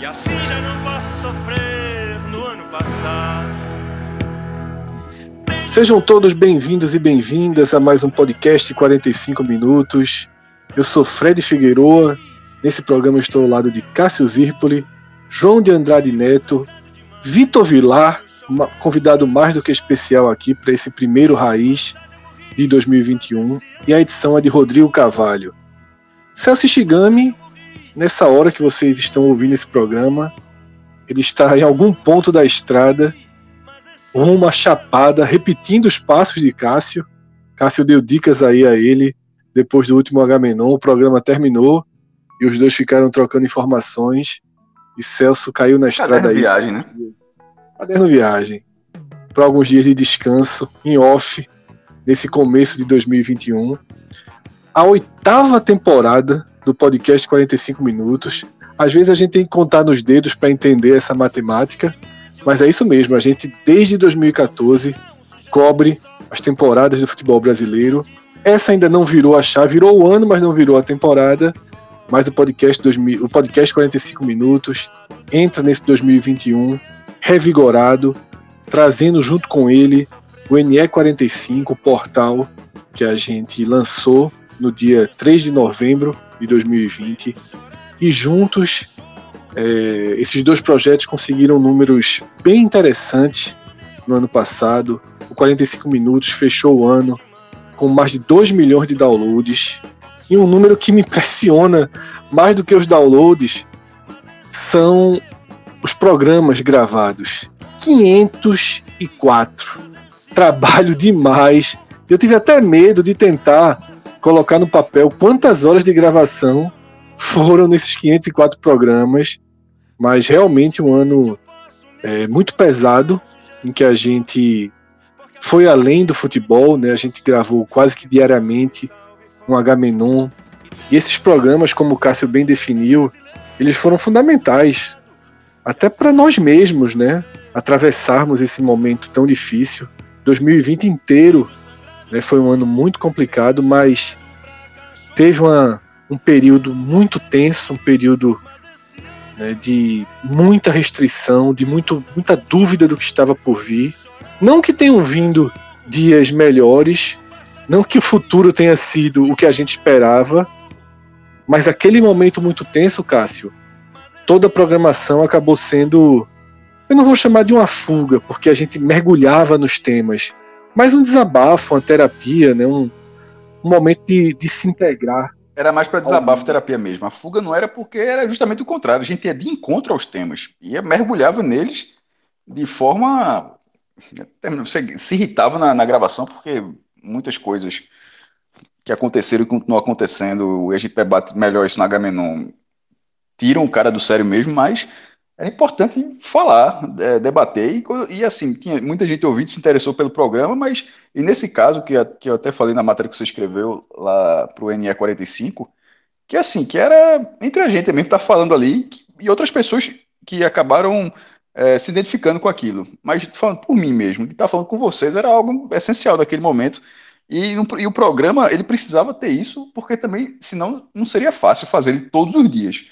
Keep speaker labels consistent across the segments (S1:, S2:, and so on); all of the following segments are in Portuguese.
S1: E assim já não posso sofrer no ano passado.
S2: Sejam todos bem-vindos e bem-vindas a mais um podcast 45 minutos. Eu sou Fred Figueroa. Nesse programa estou ao lado de Cássio Zirpoli, João de Andrade Neto, Vitor Vilar, convidado mais do que especial aqui para esse primeiro Raiz de 2021, e a edição é de Rodrigo Carvalho. Celso Shigami, nessa hora que vocês estão ouvindo esse programa, ele está em algum ponto da estrada rumo à Chapada, repetindo os passos de Cássio. Cássio deu dicas aí a ele depois do último Agamenon. O programa terminou e os dois ficaram trocando informações. E Celso caiu na estrada
S3: Caderno
S2: aí.
S3: viagem, né?
S2: Caderno viagem. Para alguns dias de descanso, em off, nesse começo de 2021. A oitava temporada do podcast 45 Minutos. Às vezes a gente tem que contar nos dedos para entender essa matemática, mas é isso mesmo, a gente desde 2014 cobre as temporadas do futebol brasileiro. Essa ainda não virou a chave, virou o ano, mas não virou a temporada. Mas o podcast, 2000, o podcast 45 Minutos entra nesse 2021 revigorado, trazendo junto com ele o NE45, o portal que a gente lançou no dia 3 de novembro de 2020. E juntos é, esses dois projetos conseguiram números bem interessantes no ano passado. O 45 Minutos fechou o ano com mais de 2 milhões de downloads. E um número que me impressiona mais do que os downloads são os programas gravados. 504. Trabalho demais. Eu tive até medo de tentar colocar no papel quantas horas de gravação foram nesses 504 programas, mas realmente um ano é, muito pesado em que a gente foi além do futebol, né? A gente gravou quase que diariamente um H-Menon. E esses programas, como o Cássio bem definiu, eles foram fundamentais até para nós mesmos, né? Atravessarmos esse momento tão difícil. 2020 inteiro né, foi um ano muito complicado, mas teve uma, um período muito tenso, um período né, de muita restrição, de muito, muita dúvida do que estava por vir. Não que tenham vindo dias melhores, não que o futuro tenha sido o que a gente esperava, mas aquele momento muito tenso, Cássio, toda a programação acabou sendo. Eu não vou chamar de uma fuga, porque a gente mergulhava nos temas, mas um desabafo, uma terapia, né, um, um momento de, de se integrar
S3: Era mais para desabafo terapia mesmo. A fuga não era porque era justamente o contrário. A gente ia de encontro aos temas. Ia mergulhava neles de forma. Você se irritava na, na gravação porque muitas coisas que aconteceram e continuam acontecendo, e a gente debate melhor isso na Agamenon, tiram o cara do sério mesmo, mas era importante falar, é, debater, e, e assim, tinha muita gente ouvindo, se interessou pelo programa, mas, e nesse caso, que, que eu até falei na matéria que você escreveu lá pro NE45, que assim, que era entre a gente mesmo, tá falando ali, que- e outras pessoas que acabaram é, se identificando com aquilo, mas falando por mim mesmo, de estar falando com vocês era algo essencial daquele momento, e, e o programa, ele precisava ter isso, porque também, senão, não seria fácil fazer ele todos os dias.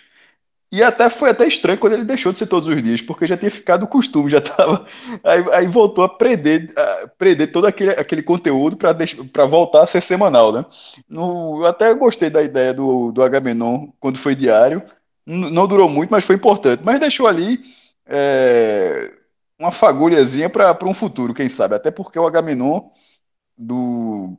S3: E até foi até estranho quando ele deixou de ser todos os dias, porque já tinha ficado o costume, já tava. Aí, aí voltou a prender, a prender todo aquele, aquele conteúdo para voltar a ser semanal, né? No, eu até gostei da ideia do, do Agamenon quando foi diário. N- Não durou muito, mas foi importante. Mas deixou ali é, uma fagulhazinha para um futuro, quem sabe. Até porque o Agamenon do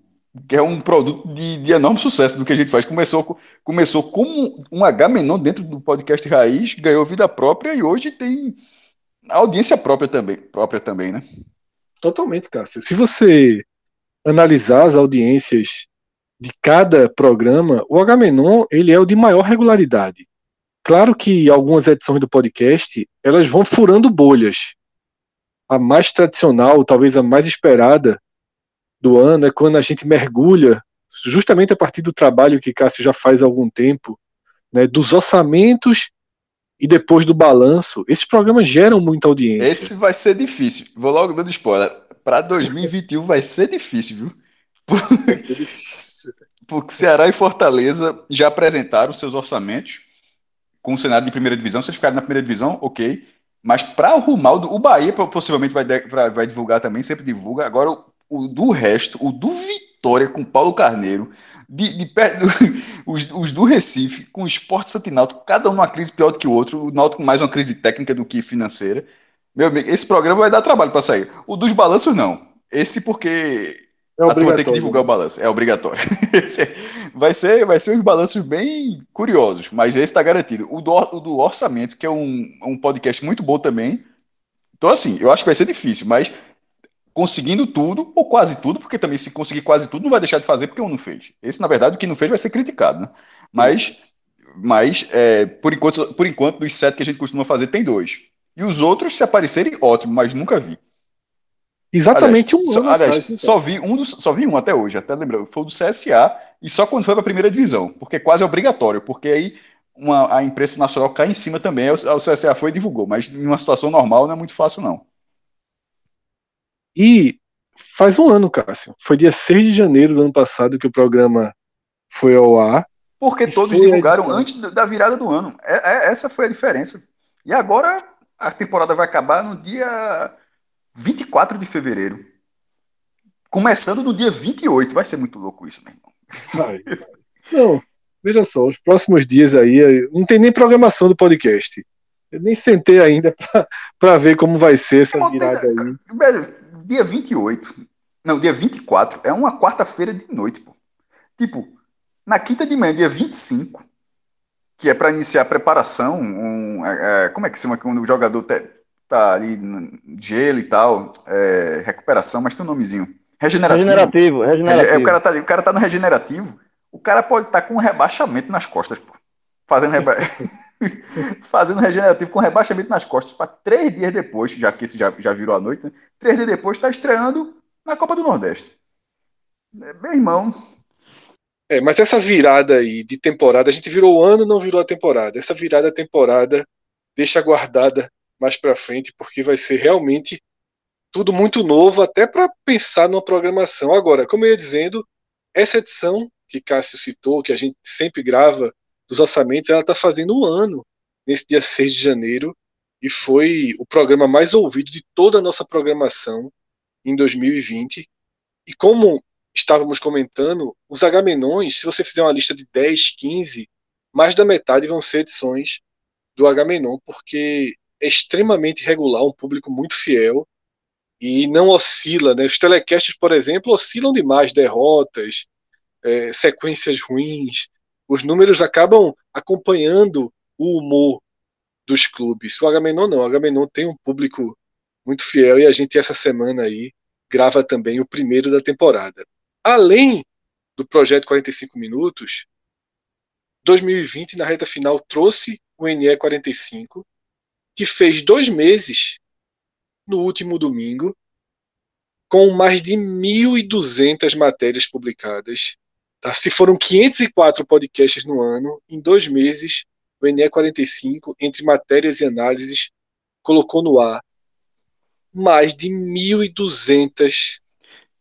S3: é um produto de, de, enorme sucesso do que a gente faz. Começou, começou como um H-Menon dentro do podcast Raiz, ganhou vida própria e hoje tem audiência própria também, própria também, né?
S2: Totalmente, Cássio. Se você analisar as audiências de cada programa, o H-Menon ele é o de maior regularidade. Claro que algumas edições do podcast elas vão furando bolhas. A mais tradicional, talvez a mais esperada, do ano é quando a gente mergulha, justamente a partir do trabalho que Cássio já faz há algum tempo, né, dos orçamentos e depois do balanço. Esses programas geram muita audiência.
S3: Esse vai ser difícil. Vou logo dando spoiler. Para 2021 vai ser difícil, viu? Vai. Porque Ceará e Fortaleza já apresentaram seus orçamentos com o cenário de primeira divisão. Se eles ficarem na primeira divisão, ok. Mas para arrumar, o Bahia possivelmente vai, vai divulgar também, sempre divulga. Agora, o do resto, o do Vitória com Paulo Carneiro, de, de perto, os, os, do Recife com o Esporte Santináutico, cada um numa crise pior do que o outro, o Náutico mais uma crise técnica do que financeira. Meu amigo, esse programa vai dar trabalho para sair. O dos balanços, não. Esse porque é a turma tem que divulgar o balanço. É obrigatório. vai, ser, vai ser uns balanços bem curiosos, mas esse está garantido. O do, o do orçamento, que é um, um podcast muito bom também. Então, assim, eu acho que vai ser difícil, mas conseguindo tudo, ou quase tudo, porque também se conseguir quase tudo, não vai deixar de fazer porque um não fez. Esse, na verdade, o que não fez vai ser criticado, né? Mas, mas é, por, enquanto, por enquanto, dos sete que a gente costuma fazer, tem dois. E os outros, se aparecerem, ótimo, mas nunca vi.
S2: Exatamente aliás, um
S3: só, aliás, então. só vi um só vi um até hoje, até lembrando, foi o do CSA, e só quando foi para a primeira divisão, porque quase é obrigatório, porque aí uma, a imprensa nacional cai em cima também, o, o CSA foi e divulgou, mas em uma situação normal não é muito fácil, não.
S2: E faz um ano, Cássio. Foi dia 6 de janeiro do ano passado que o programa foi ao ar.
S3: Porque todos divulgaram antes da virada do ano. É, é, essa foi a diferença. E agora a temporada vai acabar no dia 24 de fevereiro. Começando no dia 28. Vai ser muito louco isso, meu irmão.
S2: Não, veja só, os próximos dias aí, não tem nem programação do podcast. Eu nem sentei ainda para ver como vai ser essa virada aí.
S3: Velho, dia 28, não, dia 24, é uma quarta-feira de noite, pô. Tipo, na quinta de manhã, dia 25, que é para iniciar a preparação, um, é, é, como é que se chama quando o jogador te, tá ali gelo e tal, é, recuperação, mas tem um nomezinho. Regenerativo.
S4: Regenerativo, regenerativo.
S3: É, o, cara tá, o cara tá no regenerativo, o cara pode estar tá com um rebaixamento nas costas, pô. Fazendo, reba... fazendo regenerativo com rebaixamento nas costas para três dias depois, já que esse já, já virou a noite, né? três dias depois está estreando na Copa do Nordeste. É, meu irmão.
S2: É, mas essa virada aí de temporada, a gente virou o ano, não virou a temporada. Essa virada temporada deixa guardada mais para frente, porque vai ser realmente tudo muito novo, até para pensar numa programação. Agora, como eu ia dizendo, essa edição que Cássio citou, que a gente sempre grava dos orçamentos, ela está fazendo um ano nesse dia 6 de janeiro e foi o programa mais ouvido de toda a nossa programação em 2020. E como estávamos comentando, os Agamenões, se você fizer uma lista de 10, 15, mais da metade vão ser edições do Agamenon, porque é extremamente regular, um público muito fiel e não oscila. Né? Os telecasts, por exemplo, oscilam demais, derrotas, é, sequências ruins, os números acabam acompanhando o humor dos clubes. O Agamenon não, o Agamenon tem um público muito fiel e a gente essa semana aí grava também o primeiro da temporada. Além do projeto 45 minutos, 2020 na reta final trouxe o NE 45, que fez dois meses no último domingo, com mais de 1.200 matérias publicadas Tá? Se foram 504 podcasts no ano, em dois meses, o NE45, entre matérias e análises, colocou no ar mais de 1.200.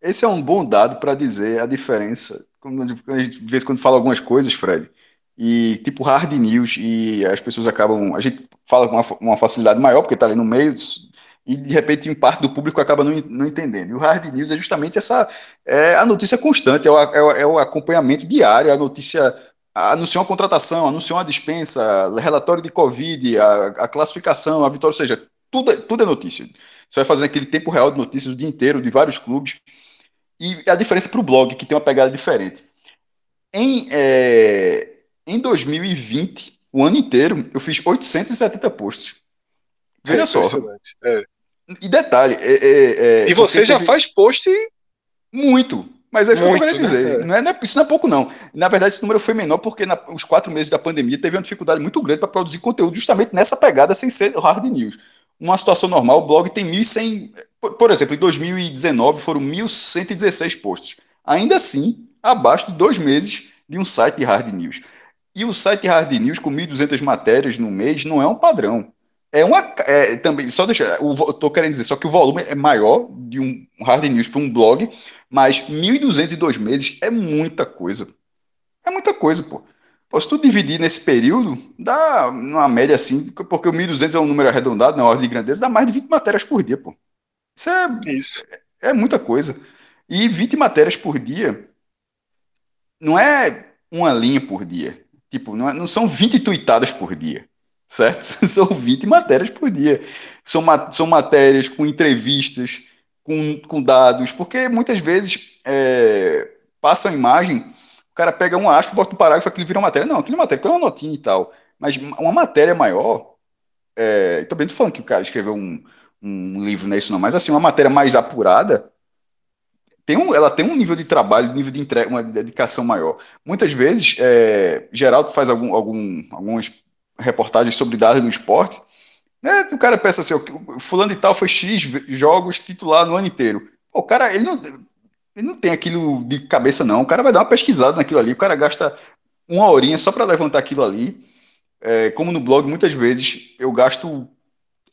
S3: Esse é um bom dado para dizer a diferença. Quando a gente de vez em quando fala algumas coisas, Fred, e tipo hard news, e as pessoas acabam. A gente fala com uma, uma facilidade maior, porque está ali no meio, e de repente em parte do público acaba não, não entendendo. E o hard news é justamente essa é a notícia constante, é o, é o, é o acompanhamento diário, a notícia anunciou uma contratação, anunciou uma dispensa, relatório de Covid, a, a classificação, a vitória, ou seja, tudo, é, tudo é notícia. Você vai fazendo aquele tempo real de notícias o dia inteiro, de vários clubes. E a diferença para o blog, que tem uma pegada diferente. Em, é, em 2020, o ano inteiro, eu fiz 870 posts. Veja
S5: é
S3: só.
S5: É.
S3: E detalhe. É, é,
S5: é e você já teve... faz post.
S3: Muito. Mas é isso Muito, que eu tô querendo né? dizer. Não é, não é, isso não é pouco, não. Na verdade, esse número foi menor porque na, os quatro meses da pandemia teve uma dificuldade muito grande para produzir conteúdo justamente nessa pegada sem ser hard news. Numa situação normal, o blog tem 1.100. Por, por exemplo, em 2019 foram 1.116 posts. Ainda assim, abaixo de dois meses de um site de hard news. E o site hard news com 1.200 matérias no mês não é um padrão. É uma. É, também, só deixar. Eu tô querendo dizer, só que o volume é maior de um hard news para um blog, mas 1.200 em dois meses é muita coisa. É muita coisa, pô. pô se tu dividir nesse período, dá uma média assim, porque o 1.200 é um número arredondado, na ordem de grandeza, dá mais de 20 matérias por dia, pô. Isso é,
S5: Isso.
S3: é, é muita coisa. E 20 matérias por dia não é uma linha por dia. Tipo, não, é, não são 20 tuitadas por dia, certo? São 20 matérias por dia. São, são matérias com entrevistas, com, com dados, porque muitas vezes é, passa a imagem, o cara pega um aspo, bota um parágrafo, aquilo vira uma matéria. Não, aquilo é matéria, aquilo é uma notinha e tal. Mas uma matéria maior, é, também estou falando que o cara escreveu um, um livro, não é isso não, mas assim, uma matéria mais apurada, tem um, ela tem um nível de trabalho, nível de entrega, uma dedicação maior. Muitas vezes, é, Geraldo faz algum, algum, algumas reportagens sobre dados do esporte, né? O cara pensa assim, fulano e tal foi X jogos titular no ano inteiro. o cara, ele não, ele não tem aquilo de cabeça não, o cara vai dar uma pesquisada naquilo ali, o cara gasta uma horinha só para levantar aquilo ali. É, como no blog, muitas vezes eu gasto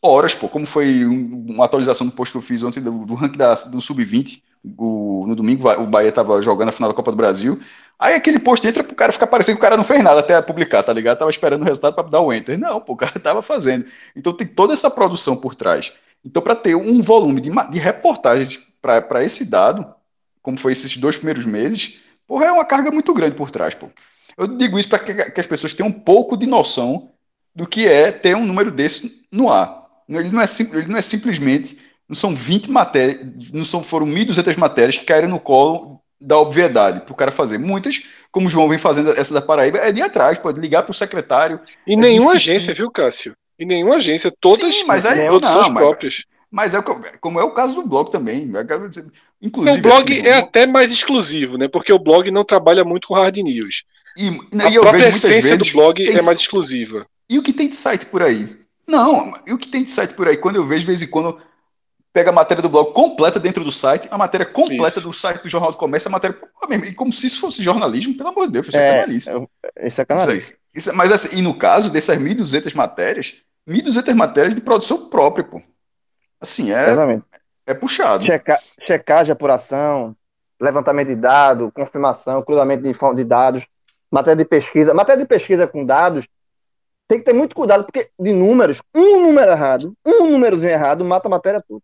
S3: horas, pô, como foi uma atualização do post que eu fiz ontem do, do ranking da, do Sub-20, no domingo o Bahia tava jogando a final da Copa do Brasil, aí aquele post entra pro cara ficar parecendo que o cara não fez nada até publicar, tá ligado? Tava esperando o resultado para dar o enter. Não, pô, o cara tava fazendo. Então tem toda essa produção por trás. Então para ter um volume de, de reportagens para esse dado, como foi esses dois primeiros meses, porra, é uma carga muito grande por trás, pô. Eu digo isso para que, que as pessoas tenham um pouco de noção do que é ter um número desse no ar. Ele não é, ele não é simplesmente. Não são 20 matérias, não são, foram 1.200 matérias que caíram no colo da obviedade para o cara fazer. Muitas, como o João vem fazendo essa da Paraíba, é de atrás, pode ligar para o secretário.
S5: E é nenhuma agência, viu, Cássio? E nenhuma agência, todas,
S3: Sim, mas é,
S5: todas não, mas, próprias.
S3: Mas é como é o caso do blog também. Inclusive,
S5: o blog assim, é até mais exclusivo, né? Porque o blog não trabalha muito com hard news.
S3: E, a e eu vejo muitas vezes
S5: do blog é mais exclusiva.
S3: E o que tem de site por aí? Não, e o que tem de site por aí? Quando eu vejo, de vez em quando, pega a matéria do blog completa dentro do site, a matéria completa isso. do site do Jornal do Comércio, a matéria. Como se isso fosse jornalismo, pelo amor de Deus, isso é, é canalice.
S4: Isso é canalice.
S3: Isso, mas assim, e no caso dessas 1.200 matérias, 1.200 matérias de produção própria, pô. Assim, é, Exatamente. é puxado.
S4: Checa, checagem, apuração, levantamento de dados, confirmação, cruzamento de, de dados, matéria de pesquisa. Matéria de pesquisa com dados tem que ter muito cuidado, porque de números, um número errado, um númerozinho errado, mata a matéria toda.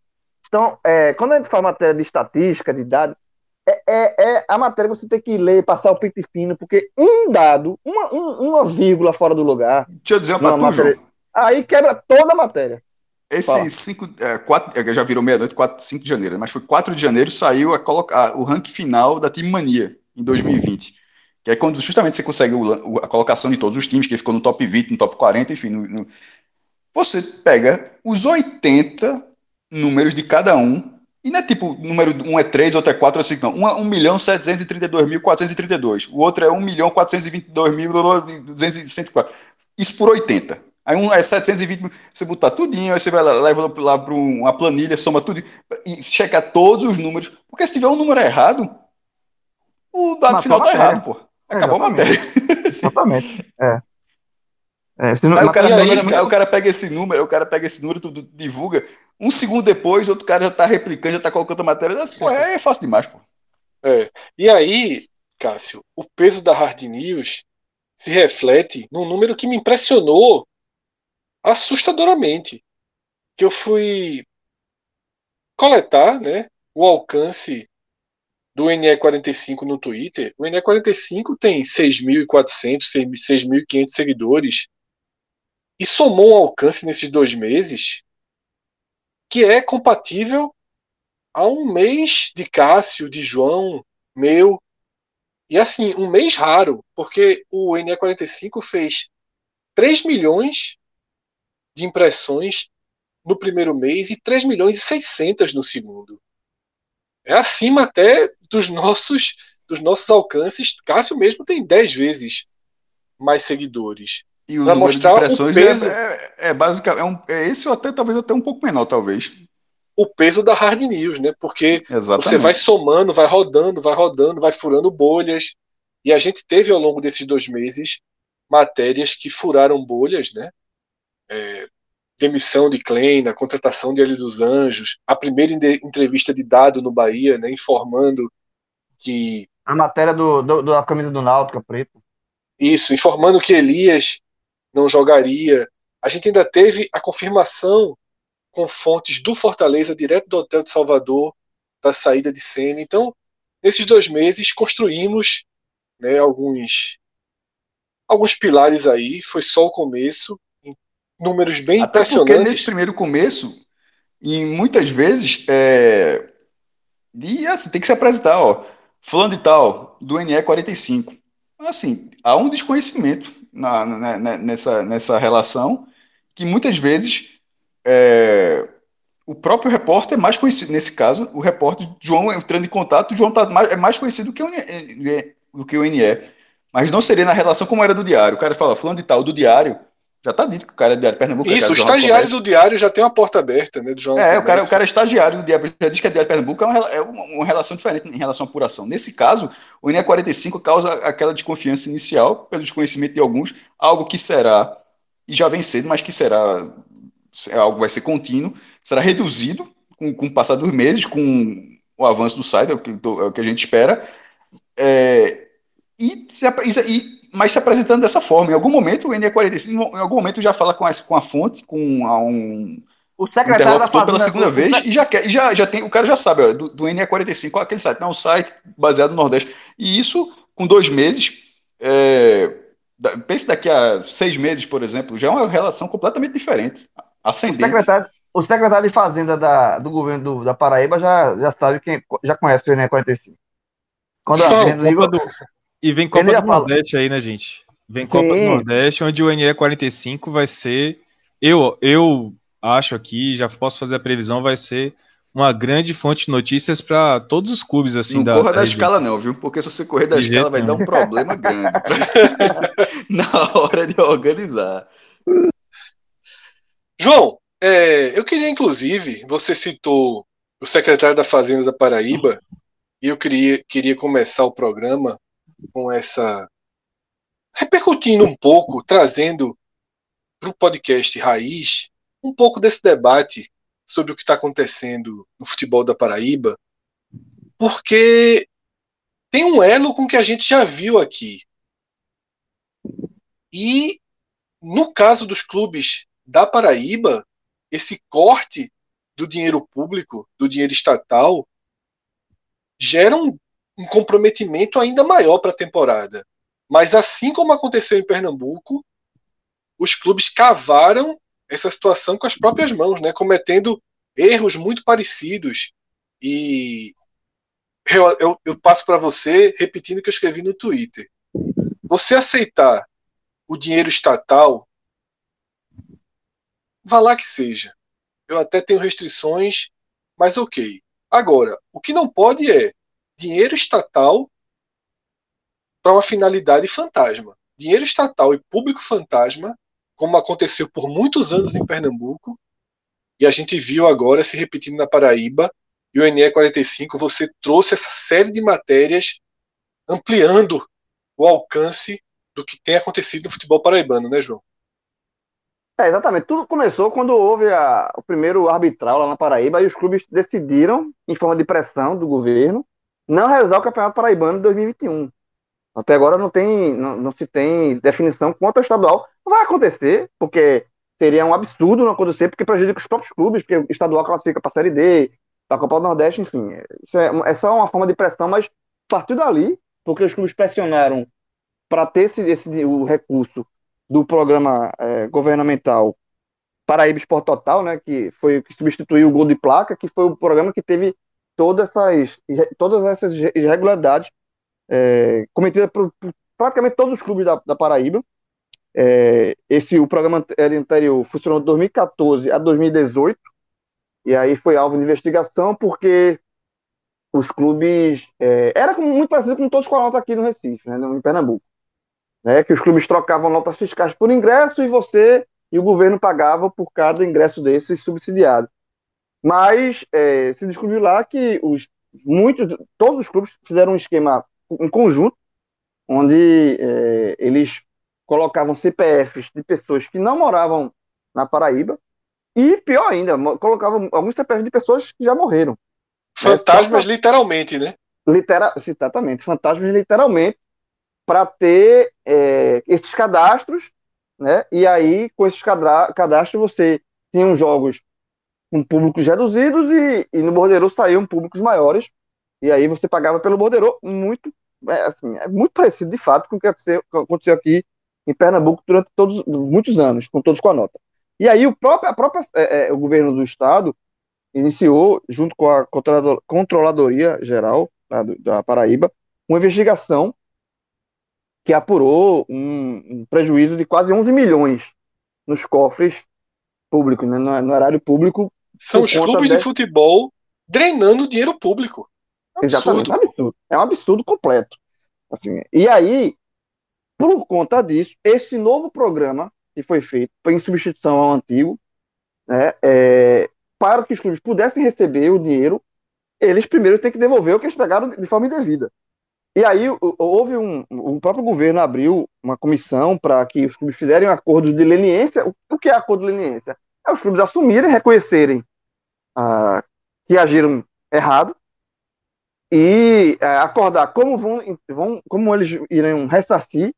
S4: Então, é, quando a gente fala matéria de estatística, de dados, é, é, é, a matéria você tem que ler, passar o pente fino, porque um dado, uma, um, uma vírgula fora do lugar.
S3: Deixa eu dizer uma
S4: pra tu, matéria, Aí quebra toda a matéria.
S3: Esse 5, é, quatro, é, já virou meia-noite, 5 de janeiro, mas foi 4 de janeiro, saiu a colocar o ranking final da Team Mania em 2020. Que é quando justamente você consegue o, a colocação de todos os times, que ficou no top 20, no top 40, enfim. No, no... Você pega os 80 números de cada um, e não é tipo, número um é 3, outro é 4, ou 5, não. Um é 1 milhão 732.432. O outro é 1 milhão 422.204. Isso por 80. Aí um é 720, você botar tudinho, aí você vai lá, leva lá para uma planilha, soma tudo e checa todos os números. Porque se tiver um número errado, o dado Matou final tá errado, pô. Acabou a matéria.
S4: Exatamente. É.
S3: É, aí, o cara pega esse, aí o cara pega esse número, o cara pega esse número, tudo divulga. Um segundo depois, outro cara já tá replicando, já tá colocando a matéria. Pô, é, é fácil demais, pô.
S5: É. E aí, Cássio, o peso da hard news se reflete num número que me impressionou assustadoramente. Que eu fui coletar, né, o alcance do NE45 no Twitter, o NE45 tem 6.400, 6.500 seguidores e somou um alcance nesses dois meses que é compatível
S2: há um mês de Cássio, de João, meu, e assim, um mês raro, porque o NE45 fez 3 milhões de impressões no primeiro mês e 3 milhões e 600 no segundo. É acima até dos nossos dos nossos alcances. Cássio mesmo tem 10 vezes mais seguidores.
S3: E o número mostrar de impressões o peso, é, é, é basicamente é, um, é esse ou até talvez até um pouco menor, talvez.
S2: O peso da hard news, né? Porque Exatamente. você vai somando, vai rodando, vai rodando, vai furando bolhas. E a gente teve ao longo desses dois meses matérias que furaram bolhas, né? É, demissão de Kleina, contratação de Eli dos Anjos, a primeira entrevista de dado no Bahia, né, informando que.
S4: A matéria do, do, da camisa do Náutico preto.
S2: Isso, informando que Elias não jogaria. A gente ainda teve a confirmação com fontes do Fortaleza, direto do Hotel de Salvador, da saída de Senna. Então, nesses dois meses, construímos né, alguns, alguns pilares aí. Foi só o começo. Números bem Até impressionantes. Porque
S3: nesse primeiro começo, e muitas vezes, é... e assim, tem que se apresentar, ó. Fulano de tal, do NE 45. Assim, há um desconhecimento na, na, na, nessa, nessa relação que muitas vezes é, o próprio repórter é mais conhecido, nesse caso, o repórter João entrando em contato, João tá mais, é mais conhecido do que, o do que o NE. Mas não seria na relação como era do diário. O cara fala, fulano de tal, do diário, já tá dito que o cara é do Diário Pernambuco.
S2: É Isso,
S3: o
S2: estagiário do Diário já tem uma porta aberta, né? Do
S3: João é, o cara, o cara é estagiário do Diário, já diz que é Diário Pernambuco, é uma, é uma relação diferente em relação à apuração. Nesse caso, o INE 45 causa aquela desconfiança inicial, pelo desconhecimento de alguns, algo que será, e já vem cedo, mas que será, é algo vai ser contínuo, será reduzido com, com o passar dos meses, com o avanço do site, é o que, é o que a gente espera, é, e, e mas se apresentando dessa forma. Em algum momento, o NE45, em algum momento, já fala com a, com a fonte, com a, um.
S4: O secretário da
S3: pela segunda vez e já, quer, e já, já tem, o cara já sabe, ó, do, do NE45, qual é aquele site? Não, um site baseado no Nordeste. E isso, com dois meses, é, pense daqui a seis meses, por exemplo, já é uma relação completamente diferente, ascendente.
S4: O secretário, o secretário de Fazenda da, do governo do, da Paraíba já, já sabe quem já conhece o NE45.
S6: Quando a Show, do, e vem Copa do Nordeste aí, né, gente? Vem Copa Sim. do Nordeste, onde o NE45 vai ser. Eu, eu acho aqui, já posso fazer a previsão, vai ser uma grande fonte de notícias para todos os clubes assim
S3: não da corra da, escala não, viu? Porque se você correr da de escala vai dar um problema grande na hora de organizar.
S2: João, é, eu queria inclusive, você citou o secretário da Fazenda da Paraíba e eu queria, queria começar o programa com essa. repercutindo um pouco, trazendo para o podcast Raiz um pouco desse debate sobre o que está acontecendo no futebol da Paraíba, porque tem um elo com que a gente já viu aqui. E no caso dos clubes da Paraíba, esse corte do dinheiro público, do dinheiro estatal, gera um um comprometimento ainda maior para a temporada. Mas assim como aconteceu em Pernambuco, os clubes cavaram essa situação com as próprias mãos, né, cometendo erros muito parecidos. E eu, eu, eu passo para você repetindo o que eu escrevi no Twitter. Você aceitar o dinheiro estatal, vá lá que seja. Eu até tenho restrições, mas ok. Agora, o que não pode é dinheiro estatal para uma finalidade fantasma. Dinheiro estatal e público fantasma, como aconteceu por muitos anos em Pernambuco, e a gente viu agora se repetindo na Paraíba, e o NE 45, você trouxe essa série de matérias ampliando o alcance do que tem acontecido no futebol paraibano, né, João?
S4: É, exatamente. Tudo começou quando houve a, o primeiro arbitral lá na Paraíba e os clubes decidiram, em forma de pressão do governo, não realizar o Campeonato Paraibano de 2021. Até agora não tem, não, não se tem definição quanto ao estadual. Vai acontecer, porque seria um absurdo não acontecer, porque prejudica os próprios clubes, porque o estadual classifica para a Série D, para a Copa do Nordeste, enfim. Isso é, é só uma forma de pressão, mas partiu dali, porque os clubes pressionaram para ter esse, esse, o recurso do programa é, governamental Paraíba Esporte Total, né, que foi que substituiu o gol de placa, que foi o programa que teve todas essas, todas essas irregularidades é, cometidas por, por, praticamente todos os clubes da, da Paraíba. É, esse o programa anterior funcionou de 2014 a 2018 e aí foi alvo de investigação porque os clubes é, era muito parecido com todos os coronas aqui no Recife, né, em Pernambuco, né, que os clubes trocavam notas fiscais por ingresso e você e o governo pagava por cada ingresso desses subsidiado. Mas é, se descobriu lá que os muitos todos os clubes fizeram um esquema em conjunto onde é, eles colocavam CPFs de pessoas que não moravam na Paraíba e pior ainda, colocavam alguns CPFs de pessoas que já morreram.
S2: Fantasmas, né? literalmente, né?
S4: Litera exatamente, fantasmas literalmente, para ter é, esses cadastros, né? E aí, com esses cadastros, você tinha jogos com públicos reduzidos e, e no Bordeiro saíam públicos maiores, e aí você pagava pelo Bordeiro muito, é, assim, é muito parecido de fato com o que aconteceu, aqui em Pernambuco durante todos, muitos anos, com todos com a nota. E aí o próprio, a própria, é, é, o governo do estado iniciou, junto com a Controladoria Geral da Paraíba, uma investigação que apurou um, um, prejuízo de quase 11 milhões nos cofres públicos, né, no, no erário público.
S2: São os clubes de... de futebol drenando dinheiro público.
S4: É Exatamente, é um absurdo. É um absurdo completo. Assim, e aí, por conta disso, esse novo programa que foi feito em substituição ao antigo, né, é, para que os clubes pudessem receber o dinheiro, eles primeiro têm que devolver o que eles pegaram de forma indevida. E aí houve um, o próprio governo abriu uma comissão para que os clubes fizerem um acordo de leniência. O que é acordo de leniência? É os clubes assumirem, reconhecerem ah, que agiram errado e é, acordar como vão, vão, como eles irão ressarcir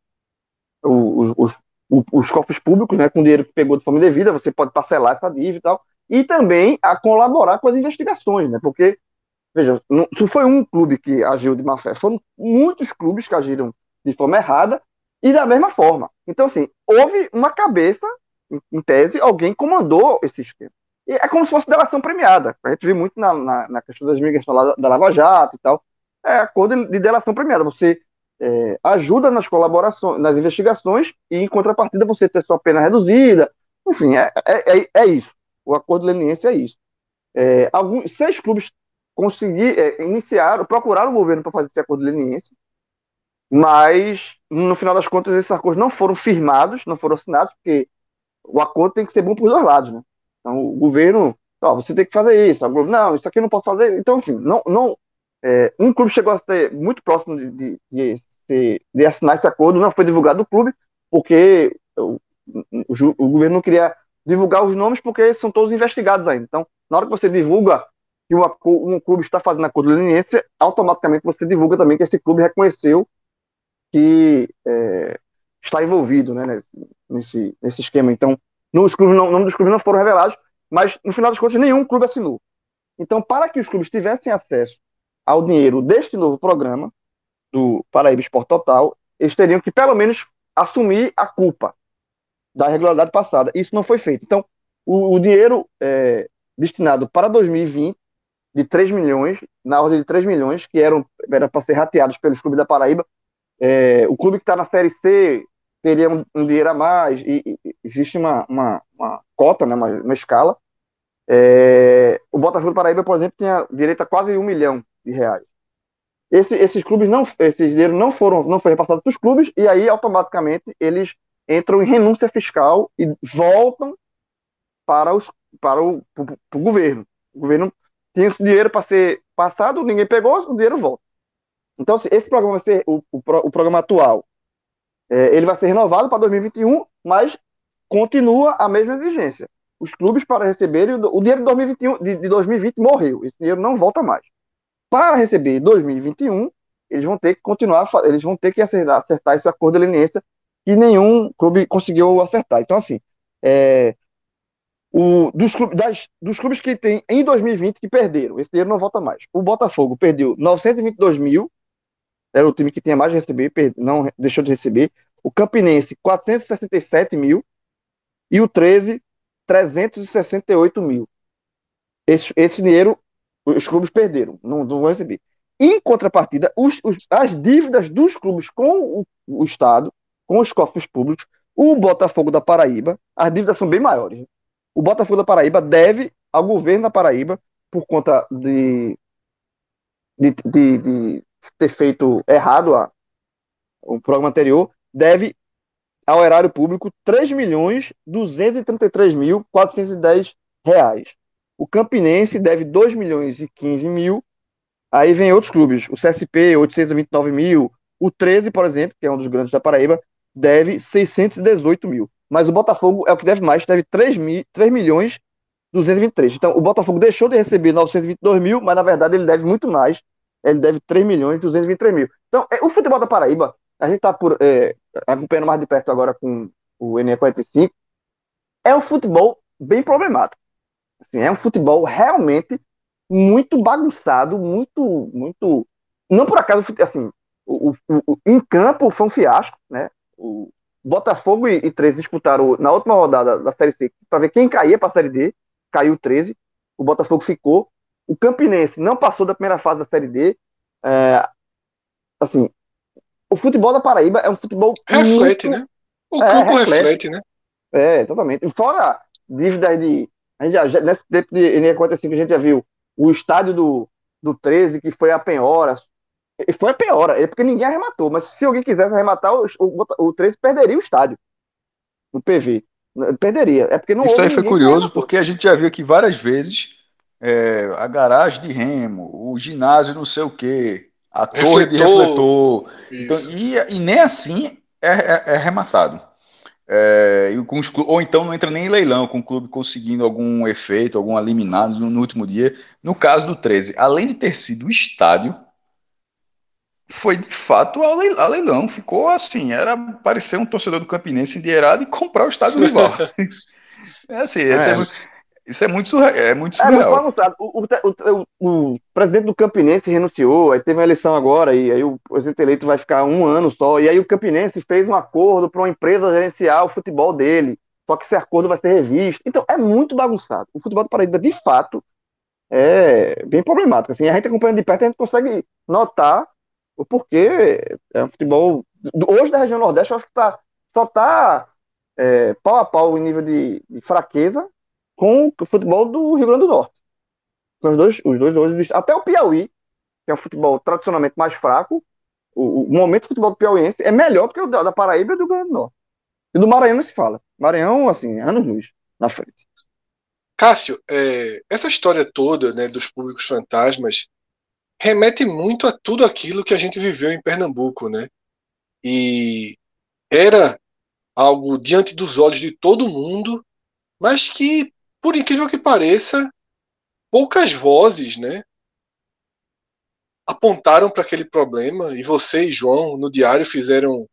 S4: os, os, os, os cofres públicos, né, com dinheiro que pegou de forma indevida. Você pode parcelar essa dívida e tal e também a colaborar com as investigações, né? Porque, veja, não, se foi um clube que agiu de má fé, foram muitos clubes que agiram de forma errada e da mesma forma. Então, assim, houve uma cabeça, em tese, alguém comandou esse esquema. E é como se fosse delação premiada. A gente viu muito na, na, na questão das migrações da Lava Jato e tal. É acordo de delação premiada. Você é, ajuda nas colaborações, nas investigações, e em contrapartida você ter sua pena reduzida. Enfim, é, é, é, é isso. O acordo leniense é isso. É, alguns, seis clubes conseguir, é, iniciaram, procuraram o governo para fazer esse acordo leniense, mas no final das contas esses acordos não foram firmados, não foram assinados, porque o acordo tem que ser bom para os dois lados, né? Então o governo, ó, você tem que fazer isso, Globo, não, isso aqui eu não posso fazer. Então, enfim, não, não, é, um clube chegou a ser muito próximo de, de, de, de, assinar esse acordo, não foi divulgado o clube, porque o, o, o governo não queria divulgar os nomes porque são todos investigados ainda. Então, na hora que você divulga que um clube está fazendo acordo de leniência, automaticamente você divulga também que esse clube reconheceu que é, está envolvido né, nesse, nesse esquema. Então, nos clubes não, o nome dos clubes não foram revelados, mas no final das contas nenhum clube assinou. Então, para que os clubes tivessem acesso ao dinheiro deste novo programa, do Paraíba Esporte Total, eles teriam que pelo menos assumir a culpa da regularidade passada. Isso não foi feito. Então, o, o dinheiro é, destinado para 2020, de 3 milhões, na ordem de 3 milhões, que eram era para ser rateados pelos clubes da Paraíba, é, o clube que está na Série C teria um, um dinheiro a mais, e, e existe uma, uma, uma, cota, né, uma, uma escala. É, o Botafogo da Paraíba, por exemplo, tinha direito a quase um milhão de reais. Esse, esses clubes não, esse dinheiro não foram, não foi repassado para os clubes e aí automaticamente eles entram em renúncia fiscal e voltam para, os, para o, o governo. O governo tinha esse dinheiro para ser passado, ninguém pegou, o dinheiro volta. Então, esse programa ser o, o, o programa atual. É, ele vai ser renovado para 2021, mas continua a mesma exigência. Os clubes para receberem o, dinheiro de 2021, de, de 2020 morreu. Esse dinheiro não volta mais. Para receber 2021, eles vão ter que continuar, eles vão ter que acertar, acertar esse acordo de leniência que nenhum clube conseguiu acertar. Então, assim, é, o, dos, clubes, das, dos clubes que tem em 2020 que perderam, esse dinheiro não volta mais. O Botafogo perdeu 922 mil, era o time que tinha mais de receber, não deixou de receber. O Campinense, 467 mil. E o 13, 368 mil. Esse, esse dinheiro Os clubes perderam, não, não vão receber. Em contrapartida, os, os, as dívidas dos clubes com o, o, Estado, com os cofres públicos, o Botafogo da Paraíba, as dívidas são bem maiores. O Botafogo da Paraíba deve ao governo da Paraíba, por conta de, de, de, de ter feito errado a, o programa anterior, deve ao erário público 3 milhões 233 mil 410 reais. O Campinense deve 2 milhões e 15 mil. Aí vem outros clubes. O CSP, 829 mil. O 13, por exemplo, que é um dos grandes da Paraíba, deve 618 mil. Mas o Botafogo é o que deve mais, deve 3, mil, 3 milhões 223. Então, o Botafogo deixou de receber 922 mil, mas na verdade ele deve muito mais. Ele deve 3 milhões 223 mil. Então, é, o futebol da Paraíba, a gente está é, acompanhando mais de perto agora com o NE45, é um futebol bem problemático. Assim, é um futebol realmente muito bagunçado, muito, muito. Não por acaso, assim, o, o, o, em campo foi um fiasco, né? O Botafogo e, e 13 disputaram na última rodada da Série C para ver quem caía para a Série D caiu 13, o Botafogo ficou. O Campinense não passou da primeira fase da Série D. É, assim, o futebol da Paraíba é um futebol.
S2: Reflete, muito... né? O é, campo reflete. reflete, né?
S4: É, exatamente. Fora dívidas de. A gente já, nesse tempo de NE45 a gente já viu o estádio do, do 13, que foi a Penhora. E foi a Penhora, é porque ninguém arrematou. Mas se alguém quisesse arrematar, o, o, o 13 perderia o estádio. No PV. Perderia. É porque não
S3: Isso aí foi curioso, porque a gente já viu aqui várias vezes é, a garagem de remo, o ginásio não sei o quê, a torre de refletor. Então, e, e, nem assim é, é, é arrematado. É, ou então não entra nem em leilão, com o clube conseguindo algum efeito, algum eliminado no, no último dia. No caso do 13, além de ter sido o estádio, foi de fato a leilão. Ficou assim, era parecer um torcedor do Campinense endinheirado e comprar o estádio do rival. é assim, é. É, isso é muito surreal. É muito é, surreal.
S4: O, o, o, o, presidente do Campinense renunciou, aí teve uma eleição agora, e aí o presidente eleito vai ficar um ano só, e aí o Campinense fez um acordo para uma empresa gerenciar o futebol dele, só que esse acordo vai ser revisto. Então é muito bagunçado. O futebol do Paraíba, de fato, é bem problemático. Assim, a gente acompanhando de perto, a gente consegue notar o porquê é um futebol. Hoje da região Nordeste, eu acho que tá, só está é, pau a pau em nível de, de, fraqueza com o futebol do Rio Grande do Norte. Os dois, os dois hoje. Até o Piauí, que é um futebol tradicionalmente mais fraco, o, o momento do futebol do Piauiense é melhor do que o da, da Paraíba e do Rio Grande do Norte. E do Maranhão não se fala. Maranhão, assim, anos luz na frente.
S2: Cássio, é, essa história toda né, dos públicos fantasmas remete muito a tudo aquilo que a gente viveu em Pernambuco, né? E era algo diante dos olhos de todo mundo, mas que, por incrível que pareça, poucas vozes, né, apontaram para aquele problema. E você e João, no diário, fizeram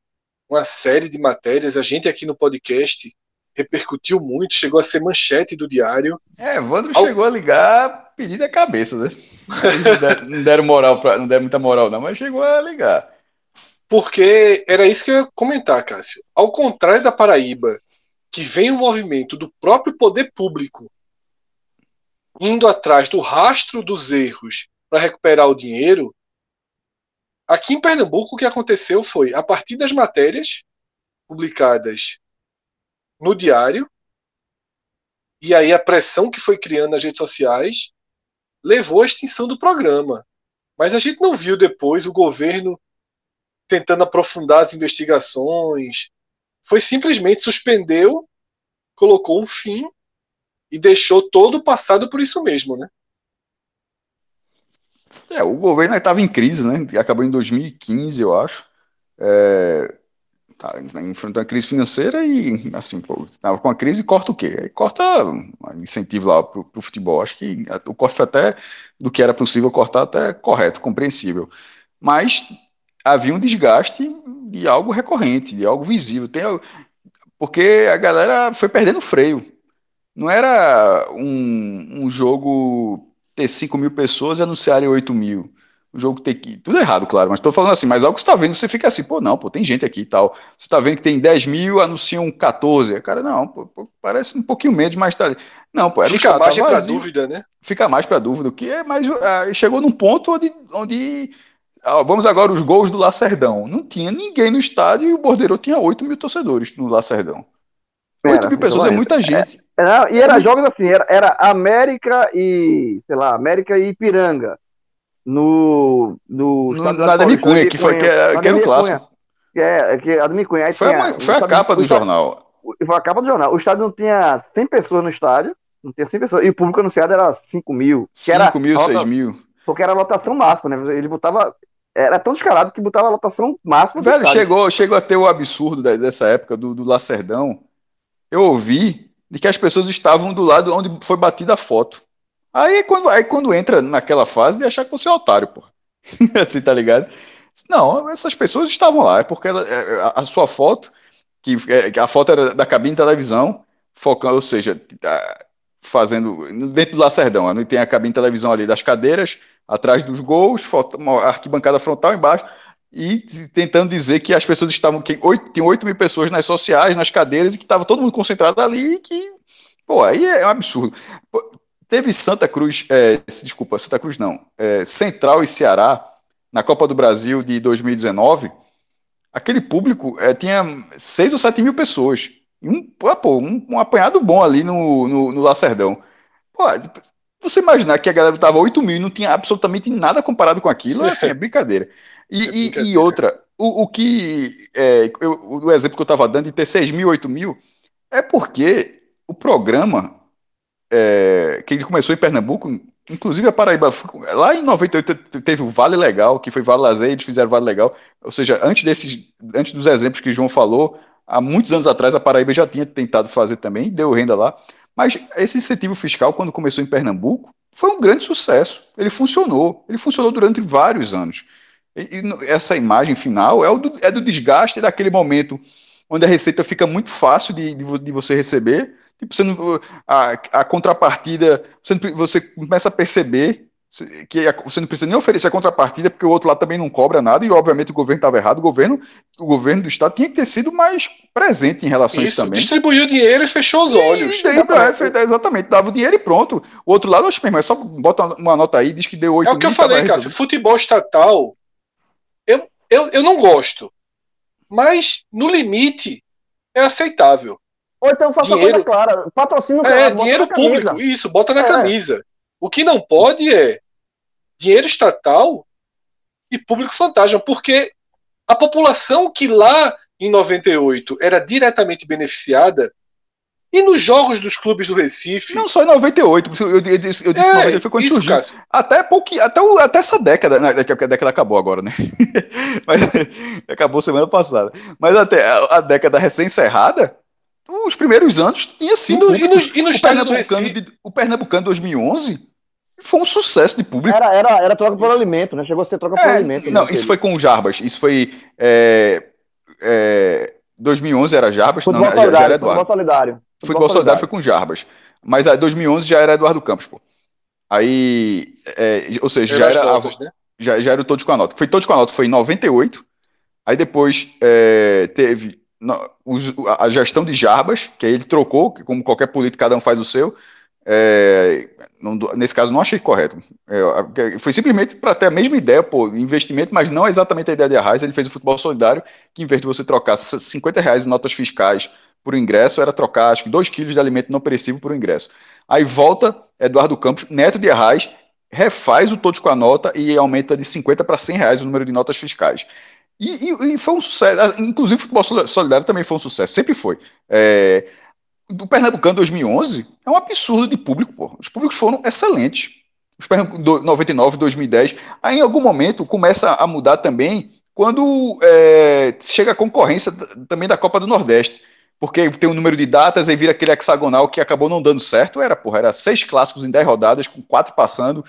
S2: uma série de matérias. A gente aqui no podcast repercutiu muito, chegou a ser manchete do diário.
S3: É, Evandro Ao... chegou a ligar pedindo a cabeça, né? Não deram, moral pra, não deram muita moral, não, mas chegou a ligar.
S2: Porque era isso que eu ia comentar, Cássio. Ao contrário da Paraíba, que vem o um movimento do próprio poder público indo atrás do rastro dos erros para recuperar o dinheiro, aqui em Pernambuco o que aconteceu foi, a partir das matérias publicadas no diário, e aí a pressão que foi criando nas redes sociais levou à extinção do programa. Mas a gente não viu depois o governo tentando aprofundar as investigações. Foi simplesmente suspendeu, colocou um fim e deixou todo o passado por isso mesmo, né?
S3: É, o governo estava em crise, né? Acabou em 2015, eu acho. É, tá enfrentando a crise financeira e, assim, pô, tava com a crise e corta o quê? Aí corta incentivo lá pro, pro futebol. Acho que o corte foi até do que era possível cortar até correto, compreensível. Mas havia um desgaste de algo recorrente, de algo visível. Tem, porque a galera foi perdendo freio. Não era um, um jogo ter 5 mil pessoas e anunciarem 8 mil. o jogo ter que. Tudo errado, claro, mas tô falando assim, mas algo que você tá vendo, você fica assim, pô, não, pô, tem gente aqui e tal. Você tá vendo que tem 10 mil, anunciam 14. Cara, não, pô, pô, parece um pouquinho menos, mas tá. Não, pô,
S2: era Fica mais tá pra dúvida, né?
S3: Fica mais pra dúvida, o que é, mas uh, chegou num ponto onde. onde vamos agora os gols do Lacerdão. Não tinha ninguém no estádio e o Bordeiro tinha 8 mil torcedores no Lacerdão. 8 mil pessoas é muita gente.
S4: É, era, e era jogos assim, era, era América e, sei lá, América e Ipiranga no, no,
S3: no na Ademir Cunha, que, foi, que, era, que era o clássico.
S4: É, que é Ademir Cunha.
S3: foi, tinha, foi a capa do jornal.
S4: Foi a capa do jornal. O estádio não tinha 100 pessoas no estádio, não tinha 100 pessoas, e o público anunciado era 5 mil.
S3: 5 mil, 6 mil.
S4: Porque era a lotação máxima, né? Ele botava. Era tão descarado que botava a lotação máxima.
S3: Velho, chegou, chegou a ter o absurdo dessa época do, do Lacerdão. Eu ouvi de que as pessoas estavam do lado onde foi batida a foto. Aí quando, aí quando entra naquela fase de achar que você é otário, pô. assim, tá ligado? Não, essas pessoas estavam lá, é porque ela, é, a, a, sua foto, que, é, a foto era da cabine de televisão, focando, ou seja, fazendo dentro do Lacerdão, né? tem a cabine de televisão ali das cadeiras, atrás dos gols, foto, arquibancada frontal embaixo, e tentando dizer que as pessoas estavam, que 8, tem 8 mil pessoas nas sociais, nas cadeiras, e que estava todo mundo concentrado ali, e que, pô, aí é um absurdo. Teve Santa Cruz, é, desculpa, Santa Cruz não, é, Central e Ceará, na Copa do Brasil de 2019, aquele público é, tinha 6 ou 7 mil pessoas. Um, pô, um, um apanhado bom ali no, no, no Lacerdão. Pô, você imaginar que a galera tava 8 mil e não tinha absolutamente nada comparado com aquilo, é, assim, é brincadeira. E, é brincadeira. E, e, outra, o, o que. É, eu, o exemplo que eu estava dando de ter 6 mil, 8 mil, é porque o programa é, que ele começou em Pernambuco, inclusive a Paraíba, lá em 98 teve o Vale Legal, que foi Vale Lazer, eles fizeram Vale Legal, ou seja, antes desses, antes dos exemplos que o João falou, há muitos anos atrás a Paraíba já tinha tentado fazer também, deu renda lá, mas esse incentivo fiscal, quando começou em Pernambuco, foi um grande sucesso, ele funcionou, ele funcionou durante vários anos. E, e essa imagem final é, do, é do desgaste daquele momento onde a receita fica muito fácil de, de, de você receber, Tipo, você não, a, a contrapartida, você, você começa a perceber que você não precisa nem oferecer a contrapartida, porque o outro lado também não cobra nada, e obviamente o governo estava errado, o governo, o governo do Estado tinha que ter sido mais presente em relação isso, a isso também.
S2: Distribuiu o dinheiro e fechou os olhos.
S3: E, daí, pra, exatamente, dava o dinheiro e pronto. O outro lado, acho que é só bota uma nota aí, diz que deu 8
S2: É o que eu falei, cara, futebol estatal, eu, eu, eu não gosto, mas no limite é aceitável.
S4: Ou então faça dinheiro... coisa clara. Patrocínio
S2: É, dinheiro público, isso, bota na é. camisa. O que não pode é dinheiro estatal e público fantasma, porque a população que lá em 98 era diretamente beneficiada e nos jogos dos clubes do Recife.
S3: Não só em 98, eu, eu, eu disse, eu disse é, 98 foi quando isso, surgiu. Cássio. Até, pouquinho, até, o, até essa década, né, a década acabou agora, né? Mas, acabou semana passada. Mas até a, a década recém-encerrada, os primeiros anos. E no,
S2: e no, e no o,
S3: Pernambucano de, o Pernambucano 2011 foi um sucesso de público.
S4: Era, era, era troca por alimento, né? Chegou a ser troca é, por alimento.
S3: Não, isso foi com o Jarbas. Isso foi. É, é, 2011 era Jarbas,
S4: não, já, já era Eduardo. Futebol solidário.
S3: Futebol solidário foi com Jarbas. Mas aí 2011 já era Eduardo Campos, pô. Aí. É, ou seja, já era. Notas, a, né? já, já era o Todos com a Nota. Foi Todos com a Nota, foi em 98. Aí depois é, teve a gestão de Jarbas, que ele trocou, que como qualquer político, cada um faz o seu. É, não, nesse caso, não achei correto. É, foi simplesmente para ter a mesma ideia, pô, investimento, mas não exatamente a ideia de Arraiz. Ele fez o futebol solidário, que em vez de você trocar 50 reais em notas fiscais por ingresso, era trocar acho que 2 quilos de alimento não perecível por ingresso. Aí volta Eduardo Campos, neto de Arraiz, refaz o todos com a nota e aumenta de 50 para 100 reais o número de notas fiscais. E, e, e, foi um sucesso. Ah, inclusive, o futebol solidário também foi um sucesso, sempre foi. É, do Pernambucano 2011 é um absurdo de público, pô. Os públicos foram excelentes. Os Pernambucanos 99, 2010. Aí, em algum momento, começa a mudar também quando é, chega a concorrência também da Copa do Nordeste. Porque tem um número de datas e vira aquele hexagonal que acabou não dando certo. Era, porra, era seis clássicos em dez rodadas, com quatro passando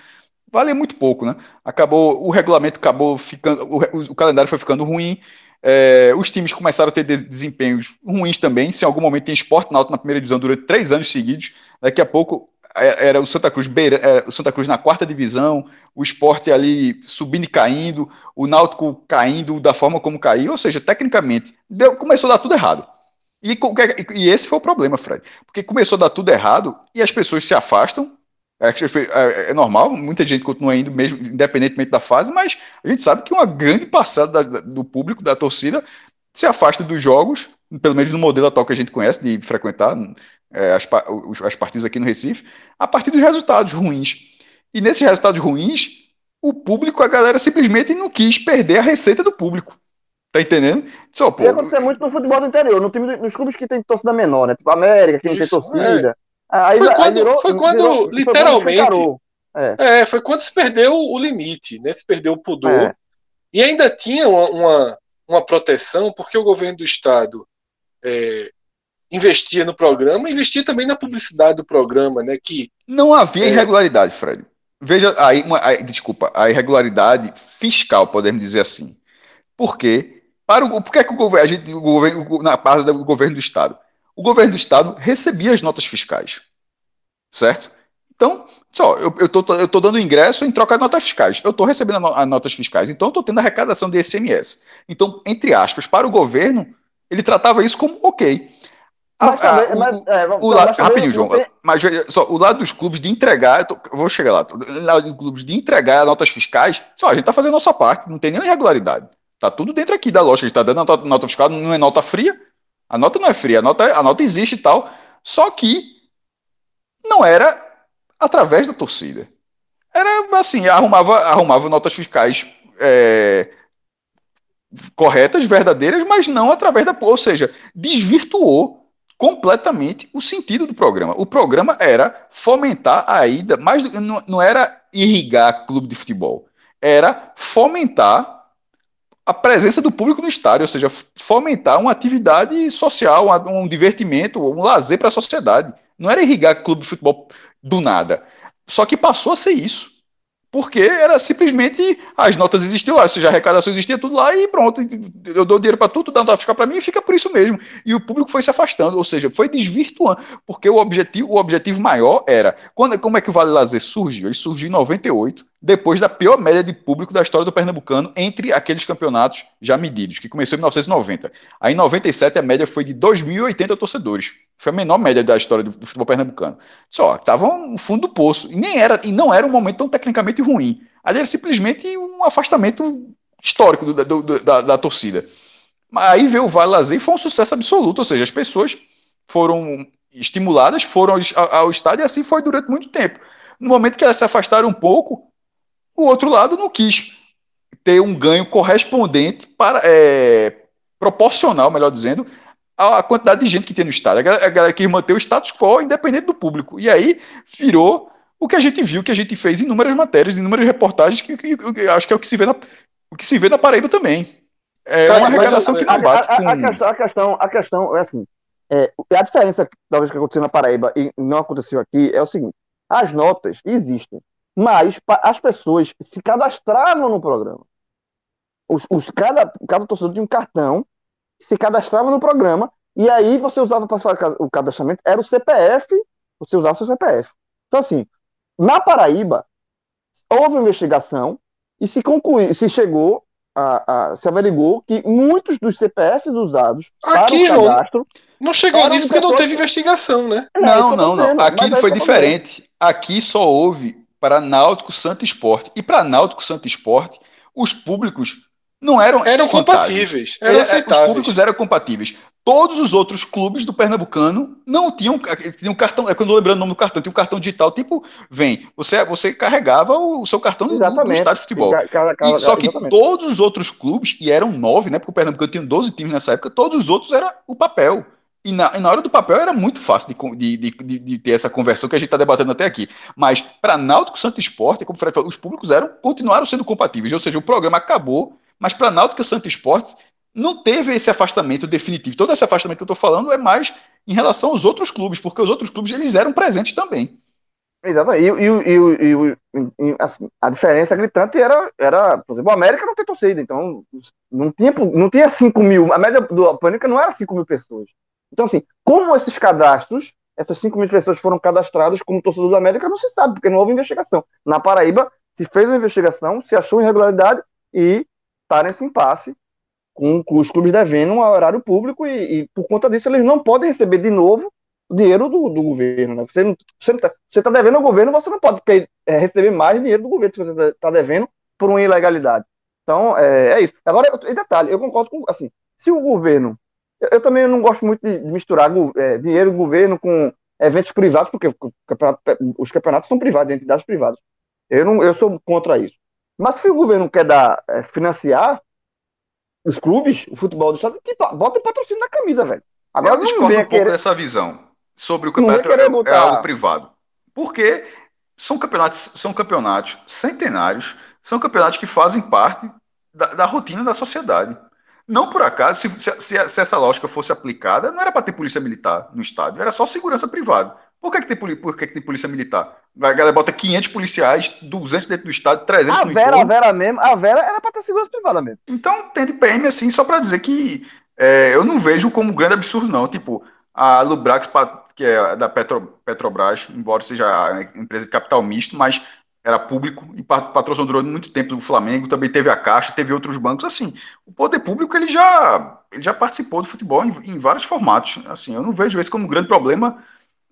S3: vale muito pouco, né? Acabou, o regulamento acabou ficando, o, o calendário foi ficando ruim, é, os times começaram a ter desempenhos ruins também. Se em algum momento tem esporte na, na primeira divisão durante três anos seguidos, daqui a pouco é, era o Santa Cruz beira, era o Santa Cruz na quarta divisão, o esporte ali subindo e caindo, o Náutico caindo da forma como caiu, ou seja, tecnicamente, deu, começou a dar tudo errado. E, e esse foi o problema, Fred. Porque começou a dar tudo errado e as pessoas se afastam. É, é, é normal, muita gente continua indo mesmo, independentemente da fase, mas a gente sabe que uma grande parcela da, do público, da torcida, se afasta dos jogos, pelo menos no modelo atual que a gente conhece, de frequentar é, as, as partidas aqui no Recife, a partir dos resultados ruins. E nesses resultados ruins, o público, a galera simplesmente não quis perder a receita do público. Tá entendendo?
S4: Só, pô, acontece muito no futebol do interior, no time, nos clubes que tem torcida menor, né? Tipo América, que não tem torcida.
S2: É. Aí, foi, quando, virou, foi quando virou, literalmente. Foi é. é. foi quando se perdeu o limite, né? Se perdeu o pudor. É. E ainda tinha uma, uma, uma, proteção, porque o governo do estado é, investia no programa, investia também na publicidade do programa, né? Que
S3: não havia é, irregularidade, Fred. Veja aí, uma, aí, desculpa, a irregularidade fiscal, podemos dizer assim. Por quê? Para o, por que, é que o governo, a gente, o governo, na base do governo do Estado? O governo do Estado recebia as notas fiscais. Certo? Então, só, eu, tô dando ingresso em troca de notas fiscais. Eu estou recebendo as notas fiscais, então eu estou tendo a arrecadação de ICMS. Então, entre aspas, para o governo, ele tratava isso como ok. Mas, a, a, mas, o, é, o lado, rapidinho, João. Mas só, o lado dos clubes de entregar, eu, tô, vou chegar lá. O lado dos clubes de entregar notas fiscais, só, a gente está fazendo a nossa parte, não tem nenhuma irregularidade. Tá tudo dentro aqui da lógica. A gente tá dando a nota, nota fiscal, não é nota fria. A nota não é fria, a nota, a nota existe e tal. Só que não era através da torcida. Era assim, arrumava, arrumava notas fiscais é, corretas, verdadeiras, mas não através da. Ou seja, desvirtuou completamente o sentido do programa. O programa era fomentar a ida, mas não, não era irrigar clube de futebol, era fomentar a presença do público no estádio, ou seja, fomentar uma atividade social, um, divertimento, um lazer para a sociedade. Não era irrigar clube de futebol do nada. Só que passou a ser isso. Porque era simplesmente as notas existiam lá, ou seja, a arrecadação existia tudo lá e pronto. Eu dou dinheiro para tudo, dá nota ficar para mim e fica por isso mesmo. E o público foi se afastando, ou seja, foi desvirtuando, porque o objetivo, o objetivo maior era. Quando, como é que o Vale Lazer surgiu? Ele surgiu em 98, depois da pior média de público da história do Pernambucano entre aqueles campeonatos já medidos, que começou em 1990. Aí em 97 a média foi de 2.080 torcedores. Foi a menor média da história do, futebol pernambucano. Só, estava no fundo do poço. E nem era, e não era um momento tão tecnicamente ruim. Ali era simplesmente um afastamento histórico do, do, da, da, torcida. Aí veio o Vale Lazer e foi um sucesso absoluto, ou seja, as pessoas foram estimuladas, foram ao, ao estádio e assim foi durante muito tempo. No momento que elas se afastaram um pouco, o outro lado não quis ter um ganho correspondente para é, proporcional, melhor dizendo, à quantidade de gente que tem no estádio. A galera quis manter o status quo independente do público. E aí virou o que a gente viu, que a gente fez em inúmeras matérias, em inúmeras reportagens, que, que, que, acho que é o que se vê na, o que se vê na Paraíba também. É Cara, uma arrecadação que não bate
S4: a, a, a, questão, a, questão, a questão é assim, é, a diferença talvez que aconteceu na Paraíba e não aconteceu aqui é o seguinte, as notas existem, mas as pessoas se cadastravam no programa. Os, os, cada, cada torcedor tinha um cartão, se cadastrava no programa, e aí você usava para fazer o cadastramento, era o CPF, você usava o seu CPF. Então, assim, na Paraíba, houve uma investigação e se concluiu, se chegou a, a, se averigou que muitos dos CPFs usados
S2: Aqui, para o cadastro não chegou nisso porque não teve investigação, né?
S3: Não, não, não. Aqui foi diferente. Aqui só houve para Náutico Santo Esporte. E para Náutico Santo Esporte, os públicos não eram
S2: eram compatíveis, eram
S3: é, é, Os públicos eram compatíveis. Todos os outros clubes do Pernambucano não tinham, tinham cartão, é quando eu lembrando o nome do cartão, tinha um cartão digital, tipo, vem, você você carregava o, seu cartão do, estádio de futebol. Cada, e, só que exatamente. todos os outros clubes, e eram nove, né, porque o Pernambucano tinha 12 times nessa época, todos os outros era o papel. E na, na, hora do papel era muito fácil de, de, de, de ter essa conversão que a gente está debatendo até aqui. Mas para Náutico Santo Esporte, como o Fred falou, os públicos eram, continuaram sendo compatíveis. Ou seja, o programa acabou, mas para Náutico Santo Esporte não teve esse afastamento definitivo. Todo esse afastamento que eu estou falando é mais em relação aos outros clubes, porque os outros clubes eles eram presentes também.
S4: Exatamente. E, e, e, e assim, a diferença gritante era, era, por exemplo, o América não tem torcida, então não tinha, não tinha 5 mil. A média do Pânica não era 5 mil pessoas. Então, assim, como esses cadastros essas 5 mil pessoas foram cadastradas como torcedor do América, não se sabe, porque não houve investigação. Na Paraíba, se fez uma investigação, se achou irregularidade e está nesse impasse com, os clubes devendo um horário público e, e, por conta disso eles não podem receber de novo o dinheiro do, do governo. Né? Você está você tá devendo ao governo, você não pode é, receber mais dinheiro do governo se você está tá devendo por uma ilegalidade. Então, é, é isso. Agora, em detalhe, eu concordo com, assim, se o governo eu, também não gosto muito de, misturar é, dinheiro do governo com eventos privados, porque campeonato, os campeonatos são privados, de entidades privadas. Eu, não, eu sou contra isso. Mas se o governo quer dar, é, financiar os clubes, o futebol do estado, que bota patrocínio na camisa, velho.
S3: Agora eu discordo um pouco querer... dessa visão sobre o campeonato é, botar... é algo privado. Porque são campeonatos, são campeonatos centenários, são campeonatos que fazem parte da, da rotina da sociedade. Não por acaso, se, se, se, essa lógica fosse aplicada, não era para ter polícia militar no estádio, era só segurança privada. Por que, que, tem, por que, que tem polícia militar? A galera bota 500 policiais, 200 dentro do estádio, 300
S4: a
S3: no
S4: Vera, entorno. A Vera mesmo, a Vera era para ter segurança privada mesmo.
S3: Então tem de PM assim, só para dizer que é, eu não vejo como grande absurdo, não. Tipo, a Lubrax, que é da Petro, Petrobras, embora seja empresa de capital misto, mas era público e patrocinou durante muito tempo do Flamengo, também teve a Caixa, teve outros bancos, assim, o poder público ele já, ele já participou do futebol em, em vários formatos, assim, eu não vejo esse como um grande problema,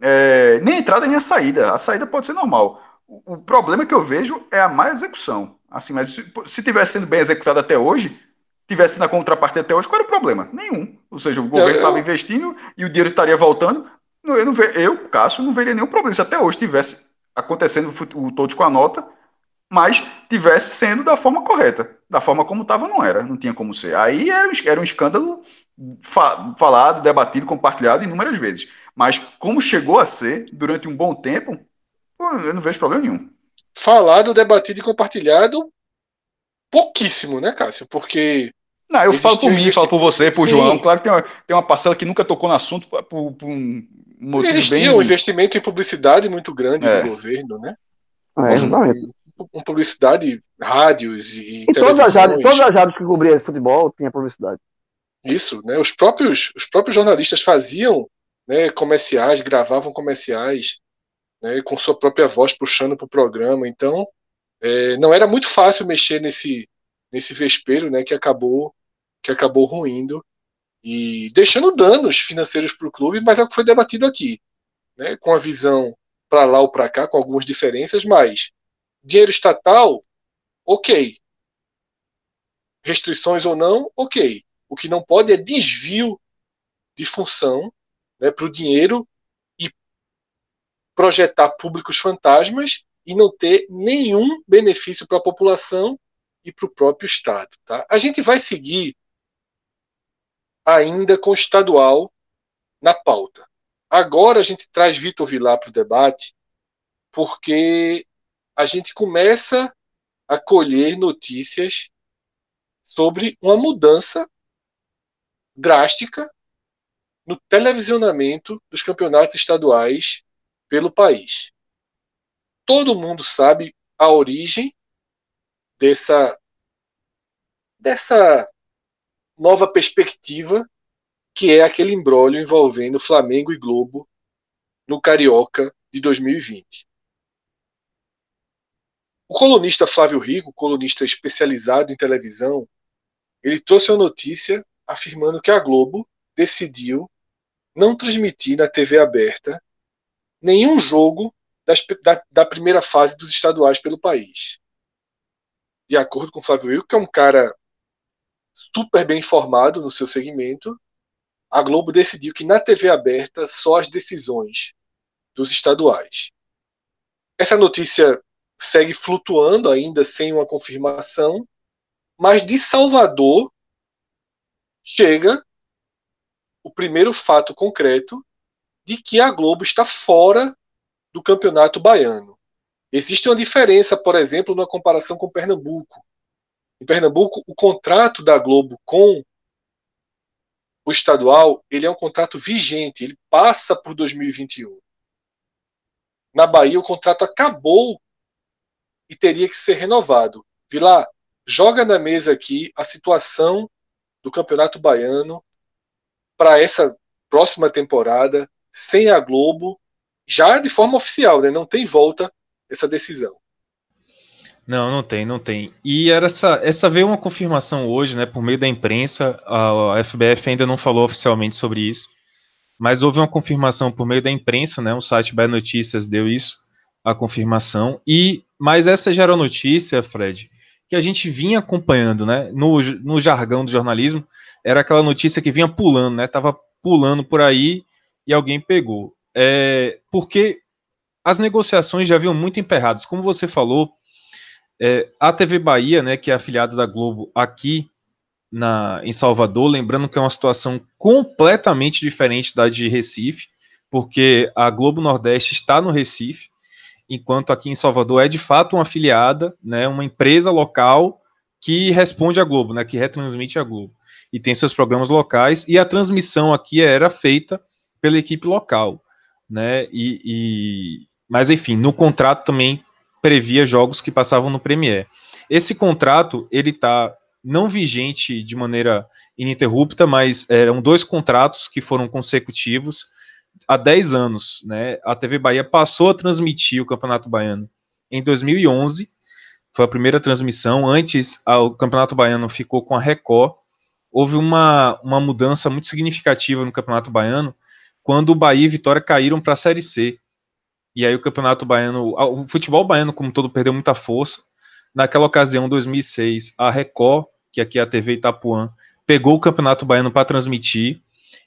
S3: é, nem a entrada nem a saída, a saída pode ser normal, o, o, problema que eu vejo é a má execução, assim, mas se, se tivesse sendo bem executado até hoje, tivesse na contrapartida até hoje, qual era o problema? Nenhum, ou seja, o governo estava investindo e o dinheiro estaria voltando, eu, não ve, eu Cássio, não veria nenhum problema se até hoje tivesse acontecendo o todos com a nota, mas tivesse sendo da forma correta. Da forma como estava, não era, não tinha como ser. Aí era um, era um escândalo fa falado, debatido, compartilhado inúmeras vezes. Mas como chegou a ser durante um bom tempo, pô, eu não vejo problema nenhum.
S2: Falado, debatido e compartilhado, pouquíssimo, né, Cássio? Porque.
S3: Não, eu falo por mim, falo por você, por Sim. João. Claro que tem uma, tem uma parcela que nunca tocou no assunto por, por um
S2: motivo Existia bem... um investimento em publicidade muito grande é. do governo, né?
S4: É, exatamente.
S2: Um, publicidade, rádios e,
S4: e todas as rádios, todas as rádios que cobriam futebol tinha publicidade.
S2: Isso, né? Os próprios, os próprios jornalistas faziam né, comerciais, gravavam comerciais né, com sua própria voz puxando para o programa. Então, é, não era muito fácil mexer nesse, nesse vespeiro né, que acabou que acabou ruindo e deixando danos financeiros para o clube, mas é o que foi debatido aqui, né, com a visão para lá ou para cá, com algumas diferenças, mas dinheiro estatal, ok. Restrições ou não, ok. O que não pode é desvio de função né, para o dinheiro e projetar públicos fantasmas e não ter nenhum benefício para a população e para o próprio Estado. Tá? A gente vai seguir ainda com estadual na pauta. Agora a gente traz Vitor Vilar para o debate, porque a gente começa a colher notícias sobre uma mudança drástica no televisionamento dos campeonatos estaduais pelo país. Todo mundo sabe a origem dessa dessa nova perspectiva, que é aquele embrólio envolvendo Flamengo e Globo no Carioca de 2020. O colunista Flávio Rico, colunista especializado em televisão, ele trouxe a notícia afirmando que a Globo decidiu não transmitir na TV aberta nenhum jogo das, da, da, primeira fase dos estaduais pelo país. De acordo com Flávio Rico, que é um cara super bem informado no seu segmento, a Globo decidiu que na TV aberta só as decisões dos estaduais. Essa notícia segue flutuando ainda sem uma confirmação, mas de Salvador chega o primeiro fato concreto de que a Globo está fora do campeonato baiano. Existe uma diferença, por exemplo, na comparação com Pernambuco. Em Pernambuco, o contrato da Globo com o estadual, ele é um contrato vigente, ele passa por 2021. Na Bahia, o contrato acabou e teria que ser renovado. Vilar, joga na mesa aqui a situação do Campeonato Baiano para essa próxima temporada, sem a Globo, já de forma oficial, né? Não tem volta essa decisão.
S6: Não, não tem, não tem. E era essa, essa veio uma confirmação hoje, né, por meio da imprensa. A, FBF ainda não falou oficialmente sobre isso, mas houve uma confirmação por meio da imprensa, né? O site Bahia Notícias deu isso, a confirmação. E mas essa já era notícia, Fred, que a gente vinha acompanhando, né? No, no jargão do jornalismo, era aquela notícia que vinha pulando, né? Tava pulando por aí e alguém pegou. É, porque as negociações já haviam muito emperradas. Como você falou, é, a TV Bahia, né, que é afiliada da Globo aqui na, em Salvador, lembrando que é uma situação completamente diferente da de Recife, porque a Globo Nordeste está no Recife, enquanto aqui em Salvador é de fato uma afiliada, né, uma empresa local que responde à Globo, né, que retransmite a Globo e tem seus programas locais e a transmissão aqui era feita pela equipe local, né, e, e mas enfim, no contrato também previa jogos que passavam no Premiere. Esse contrato, ele está não vigente de maneira ininterrupta, mas eram dois contratos que foram consecutivos há 10 anos. Né? A TV Bahia passou a transmitir o Campeonato Baiano em 2011, foi a primeira transmissão. Antes, o Campeonato Baiano ficou com a Record. Houve uma, uma mudança muito significativa no Campeonato Baiano quando o Bahia e Vitória caíram para a Série C. E aí o campeonato baiano, o futebol baiano como todo perdeu muita força. Naquela ocasião, 2006, a Record, que aqui é a TV Itapuã, pegou o campeonato baiano para transmitir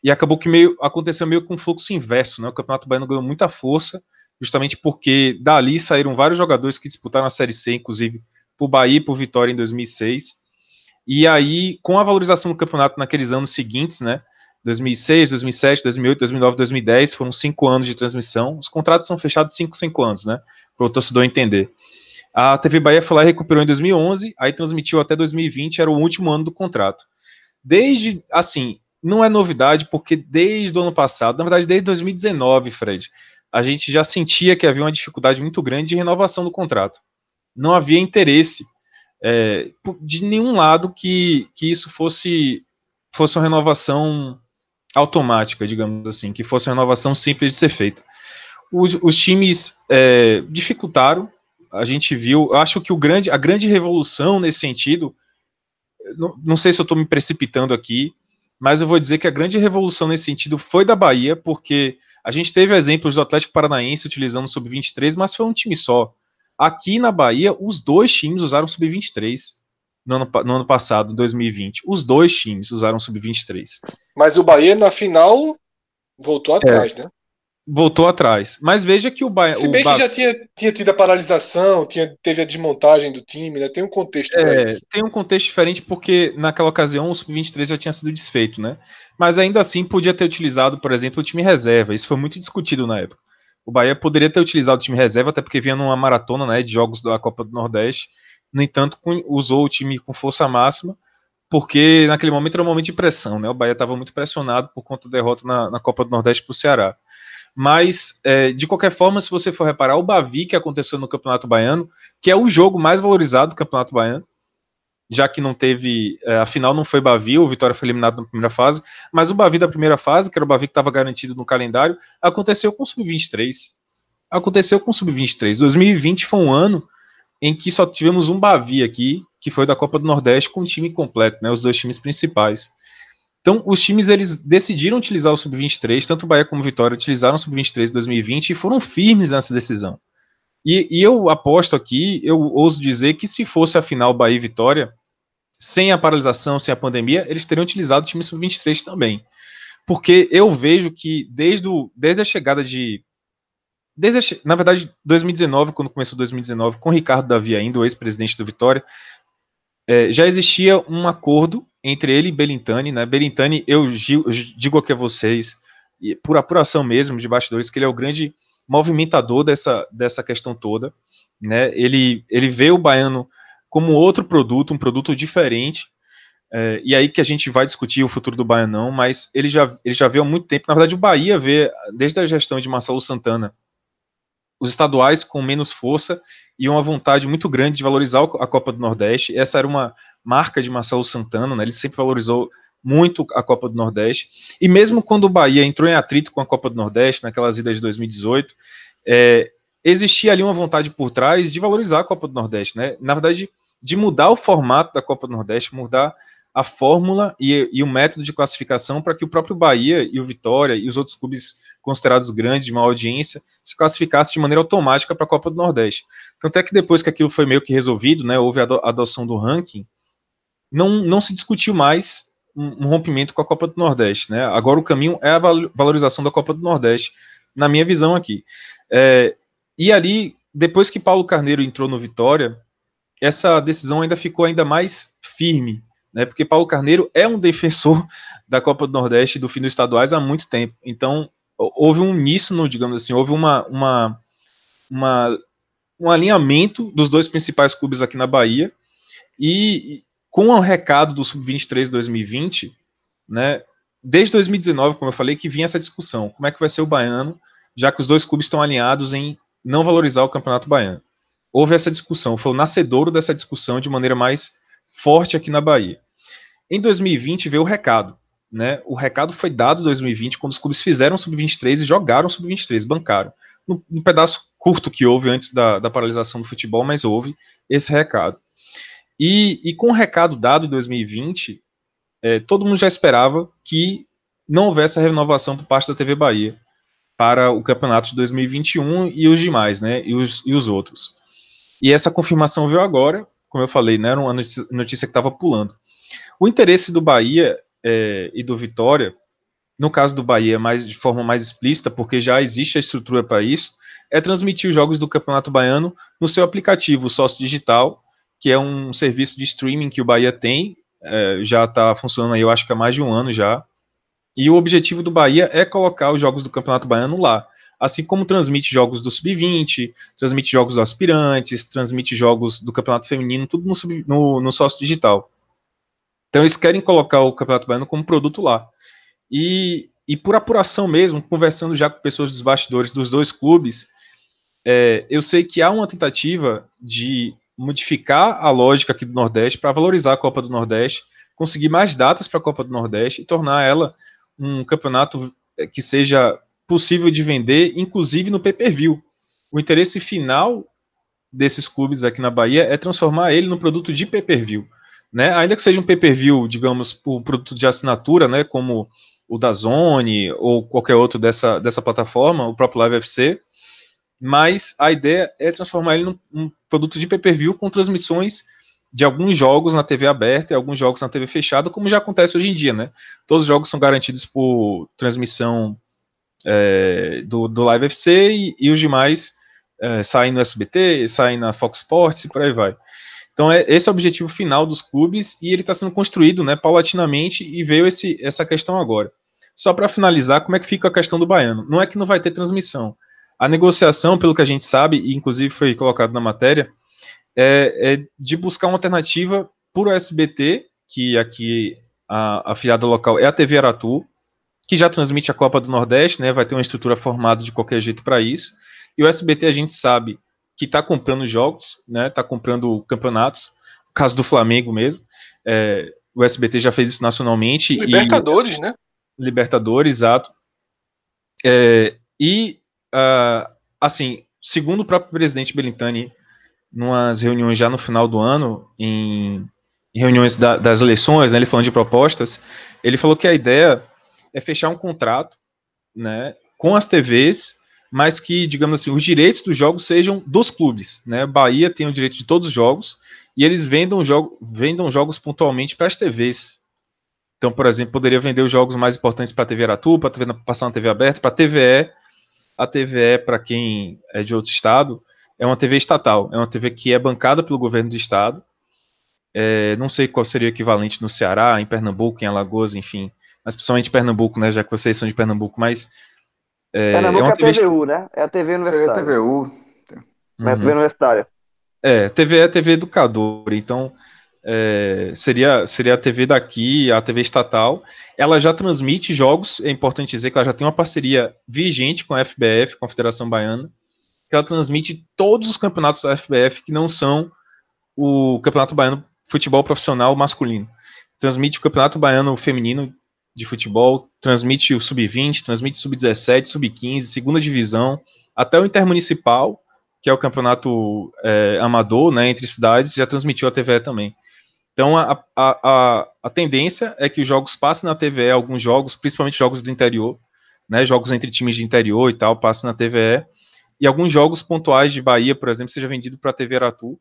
S6: e acabou que meio aconteceu meio com um fluxo inverso, né? O campeonato baiano ganhou muita força, justamente porque dali saíram vários jogadores que disputaram a Série C, inclusive por Bahia e por Vitória em 2006. E aí, com a valorização do campeonato naqueles anos seguintes, né? 2006, 2007, 2008, 2009, 2010, foram cinco anos de transmissão. Os contratos são fechados cinco, cinco anos, né? Para o torcedor entender. A TV Bahia foi lá e recuperou em 2011, aí transmitiu até 2020, era o último ano do contrato. Desde, assim, não é novidade, porque desde o ano passado, na verdade, desde 2019, Fred, a gente já sentia que havia uma dificuldade muito grande de renovação do contrato. Não havia interesse é, de nenhum lado que, que isso fosse, fosse uma renovação automática, digamos assim, que fosse uma renovação simples de ser feita. Os, os times é, dificultaram, a gente viu, acho que o grande, a grande revolução nesse sentido, não, não sei se eu estou me precipitando aqui, mas eu vou dizer que a grande revolução nesse sentido foi da Bahia, porque a gente teve exemplos do Atlético Paranaense utilizando o Sub-23, mas foi um time só. Aqui na Bahia, os dois times usaram Sub-23 no ano, no ano passado, 2020. Os dois times usaram sub-23.
S2: Mas o Bahia, na final, voltou atrás, é. né?
S6: Voltou atrás. Mas veja que o Bahia.
S2: Se bem
S6: ba...
S2: que já tinha, tinha tido a paralisação, tinha, teve a desmontagem do time, né? Tem um contexto
S6: é, Tem um contexto diferente porque naquela ocasião o Sub-23 já tinha sido desfeito, né? Mas ainda assim podia ter utilizado, por exemplo, o time reserva. Isso foi muito discutido na época. O Bahia poderia ter utilizado o time reserva, até porque vinha numa maratona né, de jogos da Copa do Nordeste no entanto, usou o time com força máxima, porque naquele momento era um momento de pressão, né? O Bahia estava muito pressionado por conta da derrota na, na Copa do Nordeste para o Ceará. Mas, é, de qualquer forma, se você for reparar, o Bavi que aconteceu no Campeonato Baiano, que é o jogo mais valorizado do Campeonato Baiano, já que não teve, é, a final não foi Bavi, o Vitória foi eliminado na primeira fase, mas o Bavi da primeira fase, que era o Bavi que estava garantido no calendário, aconteceu com o Sub-23. Aconteceu com o Sub-23. 2020 foi um ano em que só tivemos um Bavi aqui, que foi da Copa do Nordeste com o time completo, né, os dois times principais. Então, os times eles decidiram utilizar o sub-23, tanto o Bahia como o Vitória utilizaram o sub-23 em 2020 e foram firmes nessa decisão. E, e, eu aposto aqui, eu ouso dizer que se fosse a final Bahia e Vitória, sem a paralisação, sem a pandemia, eles teriam utilizado o time sub-23 também. Porque eu vejo que desde, o, desde a chegada de desde, na verdade, 2019, quando começou 2019, com Ricardo Davi ainda, o ex-presidente do Vitória, é, já existia um acordo entre ele e Belintani, né? Belintani, eu digo aqui a vocês, por apuração mesmo de bastidores, que ele é o grande movimentador dessa, dessa questão toda, né? Ele, ele vê o baiano como outro produto, um produto diferente, é, e aí que a gente vai discutir o futuro do Baianão, mas ele já, ele já vê há muito tempo, na verdade o Bahia vê, desde a gestão de Marcelo Santana, os estaduais com menos força e uma vontade muito grande de valorizar a Copa do Nordeste. Essa era uma marca de Marcelo Santana, né? Ele sempre valorizou muito a Copa do Nordeste. E mesmo quando o Bahia entrou em atrito com a Copa do Nordeste, naquelas idas de 2018, é, existia ali uma vontade por trás de valorizar a Copa do Nordeste, né? Na verdade, de mudar o formato da Copa do Nordeste, mudar a fórmula e, e o método de classificação para que o próprio Bahia e o Vitória e os outros clubes considerados grandes de maior audiência se classificassem de maneira automática para a Copa do Nordeste. Tanto é que depois que aquilo foi meio que resolvido, né, houve a adoção do ranking, não, não se discutiu mais um, rompimento com a Copa do Nordeste. Né? Agora o caminho é a valorização da Copa do Nordeste, na minha visão aqui. É, e ali, depois que Paulo Carneiro entrou no Vitória, essa decisão ainda ficou ainda mais firme, né? Porque Paulo Carneiro é um defensor da Copa do Nordeste e do fim dos estaduais há muito tempo. Então, houve um uníssono, digamos assim, houve uma, uma, uma, um alinhamento dos dois principais clubes aqui na Bahia. E com o recado do Sub-23 2020, né? Desde 2019, como eu falei, que vinha essa discussão: como é que vai ser o baiano, já que os dois clubes estão alinhados em não valorizar o Campeonato Baiano. Houve essa discussão, foi o nascedouro dessa discussão de maneira mais forte aqui na Bahia. Em 2020 veio o recado, né? O recado foi dado em 2020 quando os clubes fizeram sub-23 e jogaram sub-23, bancaram. No, no, pedaço curto que houve antes da, da paralisação do futebol, mas houve esse recado. E, e com o recado dado em 2020, é, todo mundo já esperava que não houvesse a renovação por parte da TV Bahia para o campeonato de 2021 e os demais, né? E os, e os outros. E essa confirmação veio agora, como eu falei, né? Era uma notícia, notícia que estava pulando. O interesse do Bahia é, e do Vitória, no caso do Bahia, mais de forma mais explícita, porque já existe a estrutura para isso, é transmitir os jogos do Campeonato Baiano no seu aplicativo Sócio Digital, que é um serviço de streaming que o Bahia tem, é, já está funcionando aí, eu acho que há mais de um ano já, e o objetivo do Bahia é colocar os jogos do Campeonato Baiano lá. Assim como transmite jogos do Sub-20, transmite jogos do Aspirantes, transmite jogos do Campeonato Feminino, tudo no, sub, no, no sócio digital. Então eles querem colocar o Campeonato Baiano como produto lá. E, e por apuração mesmo, conversando já com pessoas dos bastidores dos dois clubes, é, eu sei que há uma tentativa de modificar a lógica aqui do Nordeste para valorizar a Copa do Nordeste, conseguir mais datas para a Copa do Nordeste e tornar ela um campeonato eh, que seja possível de vender, inclusive no pay-per-view. O interesse final desses clubes aqui na Bahia é transformar ele no produto de pay-per-view. Né? Ainda que seja um pay-per-view, digamos, por produto de assinatura, né, como o da Zone ou qualquer outro dessa, dessa plataforma, o próprio Live FC, mas a ideia é transformar ele num, produto de pay-per-view com transmissões de alguns jogos na TV aberta e alguns jogos na TV fechada, como já acontece hoje em dia, né? Todos os jogos são garantidos por transmissão é, do, do Live FC e, e os demais é, saem no SBT, saem na Fox Sports e por aí vai. Então, é, esse é o objetivo final dos clubes e ele está sendo construído né, paulatinamente e veio esse, essa questão agora. Só para finalizar, como é que fica a questão do baiano? Não é que não vai ter transmissão. A negociação, pelo que a gente sabe, e inclusive foi colocado na matéria, é, é de buscar uma alternativa o SBT, que aqui a afiliada local é a TV Aratu, que já transmite a Copa do Nordeste, né? Vai ter uma estrutura formada de qualquer jeito para isso. E o SBT a gente sabe que está comprando jogos, né? Está comprando campeonatos. O caso do Flamengo mesmo. É, o SBT já fez isso nacionalmente.
S2: Libertadores, e, né?
S6: Libertadores, exato. É, e, uh, assim, segundo o próprio presidente Belintani, numas reuniões já no final do ano, em, em reuniões da, das eleições, né, ele falando de propostas, ele falou que a ideia é fechar um contrato né, com as TVs, mas que, digamos assim, os direitos dos jogos sejam dos clubes. Né? Bahia tem o direito de todos os jogos e eles vendam, jogo, vendam jogos pontualmente para as TVs. Então, por exemplo, poderia vender os jogos mais importantes para a TV Aratu, para passar na TV aberta, para a TVE. A TVE, para quem é de outro estado, é uma TV estatal, é uma TV que é bancada pelo governo do estado. É, não sei qual seria o equivalente no Ceará, em Pernambuco, em Alagoas, enfim, mas principalmente Pernambuco, né, já que vocês são de Pernambuco, mas
S4: é, Pernambuco é, uma é a TVU, né? É a TV universitária. Seria a TVU. Uhum. É a TV universitária.
S6: É, TV é a TV educadora, então é, seria, seria a TV daqui, a TV estatal. Ela já transmite jogos, é importante dizer que ela já tem uma parceria vigente com a FBF, com a Federação Baiana, que ela transmite todos os campeonatos da FBF que não são o Campeonato Baiano Futebol Profissional Masculino. transmite o Campeonato Baiano Feminino de Futebol, transmite o Sub-20, transmite o Sub-17, Sub-15, segunda divisão, até o Intermunicipal, que é o campeonato é, amador, né, entre cidades, já transmitiu a TVE também. Então, a, a, a, a, tendência é que os jogos passem na TVE, alguns jogos, principalmente jogos do interior, né, jogos entre times de interior e tal, passem na TVE, e alguns jogos pontuais de Bahia, por exemplo, seja vendido para a TV Aratu,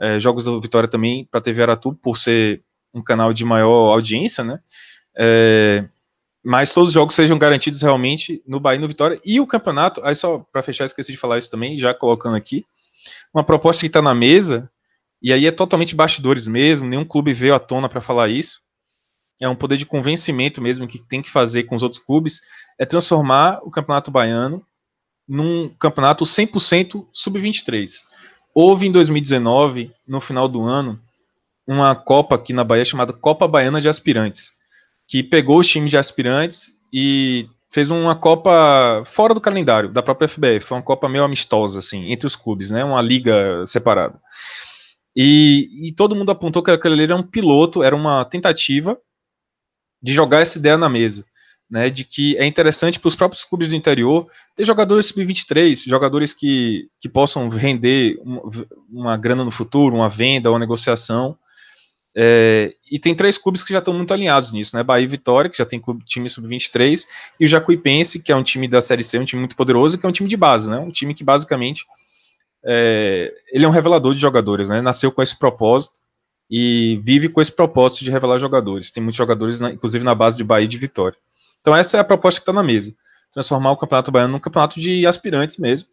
S6: é, jogos do Vitória também para a TV Aratu, por ser um canal de maior audiência, né, é, mas todos os jogos sejam garantidos realmente no Bahia e no Vitória, e o campeonato, aí só para fechar, esqueci de falar isso também, já colocando aqui, uma proposta que está na mesa, e aí é totalmente bastidores mesmo, nenhum clube veio à tona para falar isso. É um poder de convencimento mesmo que tem que fazer com os outros clubes, é transformar o Campeonato Baiano num campeonato 100% sub-23. Houve em 2019, no final do ano, uma Copa aqui na Bahia chamada Copa Baiana de Aspirantes, que pegou os times de aspirantes e fez uma Copa fora do calendário da própria FBF, foi uma Copa meio amistosa assim, entre os clubes, né, uma liga separada. E, e todo mundo apontou que aquele era um piloto, era uma tentativa de jogar essa ideia na mesa. Né, de que é interessante para os próprios clubes do interior ter jogadores sub-23, jogadores que, que possam render uma, uma, grana no futuro, uma venda, uma negociação. É, e tem três clubes que já estão muito alinhados nisso, né? Bahia e Vitória, que já tem clube, time sub-23, e o Jacuipense, que é um time da Série C, um time muito poderoso, que é um time de base, né? Um time que basicamente é, ele é um revelador de jogadores, né? Nasceu com esse propósito e vive com esse propósito de revelar jogadores. Tem muitos jogadores, na, inclusive na base de Bahia e de Vitória. Então essa é a proposta que está na mesa. Transformar o Campeonato Baiano num campeonato de aspirantes mesmo.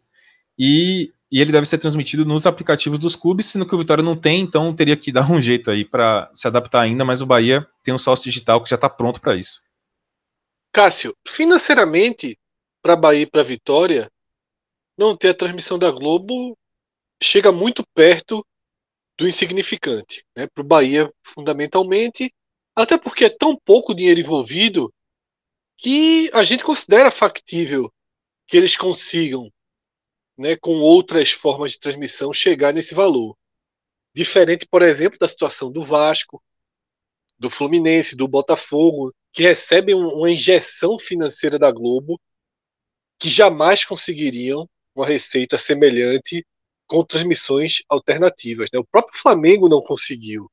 S6: E, e, ele deve ser transmitido nos aplicativos dos clubes, sendo que o Vitória não tem, então teria que dar um jeito aí para se adaptar ainda, mas o Bahia tem um sócio digital que já está pronto para isso.
S2: Cássio, financeiramente, para Bahia e para Vitória, não ter a transmissão da Globo chega muito perto do insignificante. Né? Para o Bahia, fundamentalmente, até porque é tão pouco dinheiro envolvido que a gente considera factível que eles consigam, né, com outras formas de transmissão, chegar nesse valor. Diferente, por exemplo, da situação do Vasco, do Fluminense, do Botafogo, que recebem uma injeção financeira da Globo que jamais conseguiriam uma receita semelhante com transmissões alternativas. Né? O próprio Flamengo não conseguiu,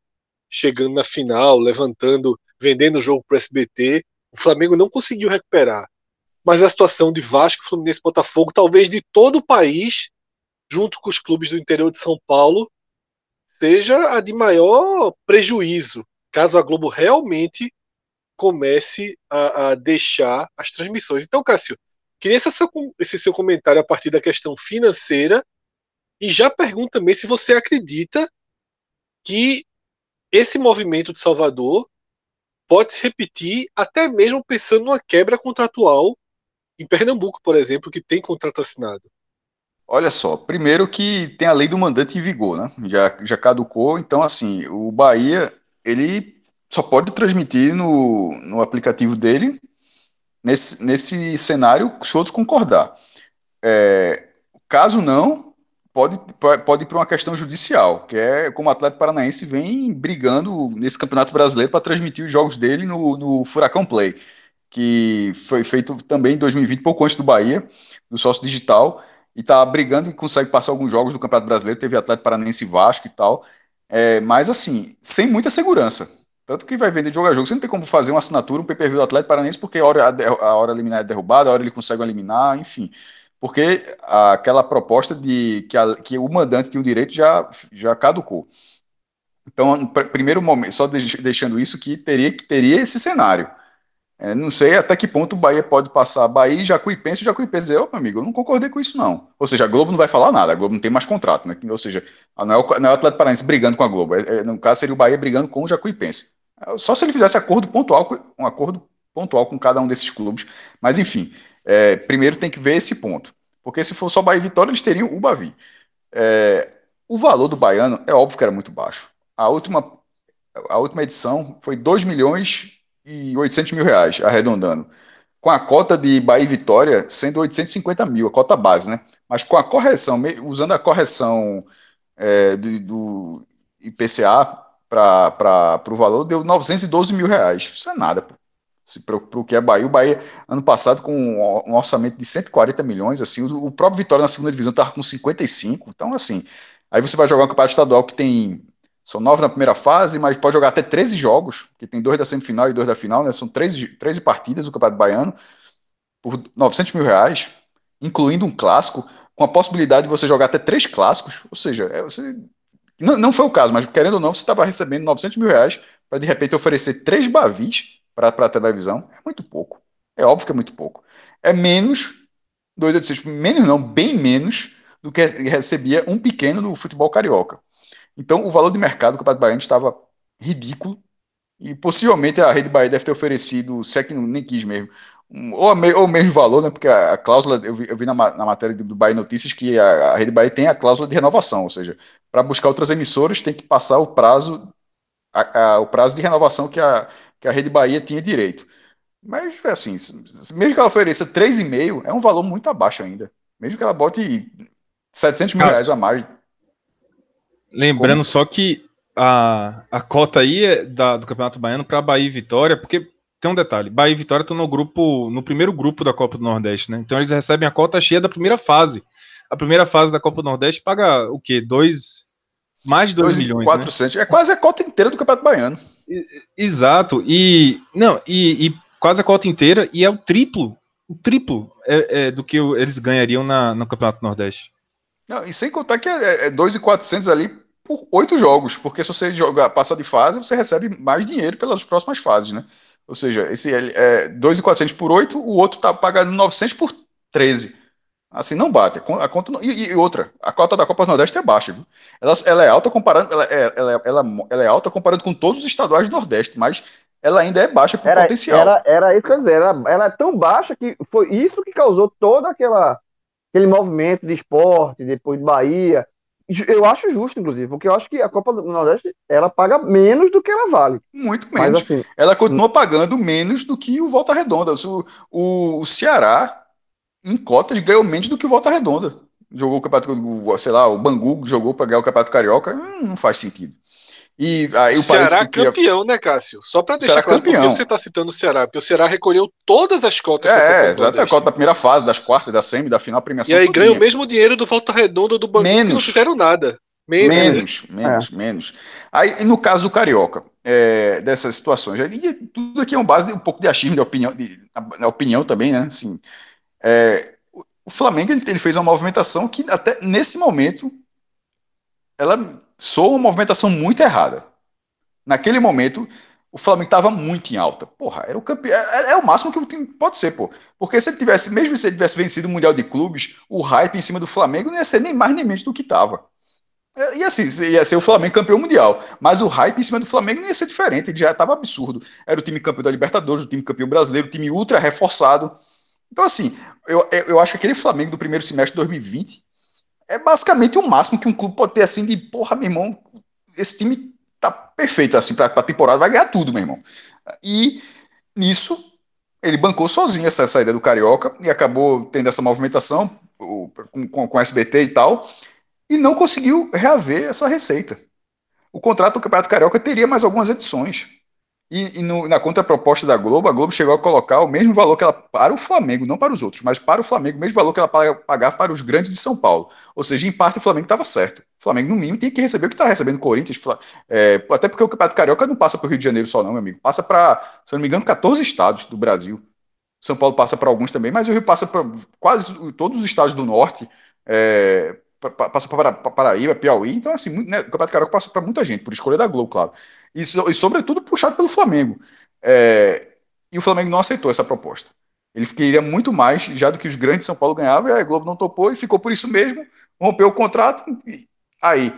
S2: chegando na final, levantando, vendendo o jogo para o SBT, o Flamengo não conseguiu recuperar. Mas a situação de Vasco, Fluminense Botafogo, talvez de todo o país, junto com os clubes do interior de São Paulo, seja a de maior prejuízo, caso a Globo realmente comece a, a deixar as transmissões. Então, Cássio, queria esse seu, esse seu comentário a partir da questão financeira e já pergunto também se você acredita que esse movimento de Salvador pode se repetir até mesmo pensando numa quebra contratual em Pernambuco, por exemplo, que tem contrato assinado.
S3: Olha só, primeiro que tem a lei do mandante em vigor, né? Já, já caducou, então assim, o Bahia, ele só pode transmitir no, no aplicativo dele nesse, nesse cenário se outros concordar. É, caso não, pode, pode ir para uma questão judicial, que é como o Atlético Paranaense vem brigando nesse Campeonato Brasileiro para transmitir os jogos dele no, no Furacão Play, que foi feito também em 2020, pouco antes do Bahia, do sócio digital, e está brigando e consegue passar alguns jogos do Campeonato Brasileiro, teve Atlético Paranaense e Vasco e tal, é, mas assim, sem muita segurança. Tanto que vai vender jogo a jogo. Você não tem como fazer uma assinatura, um PPV do Atlético Paranaense, porque a hora, a hora eliminar é derrubada, a hora ele consegue eliminar, enfim porque aquela proposta de que, a, que o mandante tinha o direito já, já caducou. Então, primeiro momento, só deixando isso, que teria, que teria esse cenário. É, não sei até que ponto o Bahia pode passar Bahia e Jacuipense, e Jacuipense dizer, opa, amigo, eu não concordei com isso, não. Ou seja, a Globo não vai falar nada, a Globo não tem mais contrato, né? Ou seja, não é o, não é o Atlético Paranaense brigando com a Globo, é, é, no caso seria o Bahia brigando com o Jacuipense. Só se ele fizesse acordo pontual, um acordo pontual com cada um desses clubes, mas enfim, é, primeiro tem que ver esse ponto. Porque se for só Bahia e Vitória, eles teriam o Bavi. É, o valor do baiano é óbvio que era muito baixo. A última, a última edição foi 2 milhões e 800 mil reais, arredondando. Com a cota de Bahia e Vitória sendo 850 mil, a cota base, né? Mas com a correção, usando a correção é, do, do IPCA, para o valor, deu 912 mil reais. Isso é nada, pô. Para o que é Bahia. O Bahia, ano passado, com um orçamento de 140 milhões, assim, o, o próprio Vitória na segunda divisão estava com 55. Então, assim, aí você vai jogar um campeonato estadual que tem. São nove na primeira fase, mas pode jogar até 13 jogos, que tem dois da semifinal e dois da final, né? São 13, 13 partidas do Campeonato Baiano, por 900 mil reais, incluindo um clássico, com a possibilidade de você jogar até três clássicos. Ou seja, é, você não, não foi o caso, mas querendo ou não, você estava recebendo 900 mil reais para de repente oferecer três bavis para a televisão. É muito pouco. É óbvio que é muito pouco. É menos, dois a seis, menos não, bem menos do que recebia um pequeno do futebol carioca. Então o valor de mercado do Campeonato Baiano estava ridículo e possivelmente a Rede Bahia deve ter oferecido, se é que nem quis mesmo, ou, ou o mesmo valor, né? Porque a, a cláusula, eu vi, eu vi na, na, matéria do Bahia Notícias que a, a Rede Bahia tem a cláusula de renovação, ou seja, para buscar outras emissoras tem que passar o prazo, a, o prazo de renovação que a, que a Rede Bahia tinha direito. Mas, assim, mesmo que ela ofereça 3,5, é um valor muito abaixo ainda. Mesmo que ela bote 700 mil reais a mais.
S6: Lembrando Como? só que a, a cota aí é da, do Campeonato Baiano para Bahia e Vitória, porque tem um detalhe: Bahia e Vitória estão no grupo, no primeiro grupo da Copa do Nordeste, né? Então eles recebem a cota cheia da primeira fase. A primeira fase da Copa do Nordeste paga o quê? Dois, mais de 2 milhões.
S3: 400. Né? É quase a cota inteira do Campeonato Baiano.
S6: Exato. E não, e, e, quase a cota inteira, e é o triplo. O triplo é, é do que eles ganhariam na, no Campeonato Nordeste.
S3: Não, e sem contar que é, é 2,400 ali por oito jogos, porque se você jogar, passa de fase, você recebe mais dinheiro pelas próximas fases, né? Ou seja, esse é 2.400 por 8, o outro está pagando 900 por 13. Assim, não bate. A conta não, e, e, outra, a cota da Copa do Nordeste é baixa, viu? Ela, ela é alta comparando, ela, é, ela, ela, ela, é alta comparando com todos os estaduais do Nordeste, mas ela ainda é baixa por
S4: era,
S3: potencial.
S4: Era, era isso que eu dizer, ela, ela é tão baixa que foi isso que causou todo aquela, aquele movimento de esporte, depois de Bahia, eu acho justo, inclusive, porque eu acho que a Copa do Nordeste ela paga menos do que ela vale.
S3: Muito menos. Mas, assim, ela continua pagando menos do que o Volta Redonda. O, o, o Ceará, em cotas, ganhou menos do que o Volta Redonda. Jogou o campeonato, sei lá, o Bangu jogou para ganhar o Campeonato Carioca, hum, não faz sentido.
S2: E aí o Ceará que campeão, né, Cássio? Só para deixar Ceará claro campeão. você está citando o Ceará, porque o Ceará recolheu todas as cotas.
S3: É, exato, a cota da primeira fase, das quartas, da semi, da final, premiação.
S2: E aí ganha o mesmo dinheiro do Volta Redonda do Banco menos. que não fizeram nada.
S3: Menos, menos, menos. É. menos. Aí, no caso do Carioca, é, dessas situações, e tudo aqui é um base de um pouco de achismo, de opinião, de, de opinião também, né? Assim, é, o Flamengo ele, ele fez uma movimentação que até nesse momento ela soa uma movimentação muito errada. Naquele momento, o Flamengo estava muito em alta. Porra, era o campeão. É, é, o máximo que o time pode ser, pô. Porque se ele tivesse, mesmo se ele tivesse vencido o Mundial de Clubes, o hype em cima do Flamengo não ia ser nem mais nem menos do que estava. É, e assim, ia ser o Flamengo campeão mundial. Mas o hype em cima do Flamengo não ia ser diferente, ele já estava absurdo. Era o time campeão da Libertadores, o time campeão brasileiro, o time ultra reforçado. Então, assim, eu, eu acho que aquele Flamengo do primeiro semestre de 2020 é basicamente o máximo que um clube pode ter assim de porra, meu irmão, esse time tá perfeito assim para a temporada, vai ganhar tudo, meu irmão. E nisso ele bancou sozinho essa saída do Carioca e acabou tendo essa movimentação com, com, com SBT e tal, e não conseguiu reaver essa receita. O contrato do Campeonato Carioca teria mais algumas edições. E, e no, na contraproposta da Globo, a Globo chegou a colocar o mesmo valor que ela para o Flamengo, não para os outros, mas para o Flamengo, o mesmo valor que ela pagava para os grandes de São Paulo. Ou seja, em parte o Flamengo estava certo. O Flamengo, no mínimo, tinha que receber o que está recebendo Corinthians. É, até porque o Campeonato Carioca não passa para o Rio de Janeiro só, não, meu amigo. Passa para, se não me engano, 14 estados do Brasil. São Paulo passa para alguns também, mas o Rio passa para quase todos os estados do norte. É, passa para Paraíba, Piauí. Então, assim, né, o Campeonato Carioca passa para muita gente, por escolha da Globo, claro e, e sobretudo puxado pelo Flamengo. É, e o Flamengo não aceitou essa proposta. Ele queria muito mais já do que os grandes de São Paulo ganhavam, e a Globo não topou e ficou por isso mesmo, rompeu o contrato, e aí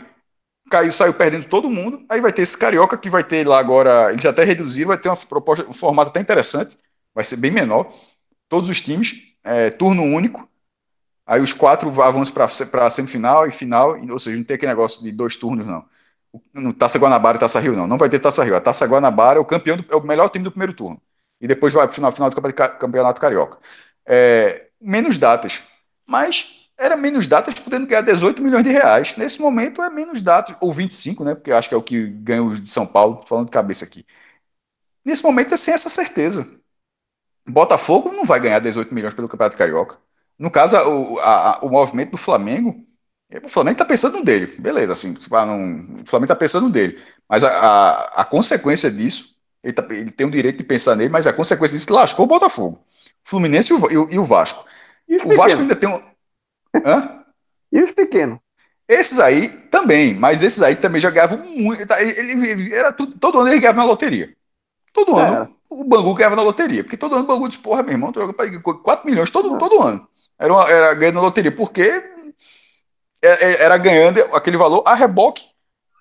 S3: caiu, saiu perdendo todo mundo, aí vai ter esse Carioca que vai ter lá agora, eles até reduziram, vai ter uma proposta, um formato até interessante, vai ser bem menor, todos os times, é, turno único, aí os quatro avançam para a semifinal e final, ou seja, não tem aquele negócio de dois turnos não no Taça Guanabara e Taça Rio, não. Não vai ter Taça Rio. A Taça Guanabara é o campeão, do, é o melhor time do primeiro turno. E depois vai para o final, final do Campeonato Carioca. É, menos datas. Mas era menos datas podendo ganhar 18 milhões de reais. Nesse momento é menos datas, ou 25, né? Porque eu acho que é o que ganha os de São Paulo, falando de cabeça aqui. Nesse momento é sem essa certeza. Botafogo não vai ganhar 18 milhões pelo Campeonato Carioca. No caso, o, a, o movimento do Flamengo, o Flamengo está pensando no dele, beleza, assim, não, o Flamengo está pensando no dele. Mas a, a, a consequência disso, ele, tá, ele, tem o direito de pensar nele, mas a consequência disso lascou o Botafogo. Fluminense e o, e, e o Vasco. E o Vasco ainda tem um.
S4: Hã? e os pequenos?
S3: Esses aí também, mas esses aí também já ganhavam muito. Tá, ele, ele, era tudo, todo ano ele ganhava na loteria. Todo ano é. o Bangu ganhava na loteria. Porque todo ano o Bangu disse, porra, meu irmão, 4 milhões todo, todo ano. Era, uma, era ganhando na loteria. Porque era ganhando aquele valor a reboque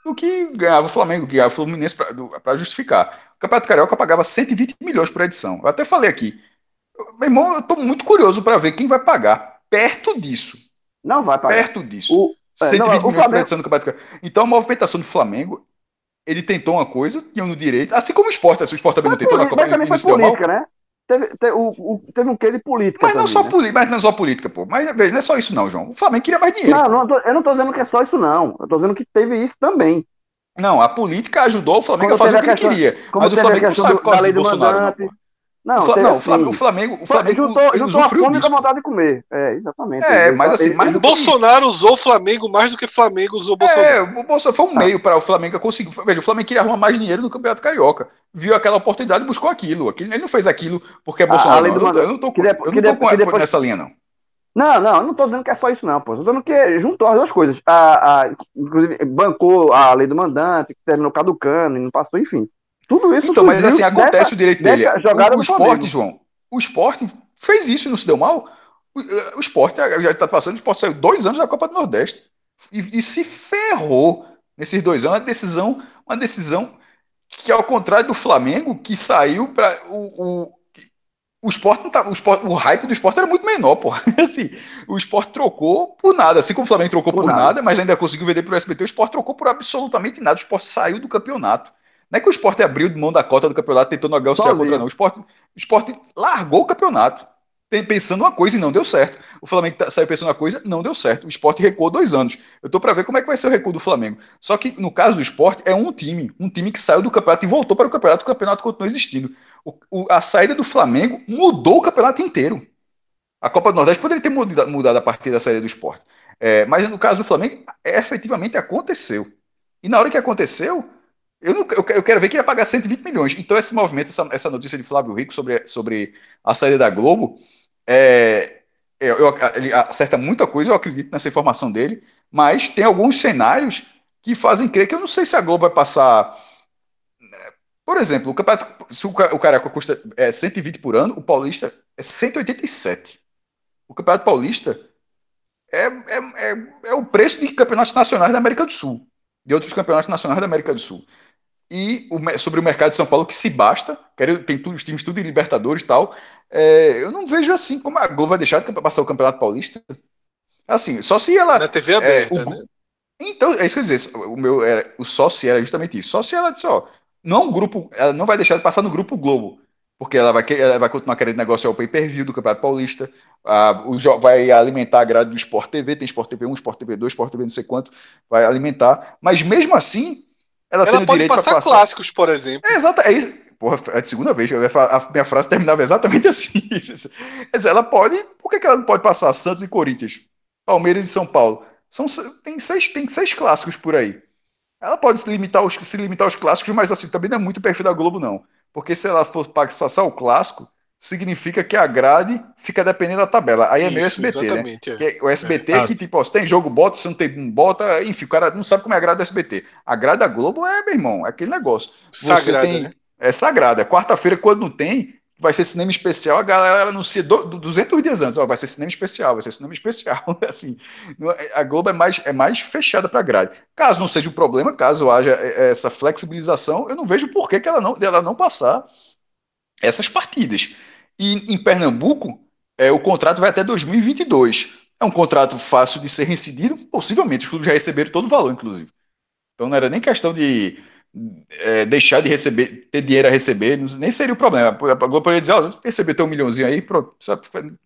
S3: do que ganhava o Flamengo, que ganhava o Fluminense para justificar. O Campeonato Carioca pagava 120 milhões por edição. Eu até falei aqui. Meu irmão, eu estou muito curioso para ver quem vai pagar perto disso.
S4: Não vai pagar.
S3: Perto disso. O, 120 não, milhões Flamengo... por edição do Campeonato Carioca. Então a movimentação do Flamengo, ele tentou uma coisa, tinha no direito, assim como o esporte, assim, o esporte também não tentou na Copa.
S4: Mas também foi política, né? Teve, o, o, teve um quê de política.
S3: Mas não, só né? política, mas não só política, pô. Mas veja, não é só isso, não, João. O Flamengo queria mais dinheiro.
S4: Não, não tô, eu não estou dizendo que é só isso, não. Eu estou dizendo que teve isso também.
S3: Não, a política ajudou o Flamengo como a fazer o que questão, ele queria. Mas o Flamengo não sabe qual é do Bolsonaro. Mandante, não, não, o, não, Flamengo, o Flamengo, o Flamengo
S4: juntou, juntou a fome com a vontade de comer. É, exatamente.
S3: É, mas assim, mais
S2: do Bolsonaro que... usou o Flamengo mais do que o Flamengo usou o Bolsonaro. É,
S3: o Bolsonaro foi um ah. meio para o Flamengo conseguir. Veja, o Flamengo queria arrumar mais dinheiro no Campeonato Carioca. Viu aquela oportunidade e buscou aquilo. aquilo. Ele não fez aquilo porque é ah, Bolsonaro. Ah, não. Eu, eu não tô, queria, eu não tô com depois... nessa linha, não.
S4: Não, não, eu não tô dizendo que é só isso, não, pô. Tô dizendo que juntou as duas coisas. A, a, inclusive, bancou a lei do mandante, que terminou caducando e não passou, enfim. Tudo isso.
S3: Então, mas assim, acontece o direito dele. O, o esporte, João, o esporte fez isso e não se deu mal. O, eh, o esporte já está passando, o esporte saiu dois anos da Copa do Nordeste e, e, se ferrou nesses dois anos. Uma decisão, uma decisão que, ao contrário do Flamengo, que saiu para o, o, o esporte não tá, o, esporte, o hype do esporte era muito menor, pô. Assim, o esporte trocou por nada, assim como o Flamengo trocou por, por nada. nada. mas ainda conseguiu vender para o SBT, o esporte trocou por absolutamente nada. O esporte saiu do campeonato. Não é que o esporte abriu mão da cota do campeonato tentando negociar contra não. O esporte, o esporte largou o campeonato pensando uma coisa e não deu certo. O Flamengo tá, saiu pensando uma coisa, não deu certo. O esporte recuou dois anos. Eu tô para ver como é que vai ser o recuo do Flamengo. Só que no caso do esporte, é um time. Um time que saiu do campeonato e voltou para o campeonato. O campeonato continua existindo. O, o, a saída do Flamengo mudou o campeonato inteiro. A Copa do Nordeste poderia ter mudado, mudado a partir da saída do esporte. É, mas no caso do Flamengo, é, efetivamente aconteceu. E na hora que aconteceu, eu, não, eu, quero ver quem ia pagar 120 milhões. Então, esse movimento, essa, essa notícia de Flávio Rico sobre, sobre a saída da Globo, é, eu, eu, ele acerta muita coisa, eu acredito nessa informação dele, mas tem alguns cenários que fazem crer que eu não sei se a Globo vai passar. Por exemplo, o se o, o custa é, 120 por ano, o Paulista é 187. O Campeonato Paulista é, é, é, é o preço de campeonatos nacionais da América do Sul, de outros campeonatos nacionais da América do Sul e o, sobre o mercado de São Paulo que se basta, quero, tem tudo, os times tudo em Libertadores e tal. É, eu não vejo assim como a Globo vai deixar de passar o Campeonato Paulista. Assim, só se ela.
S2: Na TV aberta, é, o, né?
S3: Então, é isso que eu ia dizer. O meu era, o só se era justamente isso. Só se ela disse, ó, não grupo, ela não vai deixar de passar no grupo Globo. Porque ela vai, ela vai continuar querendo negociar o pay-per-view do Campeonato Paulista, a, o, vai alimentar a grade do Sport TV, tem Sport TV 1, Sport TV 2, Sport TV não sei quanto, vai alimentar. Mas mesmo assim,
S2: ela, ela tem o direito para passar clássicos, por exemplo.
S3: É, exato, é isso. Porra, é a segunda vez. A minha frase terminava exatamente assim. ela pode. Por que ela não pode passar Santos e Corinthians? Palmeiras e São Paulo? São, tem, seis, tem seis clássicos por aí. Ela pode se limitar, aos, se limitar aos clássicos, mas assim, também não é muito perfil da Globo, não. Porque se ela for passar o clássico, significa que a grade fica dependendo da tabela. Aí é Isso, meio SBT, né? É. o SBT é. que, tipo, ó, se tem jogo, bota, se não tem, bota, enfim, o cara não sabe como é a grade do SBT. A grade da Globo é, meu irmão, é aquele negócio. Sagrada, Você tem. Né? É sagrada. Quarta-feira, quando não tem, vai ser cinema especial, a galera anuncia do, 200 dias antes, ó, vai ser cinema especial, vai ser cinema especial, assim, a Globo é mais, é mais fechada para grade. Caso não seja um problema, caso haja é, essa flexibilização, eu não vejo por que, que ela, não, ela não passar essas partidas. E em Pernambuco, é, o contrato vai até 2022. É um contrato fácil de ser reincidido, possivelmente. Os clubes já receberam todo o valor, inclusive. Então não era nem questão de é, deixar de receber, ter dinheiro a receber, nem seria o problema. A Globo poderia dizer, ó, receber teu um milhãozinho aí, pronto,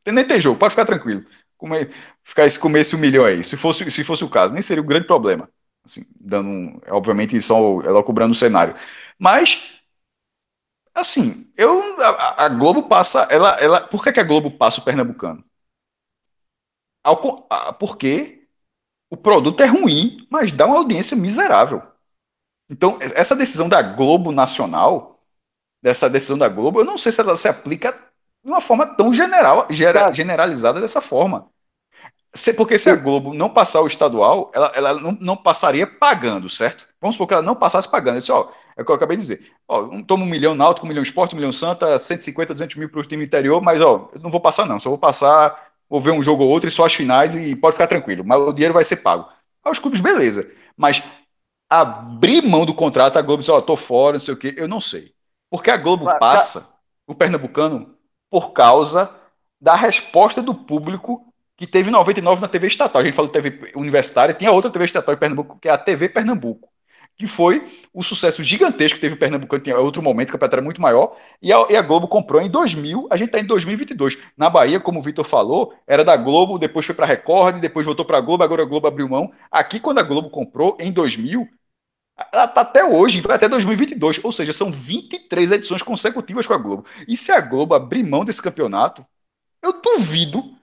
S3: nem tem jogo, pode ficar tranquilo. comer, ficar esse começo um milhão aí. Se fosse, se fosse o caso, nem seria um grande problema. Assim, dando obviamente só ela cobrando o cenário. Mas assim, eu a, a, Globo passa, ela, ela, por que, que a Globo passa o pernambucano? Ao, porque o produto é ruim, mas dá uma audiência miserável. Então, essa decisão da Globo Nacional, dessa decisão da Globo, eu não sei se ela se aplica de uma forma tão general, generalizada dessa forma. Porque se a Globo não passar o estadual, ela, ela não, não, passaria pagando, certo? Vamos supor que ela não passasse pagando. Eu disse, ó, é o que eu acabei de dizer. Ó, toma um milhão náutico, um milhão esporte, um milhão santa, 150, 200 mil para o time interior, mas ó, eu não vou passar não, só vou passar, vou ver um jogo ou outro e só as finais e pode ficar tranquilo, mas o dinheiro vai ser pago. Aos clubes, beleza. Mas abrir mão do contrato, a Globo diz, ó, tô fora, não sei o quê, eu não sei. Porque a Globo passa o pernambucano por causa da resposta do público que teve 99 na TV estatal. A gente falou TV universitária, tinha outra TV estatal em Pernambuco, que é a TV Pernambuco, que foi o sucesso gigantesco que teve o Pernambuco, tinha outro momento, o campeonato era muito maior, e a, e a Globo comprou em 2000, a gente está em 2022. Na Bahia, como o Vitor falou, era da Globo, depois foi para a Record, depois voltou para a Globo, agora a Globo abriu mão. Aqui, quando a Globo comprou, em 2000, ela está até hoje, vai até 2022, ou seja, são 23 edições consecutivas com a Globo. E se a Globo abrir mão desse campeonato, eu duvido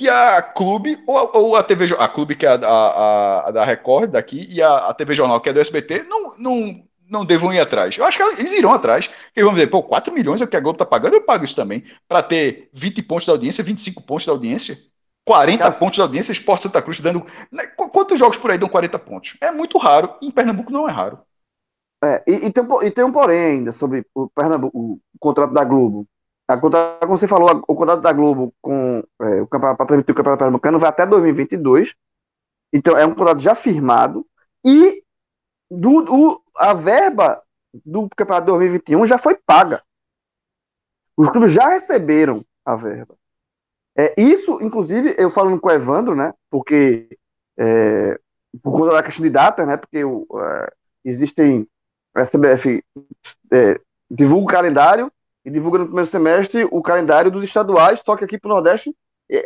S3: que a Clube, ou, ou a TV, a Clube que é a, a, a da Record daqui, e a, a, TV Jornal que é do SBT, não, não, não devam ir atrás. Eu acho que eles irão atrás, porque vão dizer, pô, 4 milhões é o que a Globo está pagando, eu pago isso também, para ter 20 pontos de audiência, 25 pontos de audiência. 40 Cara, pontos de audiência, Esporte Santa Cruz dando. Né, quantos jogos por aí dão 40 pontos? É muito raro. Em Pernambuco não é raro.
S4: É, e, e, tem, e tem um porém ainda sobre o, Pernambuco, o contrato da Globo. A como você falou, o contrato da Globo com é, o campeonato para transmitir o Campeonato Pernambucano vai até 2022. Então é um contrato já firmado. E do, do, a verba do Campeonato 2021 já foi paga. Os clubes já receberam a verba. É, isso, inclusive, eu falando com o Evandro, né? Porque é, por conta da questão de data, né? Porque o, é, existem a CBF é, divulga o calendário e divulga no primeiro semestre o calendário dos estaduais, só que aqui para o Nordeste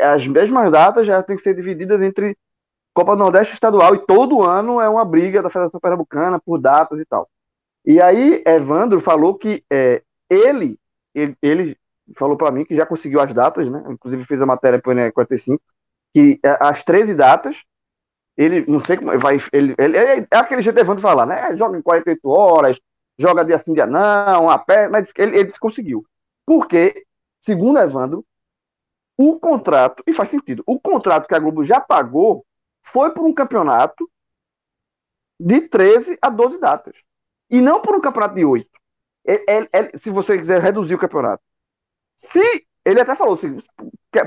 S4: as mesmas datas já tem que ser divididas entre Copa do Nordeste e estadual, e todo ano é uma briga da Federação Pernambucana por datas e tal. E aí, Evandro falou que é, ele, ele, ele falou para mim que já conseguiu as datas, né? Inclusive fez a matéria para o ENE 45, que é, as 13 datas, ele não sei como vai. Ele, ele, é aquele jeito de Evandro falar, né? Joga em 48 horas, joga dia sim, dia não, a pé, mas ele, ele conseguiu. Porque, segundo Evandro, o contrato, e faz sentido, o contrato que a Globo já pagou foi por um campeonato de 13 a 12 datas. E não por um campeonato de 8. Ele, ele, se você quiser reduzir o campeonato. Se ele até falou assim,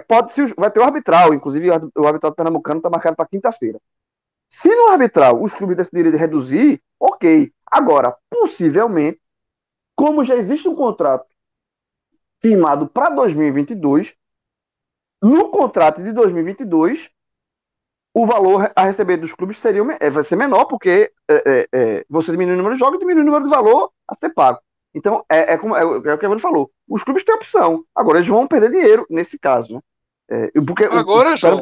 S4: pode se vai ter o arbitral, inclusive o arbitral do Pernambucano está marcado para quinta-feira. Se no arbitral os clubes decidirem reduzir, ok. Agora, possivelmente, como já existe um contrato firmado para 2022, no contrato de 2022 o valor a receber dos clubes seria é, vai ser menor porque é, é, você diminui o número de jogos e diminui o número de valor a ser pago. Então, é, é, como, é, é o que o Kevin falou. Os clubes têm opção. Agora, eles vão perder dinheiro nesse caso. Né? É, porque,
S2: Agora, o, João.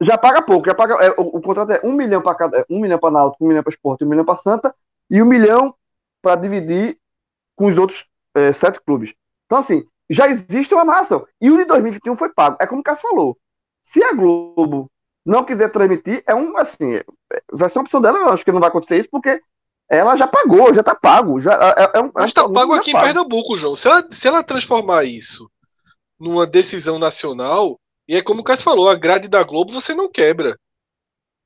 S4: Já paga pouco. Já paga, é, o, o, contrato é um milhão para cada. Um milhão para Náutico, um milhão para Esporte, um milhão para Santa e um milhão para dividir com os outros é, sete clubes. Então, assim, já existe uma amarração. E o de 2021 foi pago. É como o Cássio falou. Se a Globo não quiser transmitir, é um assim, vai ser uma opção dela, eu acho que não vai acontecer isso, porque ela já pagou, já tá pago. Já, é, é, é um,
S2: Mas tá pago aqui pago. em Pernambuco, João. Se ela, se ela transformar isso numa decisão nacional, e é como o Cássio falou, a grade da Globo você não quebra.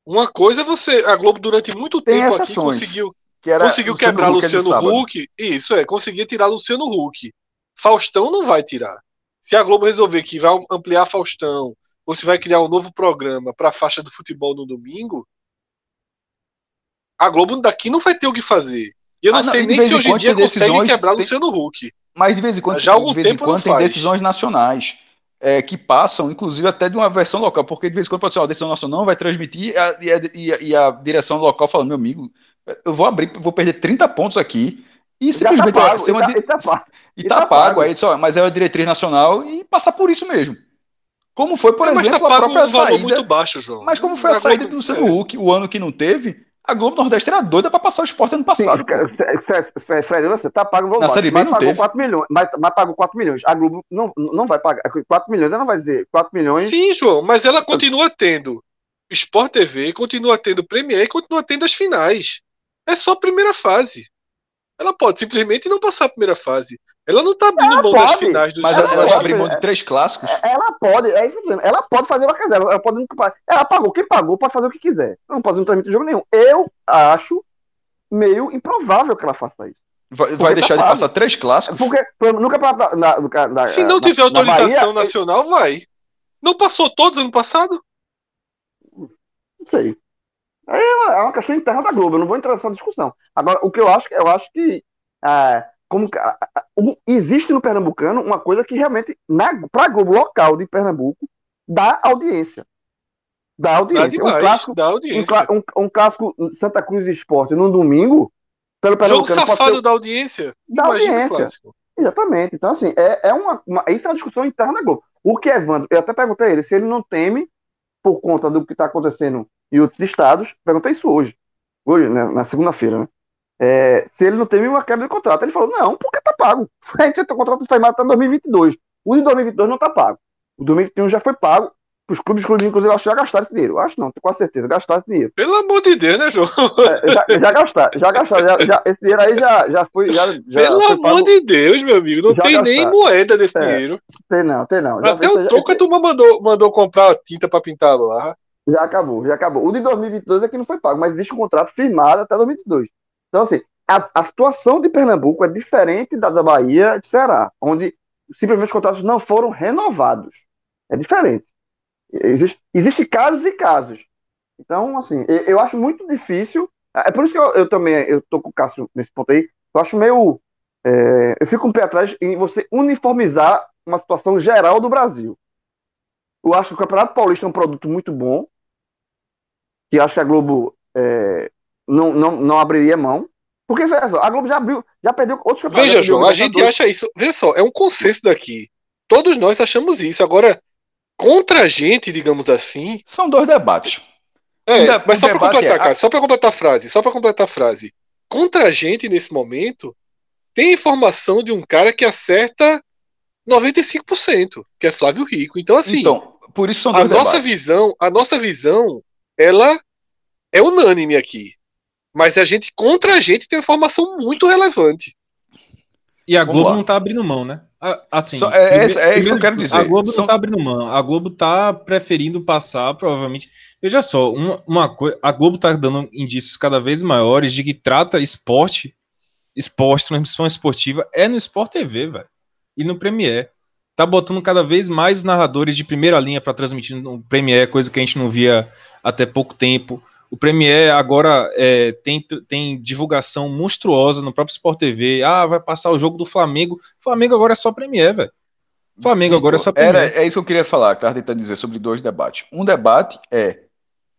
S2: Uma coisa é você. A Globo durante muito
S3: Tem
S2: tempo
S3: aqui
S2: conseguiu, que conseguiu Luciano quebrar Huck Luciano Huck. Isso, é, conseguia tirar Luciano Huck. Faustão não vai tirar. Se a Globo resolver que vai ampliar Faustão, ou se vai criar um novo programa para a faixa do futebol no domingo, a Globo daqui não vai ter o que fazer. E eu não ah, sei nem se hoje em dia consegue quebrar tem... Luciano Huck.
S3: Mas de vez em quando, Já de vez em quando tem decisões nacionais é, que passam, inclusive, até de uma versão local, porque de vez em quando pode ser uma decisão nacional, vai transmitir a, e, a, e, a, e, a, direção local falando, meu amigo, eu vou abrir, vou perder 30 pontos aqui e simplesmente tá pago, ser uma. E tá, e tá, e tá, tá pago, pago. Aí, só, mas é a diretriz nacional e passar por isso mesmo. Como foi, por é, exemplo, tá a própria um saída.
S2: muito baixo, João.
S3: Mas como foi a saída do Luciano é. Huck, o ano que não teve, a Globo Nordeste era doida para passar o esporte ano passado.
S4: Sim, Fred, você tá pago
S3: Na Série B não teve.
S4: 4 milhões, mas, mas pagou 4 milhões. A Globo não, não vai pagar. 4 milhões, ela não vai dizer 4 milhões.
S2: Sim, João, mas ela continua tendo Sport TV, continua tendo Premier e continua tendo as finais. É só a primeira fase. Ela pode simplesmente não passar a primeira fase. Ela não tá abrindo ela mão pode. das finais dos
S3: Mas ela, ela abriu mão de três clássicos.
S4: Ela pode, é isso mesmo. Ela pode fazer o que quiser. Ela, pode, ela pagou. Quem pagou pode fazer o que quiser. Não pode não transmitir jogo nenhum. Eu acho meio improvável que ela faça isso.
S3: Vai, vai deixar tá de passar três clássicos?
S4: Porque nunca na, na,
S2: na, Se não tiver autorização Bahia, nacional, vai. Não passou todos ano passado?
S4: Não sei. É uma questão interna da Globo. Eu não vou entrar nessa discussão. Agora, o que eu acho, eu acho que é, como existe no Pernambucano uma coisa que realmente, para a Globo local de Pernambuco, dá audiência. Dá audiência. Dá
S2: demais,
S4: um clássico,
S2: dá audiência.
S4: Um, um, um clássico Santa Cruz Esporte no domingo, pelo
S2: Pernambucano. Jogo safado ter... da audiência.
S4: Da audiência. Exatamente. Então, assim, é, é uma, uma, Isso é uma discussão interna da Globo. O que Evandro, eu até perguntei a ele se ele não teme, por conta do que está acontecendo em outros estados, perguntei isso hoje, hoje, né, na segunda-feira, né? É, se ele não teve uma quebra de contrato. Ele falou, não, porque tá pago. A gente tem o contrato firmado até 2022. O de 2022 não tá pago. O 2021 já foi pago. Os clubes, inclusive, acho que já gastaram esse dinheiro. Acho não, tenho quase certeza, gastaram esse dinheiro.
S2: Pelo amor de Deus, né, João?
S4: É, já, já gastaram, já gastaram. Já, já, esse dinheiro aí já, já foi. Já, já
S2: Pelo foi amor de Deus, meu amigo, não tem gastaram. nem moeda desse é, dinheiro.
S4: Tem não, tem não.
S2: Até o troco a turma mandou, mandou comprar tinta para pintar lá.
S4: Já acabou, já acabou. O de 2022 é que não foi pago, mas existe um contrato firmado até 2022. Então, assim, a, a, situação de Pernambuco é diferente da da Bahia e de Ceará, onde simplesmente os contratos não foram renovados. É diferente. Existe, existe casos e casos. Então, assim, eu, eu acho muito difícil. É por isso que eu, eu também eu com o Cássio nesse ponto aí. Eu acho meio. É, eu fico um pé atrás em você uniformizar uma situação geral do Brasil. Eu acho que o Campeonato Paulista é um produto muito bom, que acho que a Globo é, não, não, não abriria mão. Porque a Globo já abriu, já perdeu outros
S2: campeonatos. Veja, João, a gente acha isso. Veja só, é um consenso daqui. Todos nós achamos isso. Agora, contra a gente, digamos assim.
S3: São dois debates.
S2: É, um mas só para completar, é... cara, só para completar a frase, só para completar a frase. Contra a gente, nesse momento, tem informação de um cara que acerta 95%, que é Flávio Rico. Então, assim. Então,
S3: por isso são dois
S2: a debates. nossa visão, a nossa visão, ela é unânime aqui. Mas a gente, contra a gente, tem informação muito relevante.
S6: E a Globo não tá abrindo mão, né? Assim,
S3: Só, é, primeiro, é, é isso que eu quero dizer.
S6: A Globo São... não tá abrindo mão. A Globo tá preferindo passar, provavelmente. Veja só, uma, uma coisa. A Globo tá dando indícios cada vez maiores de que trata esporte, esporte, transmissão esportiva, é no Sport TV, velho. E no Premiere. Tá botando cada vez mais narradores de primeira linha para transmitir no Premiere, coisa que a gente não via até pouco tempo. O Premier agora é, tem, tem divulgação monstruosa no próprio Sport TV. Ah, vai passar o jogo do Flamengo. Flamengo agora é só Premier, velho. Flamengo agora é só
S3: Premier. Era, é isso que eu queria falar, que tentando dizer sobre dois debates. Um debate é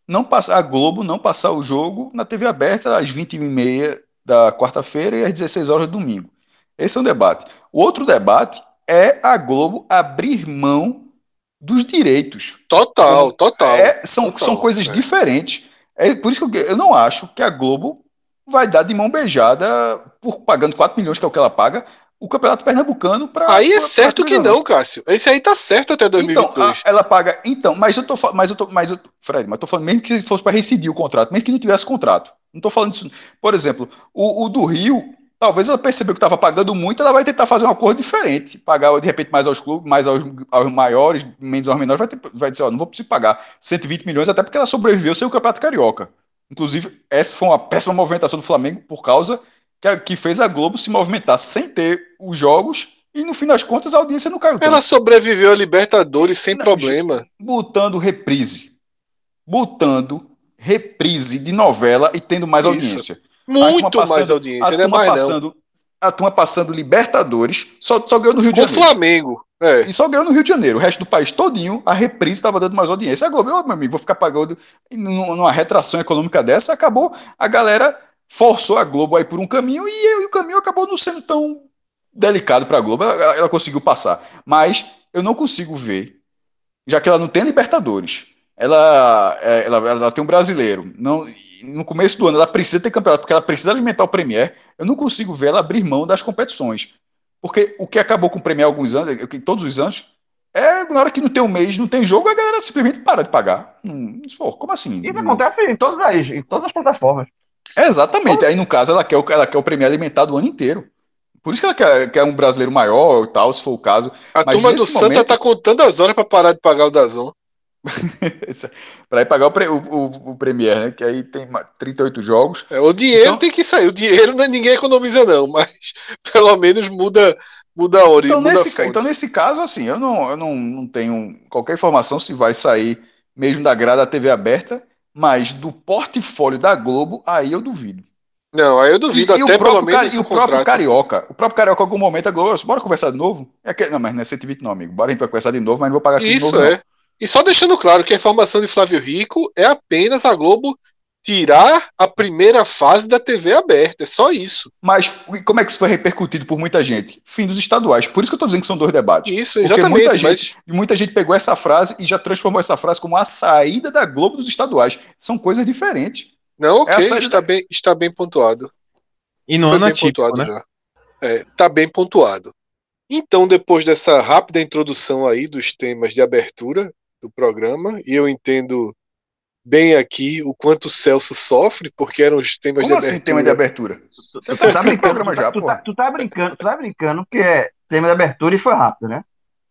S3: não passar a Globo não passar o jogo na TV aberta às 20h30 da quarta-feira e às 16 horas do domingo. Esse é um debate. O outro debate é a Globo abrir mão dos direitos.
S2: Total, total.
S3: É, são,
S2: total,
S3: são coisas é. diferentes. É por isso que eu, eu não acho que a Globo vai dar de mão beijada por pagando 4 milhões, que é o que ela paga, o Campeonato Pernambucano para.
S2: Aí é pra, certo pra que não, Cássio. Esse aí tá certo até 2022.
S3: Então, a, ela paga. Então, mas eu tô mas eu tô, mas eu, Fred, mas eu tô falando mesmo que fosse para rescindir o contrato, mesmo que não tivesse contrato. Não tô falando disso. Por exemplo, o, o do Rio, talvez ela percebeu que estava pagando muito, ela vai tentar fazer um acordo diferente, pagar de repente mais aos clubes, mais aos, aos maiores, menos aos menores, vai, ter, vai dizer, ó, não vou precisar pagar 120 milhões, até porque ela sobreviveu sem o Campeonato Carioca. Inclusive, essa foi uma péssima movimentação do Flamengo por causa que, a, que fez a Globo se movimentar sem ter os jogos e no fim das contas a audiência não caiu.
S2: Ela sobreviveu a Libertadores sem não, problema.
S3: Botando reprise. Botando reprise de novela e tendo mais Isso. audiência.
S2: Muito passando, mais audiência, a
S3: turma,
S2: mais
S3: passando, não. a turma passando Libertadores, só, só ganhou no Rio
S2: Com
S3: de Janeiro.
S2: Flamengo.
S3: É. E só ganhou no Rio de Janeiro. O resto do país todinho, a reprise estava dando mais audiência. A Globo, oh, meu amigo, vou ficar pagando numa retração econômica dessa. Acabou, a galera forçou a Globo aí por um caminho e, e o caminho acabou não sendo tão delicado para a Globo. Ela, ela, conseguiu passar. Mas eu não consigo ver. já que ela não tem Libertadores, ela, é, ela, ela tem um brasileiro, não, no começo do ano ela precisa ter campeonato, porque ela precisa alimentar o Premier, eu não consigo ver ela abrir mão das competições. Porque o que acabou com o Premier alguns anos, todos os anos, é na hora que não tem um mês, não tem jogo, a galera simplesmente para de pagar. Hum, pô, como assim?
S4: Isso acontece em todas as, em todas as plataformas.
S3: É, exatamente. Aí, no caso, ela quer, ela quer o Premier alimentado o ano inteiro. Por isso que ela quer, quer um brasileiro maior e tal, se for o caso.
S2: A Mas turma do momento... Santa tá contando as horas para parar de pagar o Dazon.
S3: para ir pagar o, o, o, Premier, né? Que aí tem 38 jogos.
S2: É, o dinheiro então... tem que sair. O dinheiro não, é, ninguém economiza, não, mas pelo menos muda, muda a hora.
S3: Então, nesse, então, nesse caso, assim, eu não, eu não, não tenho qualquer informação se vai sair mesmo da grada da TV aberta, mas do portfólio da Globo, aí eu duvido.
S2: Não, aí eu duvido e, até
S3: e pelo menos. E o próprio Carioca. O próprio Carioca, em algum momento, a Globo, bora conversar de novo? É que, não, mas não é 120 não, amigo. Bora a gente vai conversar de novo, mas não vou pagar aqui
S2: Isso
S3: de novo.
S2: É. Não. E só deixando claro que a informação de Flávio Rico é apenas a Globo tirar a primeira fase da TV aberta, é só isso.
S3: Mas como é que isso foi repercutido por muita gente? Fim dos estaduais. Por isso que eu estou dizendo que são dois debates.
S2: Isso, exatamente.
S3: Porque muita gente, muita gente pegou essa frase e já transformou essa frase como a saída da Globo dos estaduais. São coisas diferentes.
S2: Não, ok, é está, da... bem, está bem pontuado.
S6: E não é pontuado né? já.
S2: É, tá bem pontuado. Então, depois dessa rápida introdução aí dos temas de abertura do programa, e eu entendo bem aqui o quanto o Celso sofre, porque eram os temas
S3: Como
S2: de
S3: assim, tema de abertura?
S4: Você tá, tá brincando, programa já, tu, tá, tu tá brincando, tu tá brincando que é tema de abertura e foi rápido, né?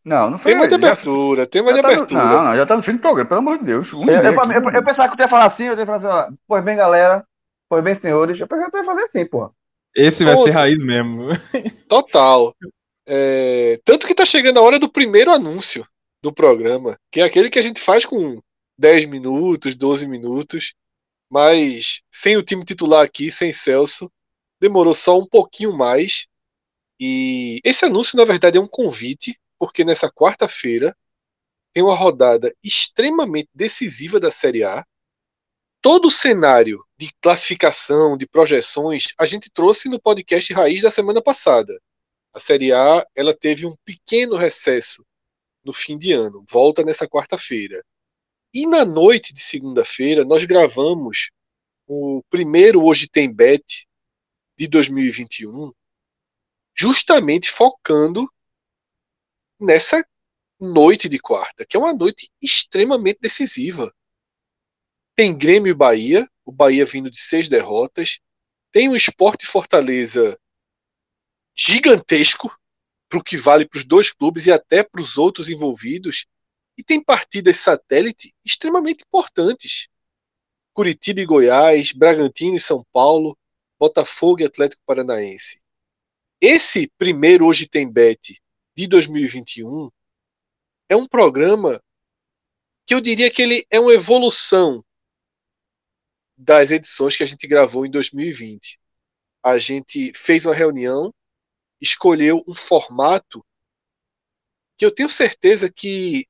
S2: Não, não foi. Tema de abertura, já, tema de tá abertura.
S3: No, não, não, já tá no fim do programa, pelo amor de Deus.
S4: Um eu, eu, eu, eu, pensava que tu ia falar assim, eu ia falar assim, ó, pois bem, galera, pois bem, senhores, eu pensava que tu ia fazer assim, pô.
S6: Esse vai Todo. ser raiz mesmo.
S2: Total. É, tanto que tá chegando a hora do primeiro anúncio do programa, que é aquele que a gente faz com 10 minutos, 12 minutos, mas sem o time titular aqui, sem Celso, demorou só um pouquinho mais. E esse anúncio, na verdade, é um convite, porque nessa quarta-feira tem uma rodada extremamente decisiva da Série A. Todo o cenário de classificação, de projeções, a gente trouxe no podcast Raiz da semana passada. A Série A ela teve um pequeno recesso no fim de ano, volta nessa quarta-feira. E na noite de segunda-feira, nós gravamos o primeiro Hoje Tem Bet de 2021, justamente focando nessa noite de quarta, que é uma noite extremamente decisiva. Tem Grêmio e Bahia, o Bahia vindo de seis derrotas. Tem o Esporte Fortaleza gigantesco, para o que vale para os dois clubes e até para os outros envolvidos, e tem partidas satélite extremamente importantes. Curitiba e Goiás, Bragantino e São Paulo, Botafogo e Atlético Paranaense. Esse primeiro Hoje Tem Bet de 2021 é um programa que eu diria que ele é uma evolução das edições que a gente gravou em 2020. A gente fez uma reunião, escolheu um formato que eu tenho certeza que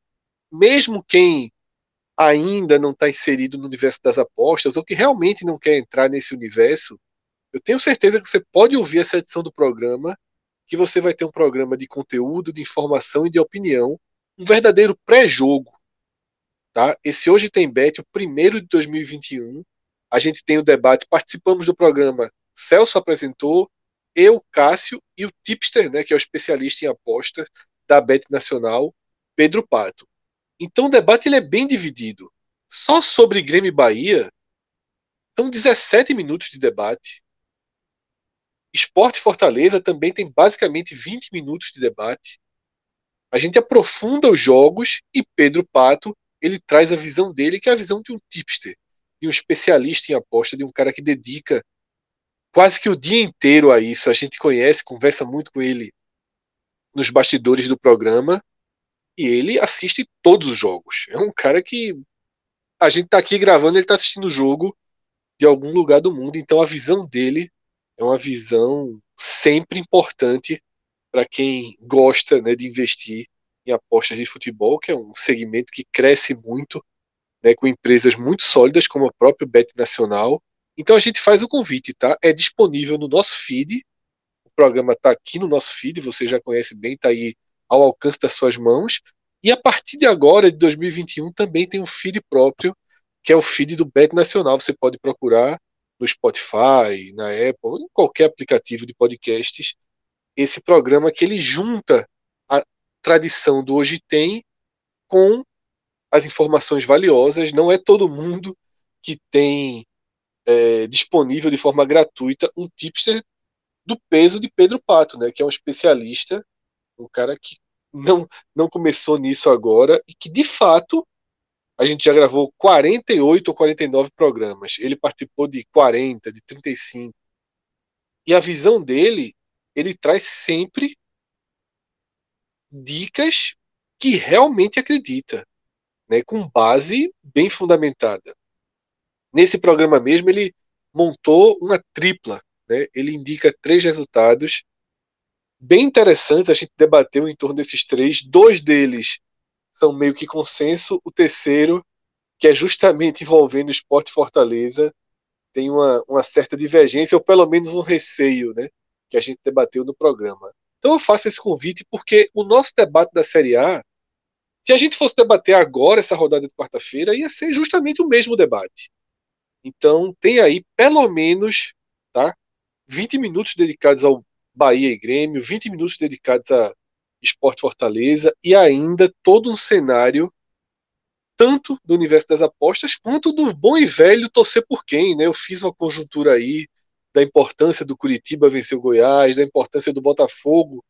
S2: mesmo quem ainda não está inserido no universo das apostas ou que realmente não quer entrar nesse universo, eu tenho certeza que você pode ouvir essa edição do programa, que você vai ter um programa de conteúdo, de informação e de opinião, um verdadeiro pré-jogo. Tá? Esse hoje tem bet, o primeiro de 2021. A gente tem o debate, participamos do programa. Celso apresentou, eu, Cássio e o tipster, né, que é o especialista em apostas da Bet Nacional, Pedro Pato. Então o debate ele é bem dividido. Só sobre Grêmio e Bahia, são 17 minutos de debate. Esporte Fortaleza também tem basicamente 20 minutos de debate. A gente aprofunda os jogos e Pedro Pato ele traz a visão dele, que é a visão de um tipster, de um especialista em aposta, de um cara que dedica quase que o dia inteiro a isso. A gente conhece, conversa muito com ele nos bastidores do programa e ele assiste todos os jogos. É um cara que a gente tá aqui gravando, ele tá assistindo o jogo de algum lugar do mundo, então a visão dele é uma visão sempre importante para quem gosta né, de investir em apostas de futebol, que é um segmento que cresce muito, né, com empresas muito sólidas como a própria Bet Nacional. Então a gente faz o convite, tá? É disponível no nosso feed. O programa está aqui no nosso feed, você já conhece bem, está aí ao alcance das suas mãos. E a partir de agora, de 2021, também tem um feed próprio, que é o feed do Bet Nacional. Você pode procurar no Spotify, na Apple, em qualquer aplicativo de podcasts, esse programa que ele junta a tradição do Hoje Tem com as informações valiosas. Não é todo mundo que tem é, disponível de forma gratuita um tipster do peso de Pedro Pato, né, que é um especialista, um cara que não, não começou nisso agora e que de fato a gente já gravou 48 ou 49 programas. Ele participou de 40, de 35. E a visão dele, ele traz sempre dicas que realmente acredita, né, com base bem fundamentada. Nesse programa mesmo, ele montou uma tripla. Né? Ele indica três resultados bem interessantes. A gente debateu em torno desses três. Dois deles são meio que consenso. O terceiro, que é justamente envolvendo o esporte Fortaleza, tem uma, uma certa divergência, ou pelo menos um receio, né? Que a gente debateu no programa. Então eu faço esse convite porque o nosso debate da Série A, se a gente fosse debater agora essa rodada de quarta-feira, ia ser justamente o mesmo debate. Então tem aí pelo menos tá, 20 minutos dedicados ao Bahia e Grêmio, 20 minutos dedicados a Esporte Fortaleza e ainda todo um cenário tanto do universo das apostas quanto do bom e velho torcer por quem, né? Eu fiz uma conjuntura aí da importância do Curitiba vencer o Goiás, da importância do Botafogo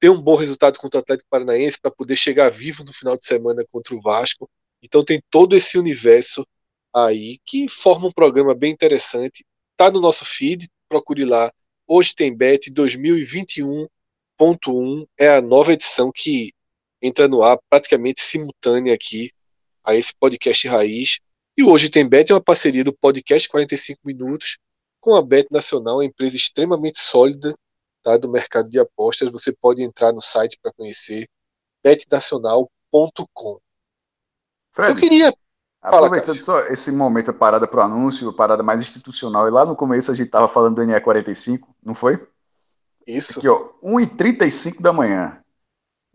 S2: ter um bom resultado contra o Atlético Paranaense para poder chegar vivo no final de semana contra o Vasco. Então tem todo esse universo aí que forma um programa bem interessante. Tá no nosso feed, procure lá Hoje tem Bet 2021.1 é a nova edição que entra no ar praticamente simultânea aqui a esse podcast raiz. E hoje tem Bet é uma parceria do podcast 45 minutos com a Bet Nacional, uma empresa extremamente sólida tá, do mercado de apostas. Você pode entrar no site para conhecer betnacional.com.
S3: Eu queria Aproveitando Fala, só esse momento, a parada para o anúncio, a parada mais institucional, e lá no começo a gente tava falando do NE45, não foi?
S2: Isso.
S3: Aqui, ó, 1h35 da manhã,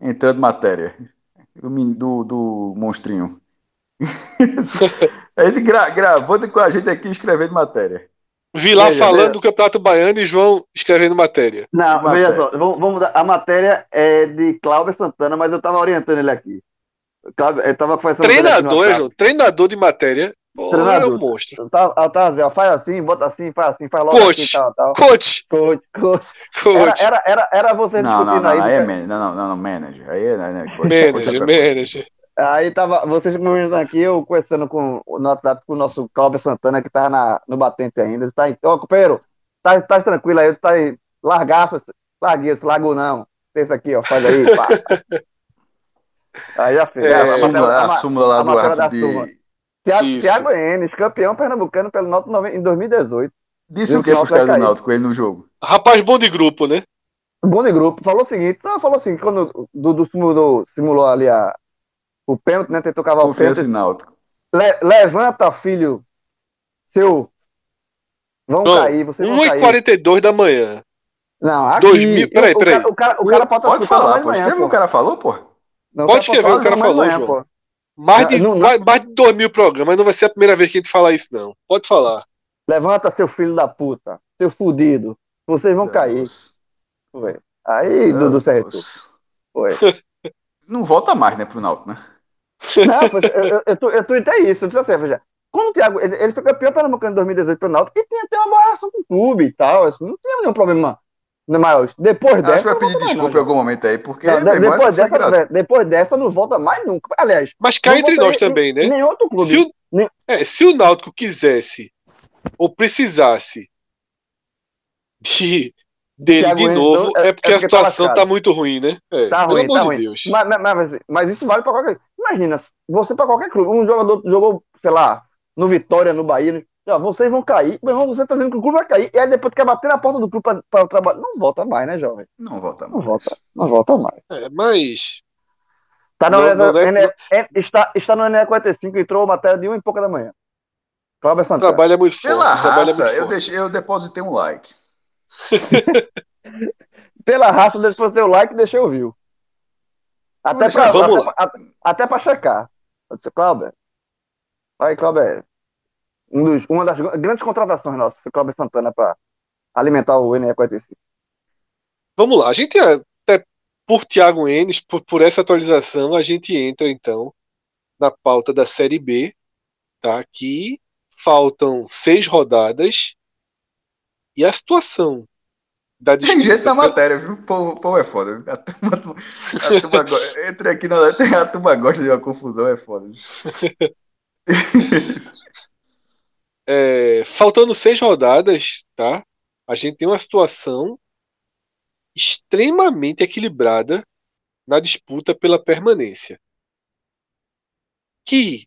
S3: entrando matéria, do, do, do monstrinho. Ele gra, gravou com a gente aqui escrevendo matéria.
S2: Vi lá veja, falando veja. do Campeonato Baiano e João escrevendo matéria.
S4: Não, matéria. veja só, vamos, vamos, a matéria é de Cláudio Santana, mas eu estava orientando ele aqui.
S2: Ele tava fazendo treinador, João, treinador de matéria. treinador. é um monstro.
S4: Tá, tá, Zé, faz assim, bota assim, faz assim, faz logo
S2: coach, assim, tal, tal. Coach.
S4: Coach, coach. coach. Era, era, era, era você
S3: não, não, não, aí. aí é man, não, não, não, manager. Aí é, né,
S2: coach, manager, coach é manager.
S4: Aí tava, vocês comentando aqui, eu conversando com o WhatsApp com o nosso Cláudio Santana, que tava na, no batente ainda. Ele tá aí, ô, companheiro, tá, tá tranquilo aí, tá aí, largaço, largue isso, largo não. Pensa aqui, ó, faz aí, pá. Aí já fez. É,
S3: a, súmula, a, súmula lá do árbitro de.
S4: Tiago, Thiago Enes, campeão pernambucano pelo Náutico em 2018.
S3: Disse o que pros caras do Náutico ele no jogo?
S2: Rapaz bom de grupo, né?
S4: Bom de grupo. Falou o seguinte, só falou assim, quando o Dudu simulou, simulou ali a, o pênalti, né? Tentou cavar
S3: Confiança
S4: o pênalti.
S3: Náutico.
S4: Le, levanta, filho. Seu. Vão Bom, cair, vocês vão
S2: 1h42 da manhã.
S4: Não, aqui.
S2: 2000, peraí, peraí.
S4: O cara, o cara, o cara
S3: pode, pode falar, pô. Escreve o cara falou, pô.
S2: Não, Pode escrever, o cara falou, João. Pô. Mais de, não, não, mais, mais de dois mil programas, não vai ser a primeira vez que a gente fala isso, não. Pode falar.
S4: Levanta, seu filho da puta, seu fudido. Vocês vão Deus. cair. Foi. Aí, Deus. Dudu Cerretu. Foi.
S3: Não volta mais, né, pro Náutico, né?
S4: Não, foi, eu, eu, eu, eu tuitei isso, eu disse assim, veja, quando o Thiago, ele, ele foi campeão pernambucano em 2018 pelo Náutico, e tinha até uma boa relação com o clube e tal, assim, não tinha nenhum problema mas depois dessa.
S3: Acho que vai pedir desculpa em algum momento aí, porque. Não,
S4: depois, dessa, depois dessa não volta mais nunca. Aliás.
S2: Mas cá entre nós também, né?
S4: Nem outro clube.
S2: Se o, nem... É, se o Náutico quisesse ou precisasse de, dele de novo, então, é, é, porque é, a tá situação tá, tá, muito ruim, né?
S4: É, tá ruim, tá ruim. Deus. Mas, mas, mas, isso vale para qualquer. Imagina, você para qualquer clube. Um jogador jogou, sei lá, no Vitória, no Bahia, ó, vocês vão cair, meu irmão, você tá dizendo que o clube vai cair, e aí depois quer bater na porta do clube para o trabalho. Não volta mais, né, jovem?
S3: Não volta mais.
S4: Não volta, não volta mais.
S2: É, mas.
S4: Tá no não, não está, está no NE45, entrou matéria de 1 e pouca da manhã.
S2: Cláudio Santana. Trabalha muito forte.
S3: Pela raça, muito eu, deixei, eu depositei um like.
S4: Pela raça, depositei o like e deixei o view. Até para até, até, até checar. Eu disse, Cláudio. Aí, Cláudio. Um dos, uma das grandes contratações nossas foi Cláudio Santana para alimentar o NE45.
S2: Vamos lá, a gente até por Thiago Enes, por, por essa atualização, a gente entra então na pauta da Série B, tá? Que faltam seis rodadas e a situação
S3: da disputa. Tem jeito na matéria, viu? O povo, povo é foda. A turma, a turma entra aqui na a turma gosta de uma confusão, é foda.
S2: é, faltando seis rodadas, tá? A gente tem uma situação extremamente equilibrada na disputa pela permanência. Que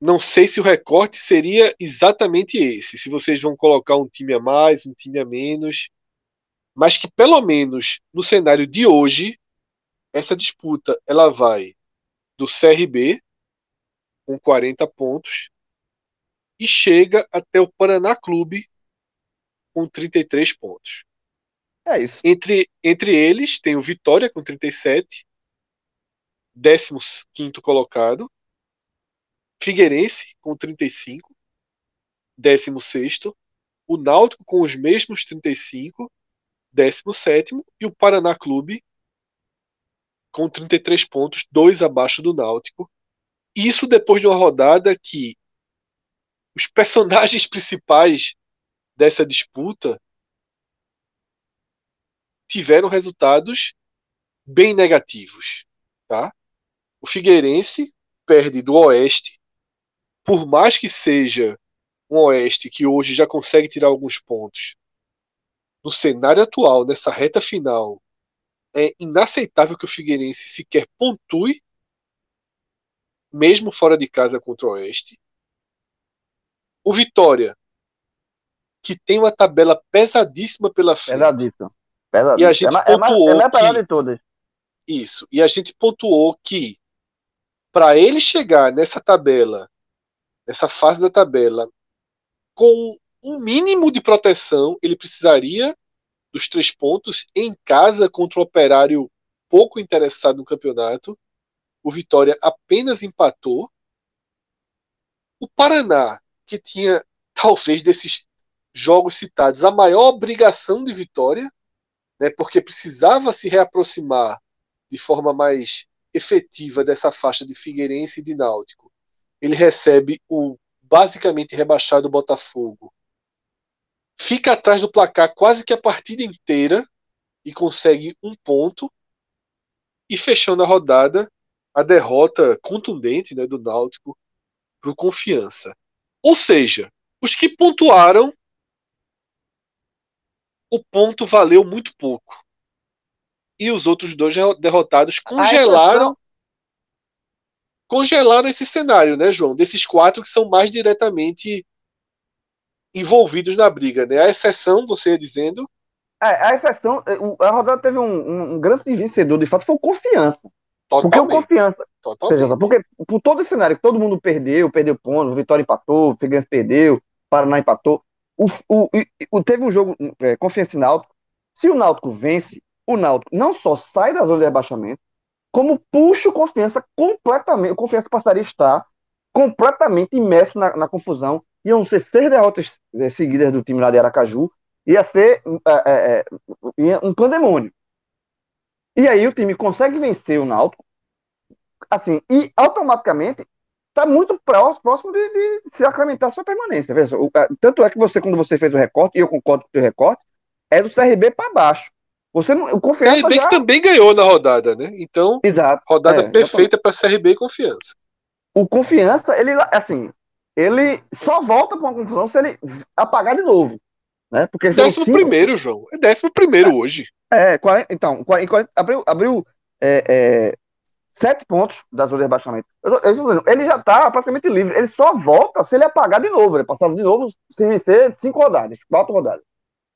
S2: não sei se o recorte seria exatamente esse, se vocês vão colocar um time a mais, um time a menos, mas que pelo menos no cenário de hoje essa disputa ela vai do CRB com 40 pontos e chega até o Paraná Clube com 33 pontos.
S4: É isso.
S2: Entre, entre eles tem o Vitória com 37, 15 colocado, Figueirense com 35, 16. O Náutico com os mesmos 35, 17. E o Paraná Clube com 33 pontos, dois abaixo do Náutico. Isso depois de uma rodada que os personagens principais dessa disputa tiveram resultados bem negativos, tá? O Figueirense perde do Oeste por mais que seja um Oeste que hoje já consegue tirar alguns pontos, no cenário atual, nessa reta final, é inaceitável que o Figueirense sequer pontue, mesmo fora de casa contra o Oeste. O Vitória, que tem uma tabela pesadíssima pela frente.
S4: Pesadíssima.
S2: pesadíssima. E a gente é, pontuou.
S4: É, é, é de todas.
S2: Isso. E a gente pontuou que para ele chegar nessa tabela nessa fase da tabela, com um mínimo de proteção, ele precisaria dos três pontos em casa contra o Operário pouco interessado no campeonato. O Vitória apenas empatou. O Paraná, que tinha talvez desses jogos citados a maior obrigação de vitória, né, porque precisava se reaproximar de forma mais efetiva dessa faixa de Figueirense e de Náutico ele recebe o basicamente rebaixado Botafogo. Fica atrás do placar quase que a partida inteira e consegue um ponto. E fechando a rodada, a derrota contundente né, do Náutico para o Confiança. Ou seja, os que pontuaram, o ponto valeu muito pouco. E os outros dois derrotados congelaram congelaram esse cenário, né, João? Desses quatro que são mais diretamente envolvidos na briga, né? A exceção, você ia dizendo.
S4: É, a exceção, é, a rodada teve um, um grande vencedor, de fato, foi o Confiança. Totalmente. Porque o Confiança. Totalmente. Porque por todo esse cenário que todo mundo perdeu, perdeu pontos, Vitória empatou, Figueirense perdeu, Paraná empatou. O, o, o, teve um jogo, é, Confiança e Náutico. Se o Náutico vence, o Náutico não só sai da zona de rebaixamento, como puxa o Confiança completamente. O Confiança passaria a estar completamente imerso na, na confusão. Iam ser seis derrotas eh, seguidas do time lá de Aracaju. Ia ser é, é, um pandemônio. E aí o time consegue vencer o Náutico. Assim, e automaticamente está muito próximo de, de se acreditar sua permanência. Veja, o, tanto é que você, quando você fez o recorte, e eu concordo com o seu recorte, é do CRB para baixo. Você não, o
S2: Confiança CRB já... que também ganhou na rodada, né? Então, Exato. rodada é, perfeita para CRB e Confiança.
S4: O Confiança, ele assim, ele só volta para uma confusão se ele apagar de novo, né?
S2: Porque décimo cinco... primeiro, João. É décimo primeiro é, hoje.
S4: É, 40, então, 40, abriu, abriu é, é, sete pontos da zona de rebaixamento. Eu, eu, ele já está praticamente livre. Ele só volta se ele apagar de novo. Ele passava de novo sem vencer cinco rodadas, quatro rodadas.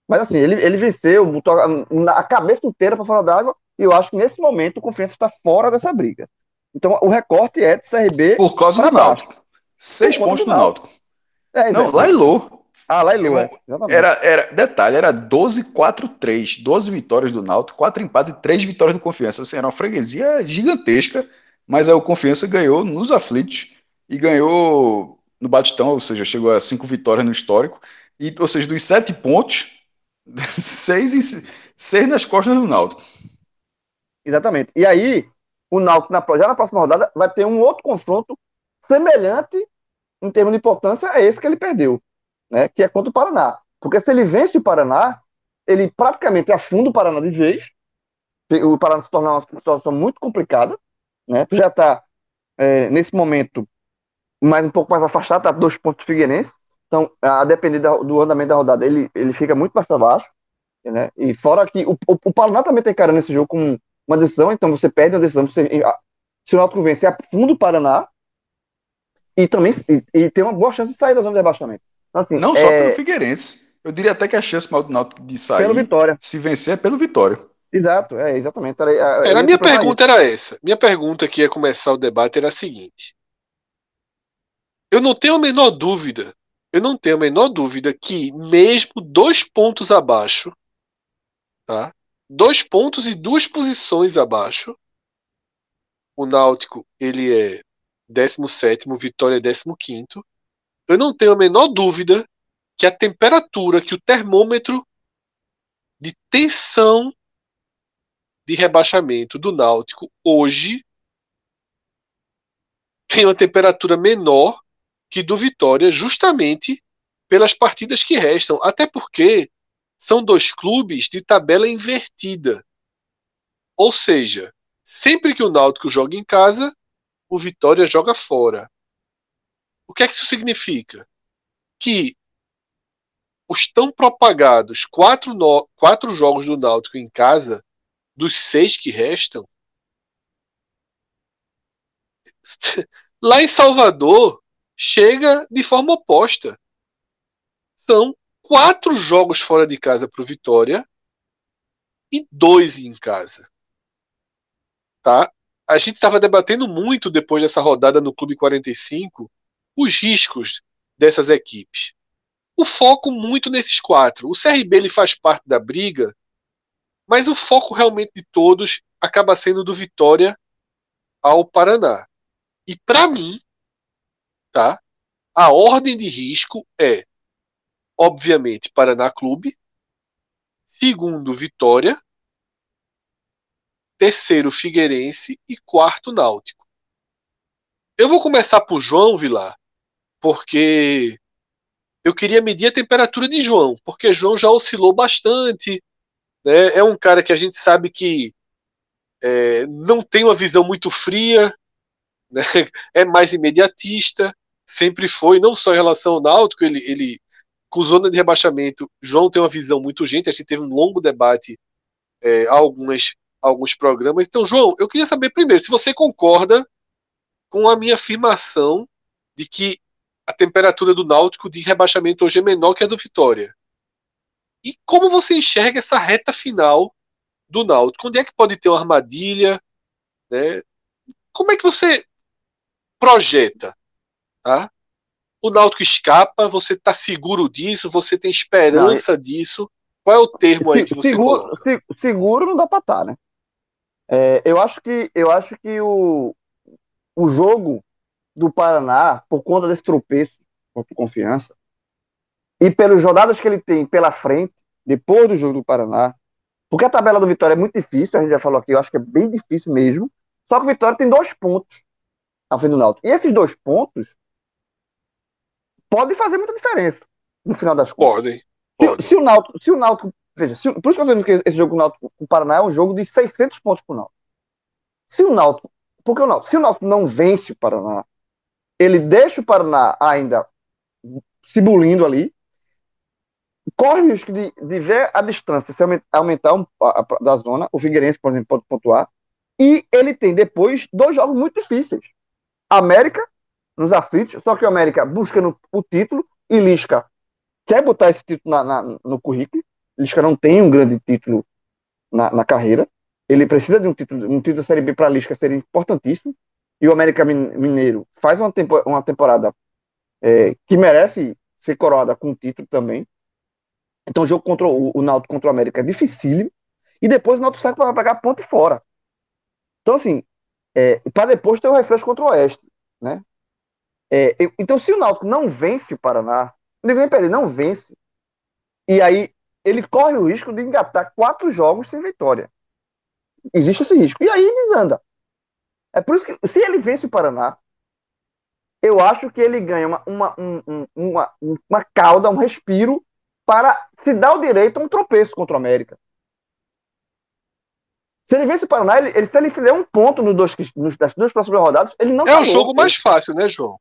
S4: Mas assim, ele, ele venceu, botou a, a cabeça inteira para fora d'água, e eu acho que nesse momento o Confiança está fora dessa briga. Então o recorte é de CRB.
S3: Por causa do Náutico. Seis pontos do Náutico. É, não, Lailô.
S4: Ah, lá e Lua.
S3: Era, era, detalhe, era 12-4-3. 12 vitórias do Náutico, 4 empates e 3 vitórias do Confiança. Assim, era uma freguesia gigantesca, mas aí o Confiança ganhou nos aflitos e ganhou no Batistão, ou seja, chegou a 5 vitórias no histórico. E, ou seja, dos 7 pontos, 6, em, 6 nas costas do Náutico.
S4: Exatamente. E aí, o Náutico, na, já na próxima rodada, vai ter um outro confronto semelhante em termos de importância a esse que ele perdeu né, que é contra o Paraná. Porque se ele vence o Paraná, ele praticamente afunda o Paraná de vez. O Paraná se torna uma situação muito complicada, né? Já está é, nesse momento mais um pouco mais afastado, está dois pontos Figueirense. Então, a depender do andamento da rodada, ele, ele fica muito mais para baixo. Né? E fora que o, o, o Paraná também está encarando esse jogo com uma decisão, então você perde uma decisão, você, se o Náutico vencer, afunda o Paraná e também e, e, tem uma boa chance de sair da zona de rebaixamento.
S3: Assim, não é... só pelo Figueirense. Eu diria até que a chance maior do Náutico de sair,
S4: pelo Vitória.
S3: se vencer, é pelo Vitória.
S4: Exato, é, exatamente. Era,
S2: era a minha pergunta era essa. Minha pergunta que ia começar o debate era a seguinte. Eu não tenho a menor dúvida, eu não tenho a menor dúvida que mesmo dois pontos abaixo, tá? Dois pontos e duas posições abaixo, o Náutico ele é 17 Vitória é 15 eu não tenho a menor dúvida que a temperatura, que o termômetro de tensão de rebaixamento do Náutico hoje tem uma temperatura menor que do Vitória, justamente pelas partidas que restam. Até porque são dois clubes de tabela invertida. Ou seja, sempre que o Náutico joga em casa, o Vitória joga fora. O que é que isso significa? Que os tão propagados quatro, no... quatro jogos do Náutico em casa, dos seis que restam, lá em Salvador, chega de forma oposta. São quatro jogos fora de casa para o Vitória e dois em casa. Tá? A gente estava debatendo muito depois dessa rodada no Clube 45 os riscos dessas equipes. O foco muito nesses quatro. O CRB ele faz parte da briga, mas o foco realmente de todos acaba sendo do Vitória ao Paraná. E para mim, tá? A ordem de risco é, obviamente, Paraná Clube, segundo Vitória, terceiro Figueirense e quarto Náutico. Eu vou começar por João Vilar, porque eu queria medir a temperatura de João, porque João já oscilou bastante. Né? É um cara que a gente sabe que é, não tem uma visão muito fria, né? é mais imediatista, sempre foi, não só em relação ao Náutico, ele, ele com zona de rebaixamento, João tem uma visão muito urgente, a gente teve um longo debate é, algumas, alguns programas. Então, João, eu queria saber primeiro se você concorda com a minha afirmação de que a temperatura do Náutico de rebaixamento hoje é menor que a do Vitória. E como você enxerga essa reta final do Náutico? Onde é que pode ter uma armadilha? Né? Como é que você projeta? Tá? O Náutico escapa, você está seguro disso, você tem esperança não, disso. Qual é o termo aí que você
S4: seguro,
S2: coloca?
S4: Seguro não dá para estar, tá, né? É, eu acho que eu acho que o, o jogo do Paraná, por conta desse tropeço contra confiança, e pelas rodadas que ele tem pela frente, depois do jogo do Paraná, porque a tabela do Vitória é muito difícil, a gente já falou aqui, eu acho que é bem difícil mesmo, só que o Vitória tem dois pontos à frente do Náutico. E esses dois pontos podem fazer muita diferença no final das
S2: contas. Podem.
S4: Se, se, o Náutico, se o Náutico, veja, se, por isso que eu estou dizendo que esse jogo com o Paraná é um jogo de 600 pontos para o Náutico. Se o Náutico, porque o Náutico, se o Náutico não vence o Paraná, ele deixa o Paraná ainda se bulindo ali, corre o risco de, de ver a distância se aumentar um, a, a, da zona, o Figueirense, por exemplo, pode pontuar, e ele tem depois dois jogos muito difíceis. América, nos aflitos, só que o América busca no, o título, e Lisca quer botar esse título na, na, no currículo, Lisca não tem um grande título na, na carreira, ele precisa de um título, um título da Série B para Lisca seria importantíssimo, e o América Mineiro faz uma, tempo, uma temporada é, que merece ser coroada com o título também. Então o jogo contra o, o Náutico contra o América é dificílimo. E depois o Náutico sai para pegar ponto fora. Então, assim, é, para depois ter o refresco contra o Oeste, né? É, então, se o Náutico não vence o Paraná, ninguém perde, não vence, e aí ele corre o risco de engatar quatro jogos sem vitória. Existe esse risco. E aí desanda. É por isso que, se ele vence o Paraná, eu acho que ele ganha uma, uma, um, uma, uma cauda, um respiro, para se dar o direito a um tropeço contra o América. Se ele vence o Paraná, ele, ele, se ele fizer um ponto nos dois, nos, nas duas próximas rodadas, ele não
S2: É o jogo mais fácil, né, João?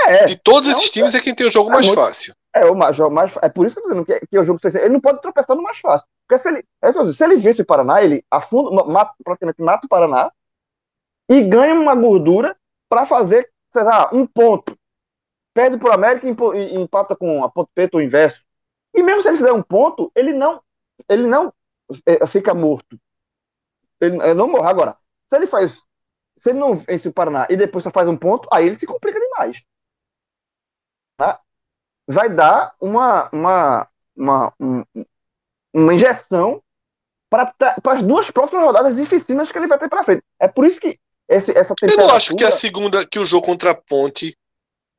S4: É.
S2: De todos é esses um, times é quem tem o jogo é mais muito, fácil.
S4: É, o mais, mais, é por isso que eu tô dizendo que, que é o jogo ele não pode tropeçar no mais fácil. Porque se ele, é, se ele vence o Paraná, ele afunda, mata, praticamente mata o Paraná e ganha uma gordura para fazer, sei lá, um ponto. Perde para o América e empata com a ponto preto o inverso. E mesmo se ele fizer um ponto, ele não, ele não é, fica morto. Ele, ele não morre. Agora, se ele faz. Se ele não vence o Paraná e depois só faz um ponto, aí ele se complica demais. Tá? Vai dar uma, uma, uma, uma injeção para as duas próximas rodadas dificílimas que ele vai ter para frente. É por isso que esse, essa
S2: temperatura... Eu não acho que a segunda, que o jogo contra a Ponte,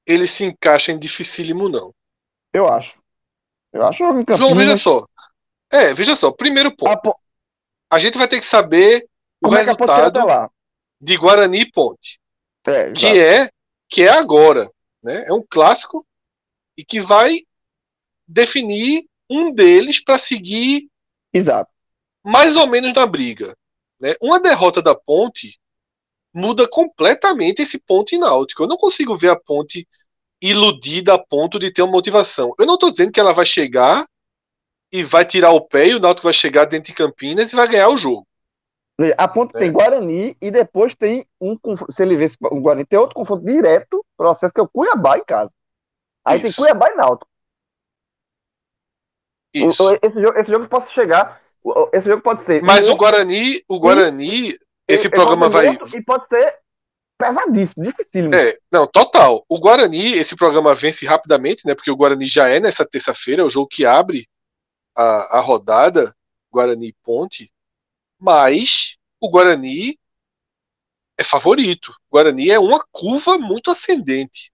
S2: ele se encaixa em dificílimo, não.
S4: Eu acho. Eu acho
S2: que João, veja só. É, veja só. Primeiro ponto. A, a gente vai ter que saber Como o é resultado de Guarani e Ponte. É, que é que é agora, né? É um clássico e que vai definir um deles para seguir
S4: Exato.
S2: mais ou menos na briga. Né? Uma derrota da Ponte muda completamente esse ponto náutico. Eu não consigo ver a Ponte iludida a ponto de ter uma motivação. Eu não estou dizendo que ela vai chegar e vai tirar o pé e o Náutico vai chegar dentro de Campinas e vai ganhar o jogo.
S4: A ponte é. tem Guarani e depois tem um se ele vê o Guarani tem outro confronto direto, processo que é o Cuiabá em casa. Aí Isso. tem Cuiabá e Náutico. Isso. Esse jogo, esse jogo pode chegar. Esse jogo pode ser.
S2: Mas o Guarani, o Guarani, esse programa vai.
S4: E pode ser pesadíssimo, dificílimo.
S2: É, não, total. O Guarani, esse programa vence rapidamente, né? Porque o Guarani já é nessa terça-feira, é o jogo que abre a, a rodada, Guarani Ponte. Mas o Guarani é favorito. O Guarani é uma curva muito ascendente.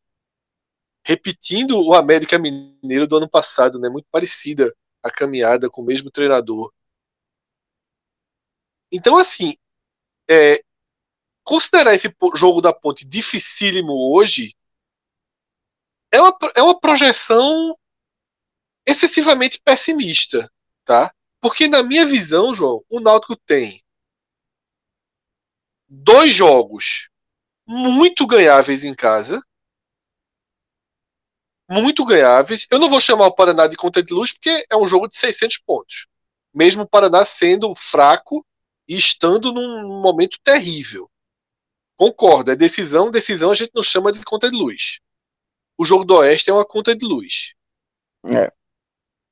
S2: Repetindo o América Mineiro do ano passado, né? Muito parecida a caminhada com o mesmo treinador. Então, assim, é, considerar esse jogo da ponte dificílimo hoje é uma, é uma projeção excessivamente pessimista, tá? Porque na minha visão, João, o Náutico tem dois jogos muito ganháveis em casa, muito ganháveis. Eu não vou chamar o Paraná de conta de luz porque é um jogo de 600 pontos. Mesmo o Paraná sendo fraco e estando num momento terrível. Concordo, é decisão, decisão a gente não chama de conta de luz. O jogo do Oeste é uma conta de luz.
S4: É.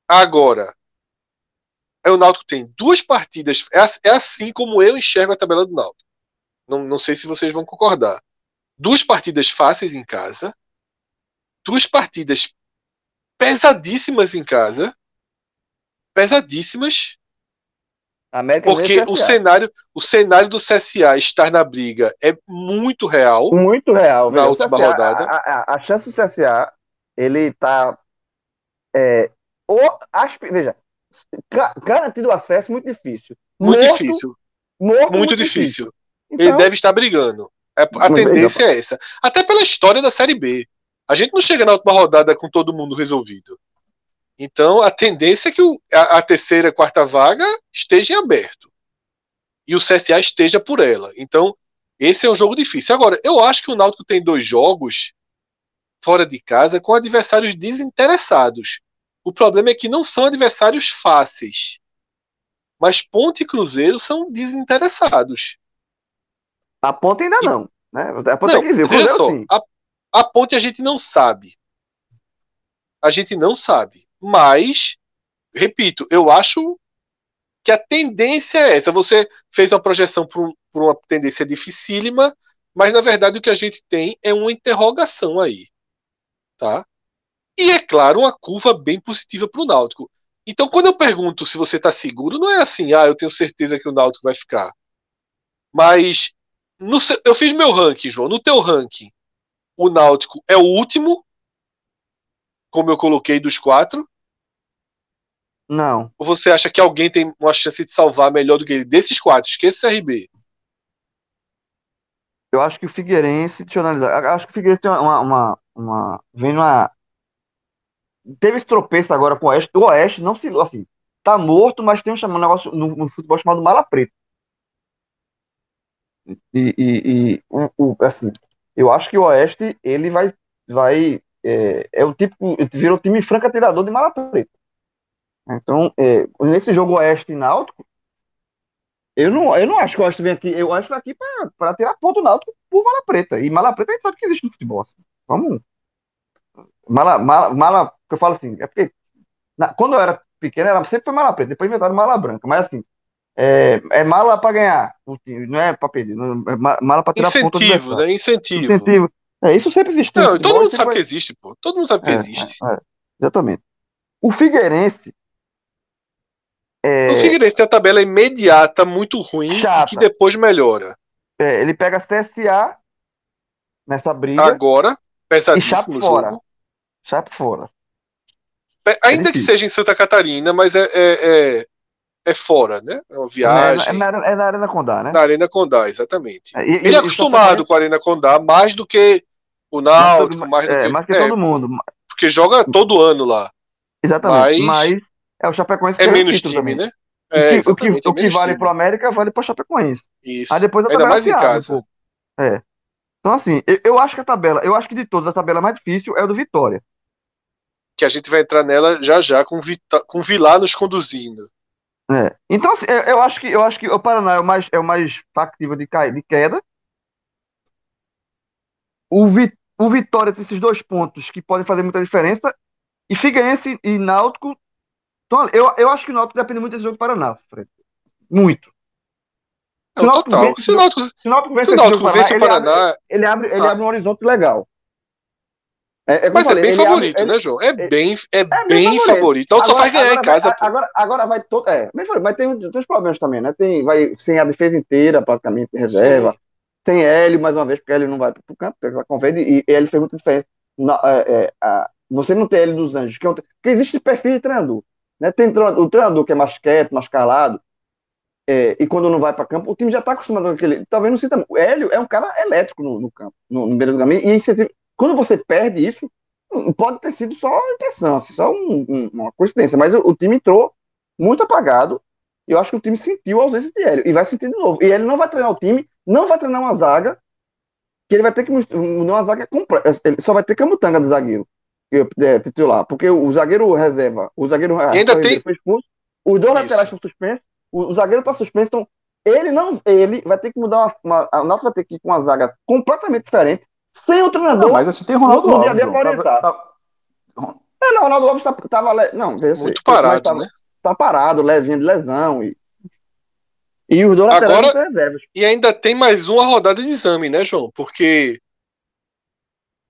S2: Agora, o Náutico tem duas partidas, é, é assim como eu enxergo a tabela do Náutico. Não, não sei se vocês vão concordar. Duas partidas fáceis em casa, duas partidas pesadíssimas em casa, pesadíssimas, América Porque o cenário, o cenário do CSA estar na briga é muito real.
S4: Muito real.
S2: Na última CSA, rodada.
S4: A, a, a, chance do CSA, ele tá. É, ou, veja, garantido acesso muito difícil.
S2: Muito morto, difícil. Morto, muito, muito difícil. difícil. Então, ele deve estar brigando. A tendência é essa. Até pela história da Série B. A gente não chega na última rodada com todo mundo resolvido. Então, a tendência é que o, a, a, terceira, quarta vaga esteja em aberto. E o CSA esteja por ela. Então, esse é um jogo difícil. Agora, eu acho que o Náutico tem dois jogos fora de casa com adversários desinteressados. O problema é que não são adversários fáceis. Mas Ponte e Cruzeiro são desinteressados.
S4: A Ponte ainda e... não. Né? A
S2: Ponte não, que ver. Veja só, a, a Ponte a gente não sabe. A gente não sabe. Mas, repito, eu acho que a tendência é essa. Você fez uma projeção por, por uma tendência dificílima, mas na verdade o que a gente tem é uma interrogação aí. Tá? E é claro, uma curva bem positiva para o Náutico. Então, quando eu pergunto se você está seguro, não é assim, ah, eu tenho certeza que o Náutico vai ficar. Mas no, eu fiz meu ranking, João. No teu ranking, o Náutico é o último, como eu coloquei dos quatro.
S4: Não.
S2: Ou você acha que alguém tem uma chance de salvar melhor do que ele? Desses quatro, esqueça o CRB.
S4: Eu acho que o Figueirense, deixa eu analisar. Eu acho que o Figueirense tem uma. uma, uma vem uma. Teve esse tropeço agora com o Oeste. O Oeste não se. Assim, tá morto, mas tem um, um negócio no, no futebol chamado Mala Preta. E, e, e o, o, assim, eu acho que o Oeste ele vai. vai é, é o tipo. Virou time franca tirador de Mala Preta. Então, é, nesse jogo Oeste e Náutico, eu não, eu não acho que o Oeste vem aqui. Eu acho que aqui para tirar ponto Náutico por Mala Preta. E Mala Preta a gente sabe que existe no futebol. Assim. Vamos. Mala, mala, mala, eu falo assim, é porque na, quando eu era pequeno, era, sempre foi mala preta, depois inventaram mala branca. Mas assim, é, é mala para ganhar não é para perder. Não, é mala para tirar
S2: Incentivo, ponto. Incentivo, né? Incentivo.
S4: Incentivo. É, isso sempre existe.
S2: Não, todo mundo sabe que existe, pô. Todo mundo sabe que é, existe. É,
S4: exatamente. O Figueirense
S2: é... O Figueirense tem a tabela imediata muito ruim Chata. e que depois melhora.
S4: É, ele pega CSA nessa briga.
S2: Agora, pesadíssimo
S4: e fora. Chape fora.
S2: É, ainda é que seja em Santa Catarina, mas é, é, é, é fora, né? É uma viagem.
S4: É, na, é na Arena Condá, né?
S2: Na Arena Condá, exatamente. E, ele é acostumado com a Arena Condá mais do que o Náutico, mais do que,
S4: mais que todo mundo.
S2: Porque joga todo ano lá.
S4: Exatamente. Mas, mas é o Chapecoense
S2: é menos time, também. né?
S4: É, o que, o que, o que vale para o América vale para o Chapecoense.
S2: Isso. Aí depois a Ainda mais em casa.
S4: É. Então, assim, eu, eu, acho que a tabela, eu acho que de todas a tabela mais difícil é a do Vitória.
S2: Que a gente vai entrar nela já já com, Vita, com Vilar nos conduzindo.
S4: É. Então, assim, eu, eu, acho que eu acho que o Paraná é o mais, é o mais factível de, de queda. O, Vi, o Vitória tem esses dois pontos que podem fazer muita diferença. E Figueirense e Náutico então, eu, eu acho que o Náutico depende muito desse jogo do Paraná, Fred. Muito.
S2: Se o Náutico vence, se o Náutico, se o Náutico vence, o, Náutico vence o Paraná,
S4: ele abre, ele ah. abre um horizonte legal.
S2: É, é Mas é falei, é bem favorito, abre, né, João? É, é bem, é, é bem, favorito. favorito. Então agora, só vai ganhar em casa.
S4: Vai, agora, agora vai todo. É, mas tem, tem uns problemas também, né? Tem, vai sem a defesa inteira, praticamente, reserva. Sim. Tem Hélio, mais uma vez, porque Hélio não vai para o campo, porque convém, e Hélio fez muita diferença. Na, é, é, você não tem Hélio dos Anjos, que, é um, que existe perfil de treinador. Né? Tem o treinador que é mais quieto, mais calado, é, e quando não vai para campo, o time já está acostumado com aquele. Talvez não sinta. O Hélio é um cara elétrico no, no campo, no, no beira do caminho, e quando você perde isso, pode ter sido só impressão, assim, só um, um, uma coincidência, mas o, o, time entrou muito apagado. E eu acho que o time sentiu a ausência de Hélio e vai sentir de novo. E ele não vai treinar o time, não vai treinar uma zaga, que ele vai ter que mudar uma zaga completa. Ele só vai ter camutanga de zagueiro é, titular, porque o zagueiro reserva, o zagueiro
S2: e ainda tem...
S4: foi expulso, os dois Isso. laterais estão suspensos, o, o zagueiro está suspenso, então ele não, ele vai ter que mudar uma, uma a Náutico vai ter que ir com uma zaga completamente diferente, sem o treinador. Não,
S3: mas assim tem Ronaldo Alves. João, tá, tá...
S4: É, não, o Ronaldo Alves tá, tava, não,
S2: muito parado, tava, né?
S4: Tá parado, levinho de lesão e e os dois laterais
S2: Agora, reservas. E ainda tem mais uma rodada de exame, né, João? Porque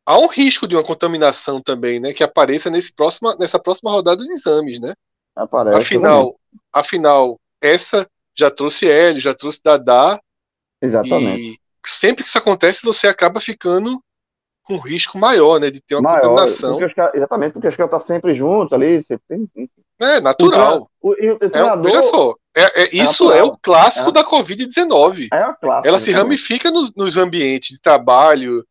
S2: há um risco de uma contaminação também, né, que apareça nesse próxima, nessa próxima rodada de exames, né?
S4: Aparece.
S2: Afinal, afinal, essa já trouxe Hélio, já trouxe Dadá.
S4: Exatamente.
S2: E sempre que isso acontece, você acaba ficando com um risco maior, né, de ter uma maior, contaminação.
S4: Porque exatamente, porque acho que tá sempre junto ali, tem...
S2: É, natural. O, o, o é, veja só, é, é, isso é, é o clássico é. da Covid-19.
S4: É o clássico.
S2: Ela se ramifica no, nos ambientes de trabalho,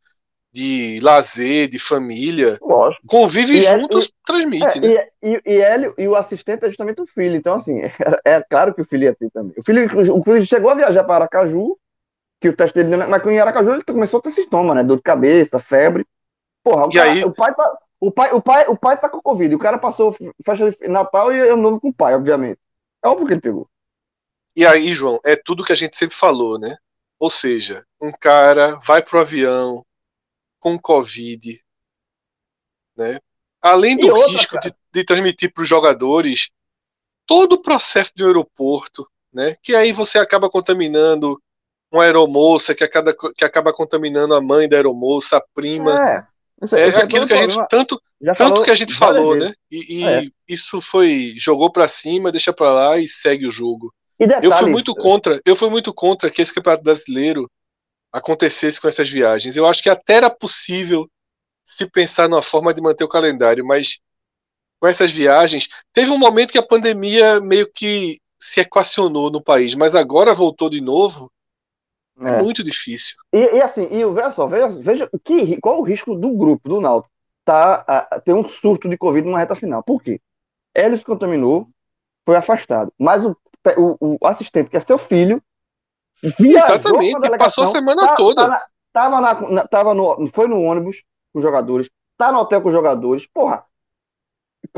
S2: de lazer, de família,
S4: Lógico.
S2: convive e juntos, é, transmite,
S4: é, né? E, e, e, ele, e o assistente é justamente o filho. Então, assim, é, é, claro que o filho ia ter também. O filho, o filho chegou a viajar para Aracaju, que o teste dele, mas em Aracaju ele começou a ter sintoma, né? Dor de cabeça, febre. Porra, o, cara, aí... o pai tá, o pai, o pai, o pai tá com Covid. O cara passou festa de Natal e ano novo com o pai, obviamente. É óbvio que ele pegou.
S2: E aí, João, é tudo que a gente sempre falou, né? Ou seja, um cara vai pro avião, com Covid, né? Além do outra, risco de, de, transmitir para os jogadores, todo o processo de um aeroporto, né? Que aí você acaba contaminando uma aeromoça, que acaba, que acaba contaminando a mãe da aeromoça, a prima.
S4: É.
S2: é, é aquilo que a gente tanto, tanto que a gente falou, né? E, e é. isso foi jogou para cima, deixa para lá e segue o jogo. Detalhe, eu fui muito contra, eu fui muito contra que esse campeonato brasileiro acontecesse com essas viagens. Eu acho que até era possível se pensar numa forma de manter o calendário, mas com essas viagens, teve um momento que a pandemia meio que se equacionou no país, mas agora voltou de novo. É, é muito difícil.
S4: E, e, assim, e veja só, veja, veja que, qual o risco do grupo, do Náutico, tá, a, ter um surto de Covid numa reta final. Por quê? Ele se contaminou, foi afastado. Mas o, o, o assistente, que é seu filho,
S2: Exatamente, passou a semana tá, toda.
S4: Tá tava, na, na, tava no, foi no ônibus com os jogadores, tá no hotel com os jogadores. Porra,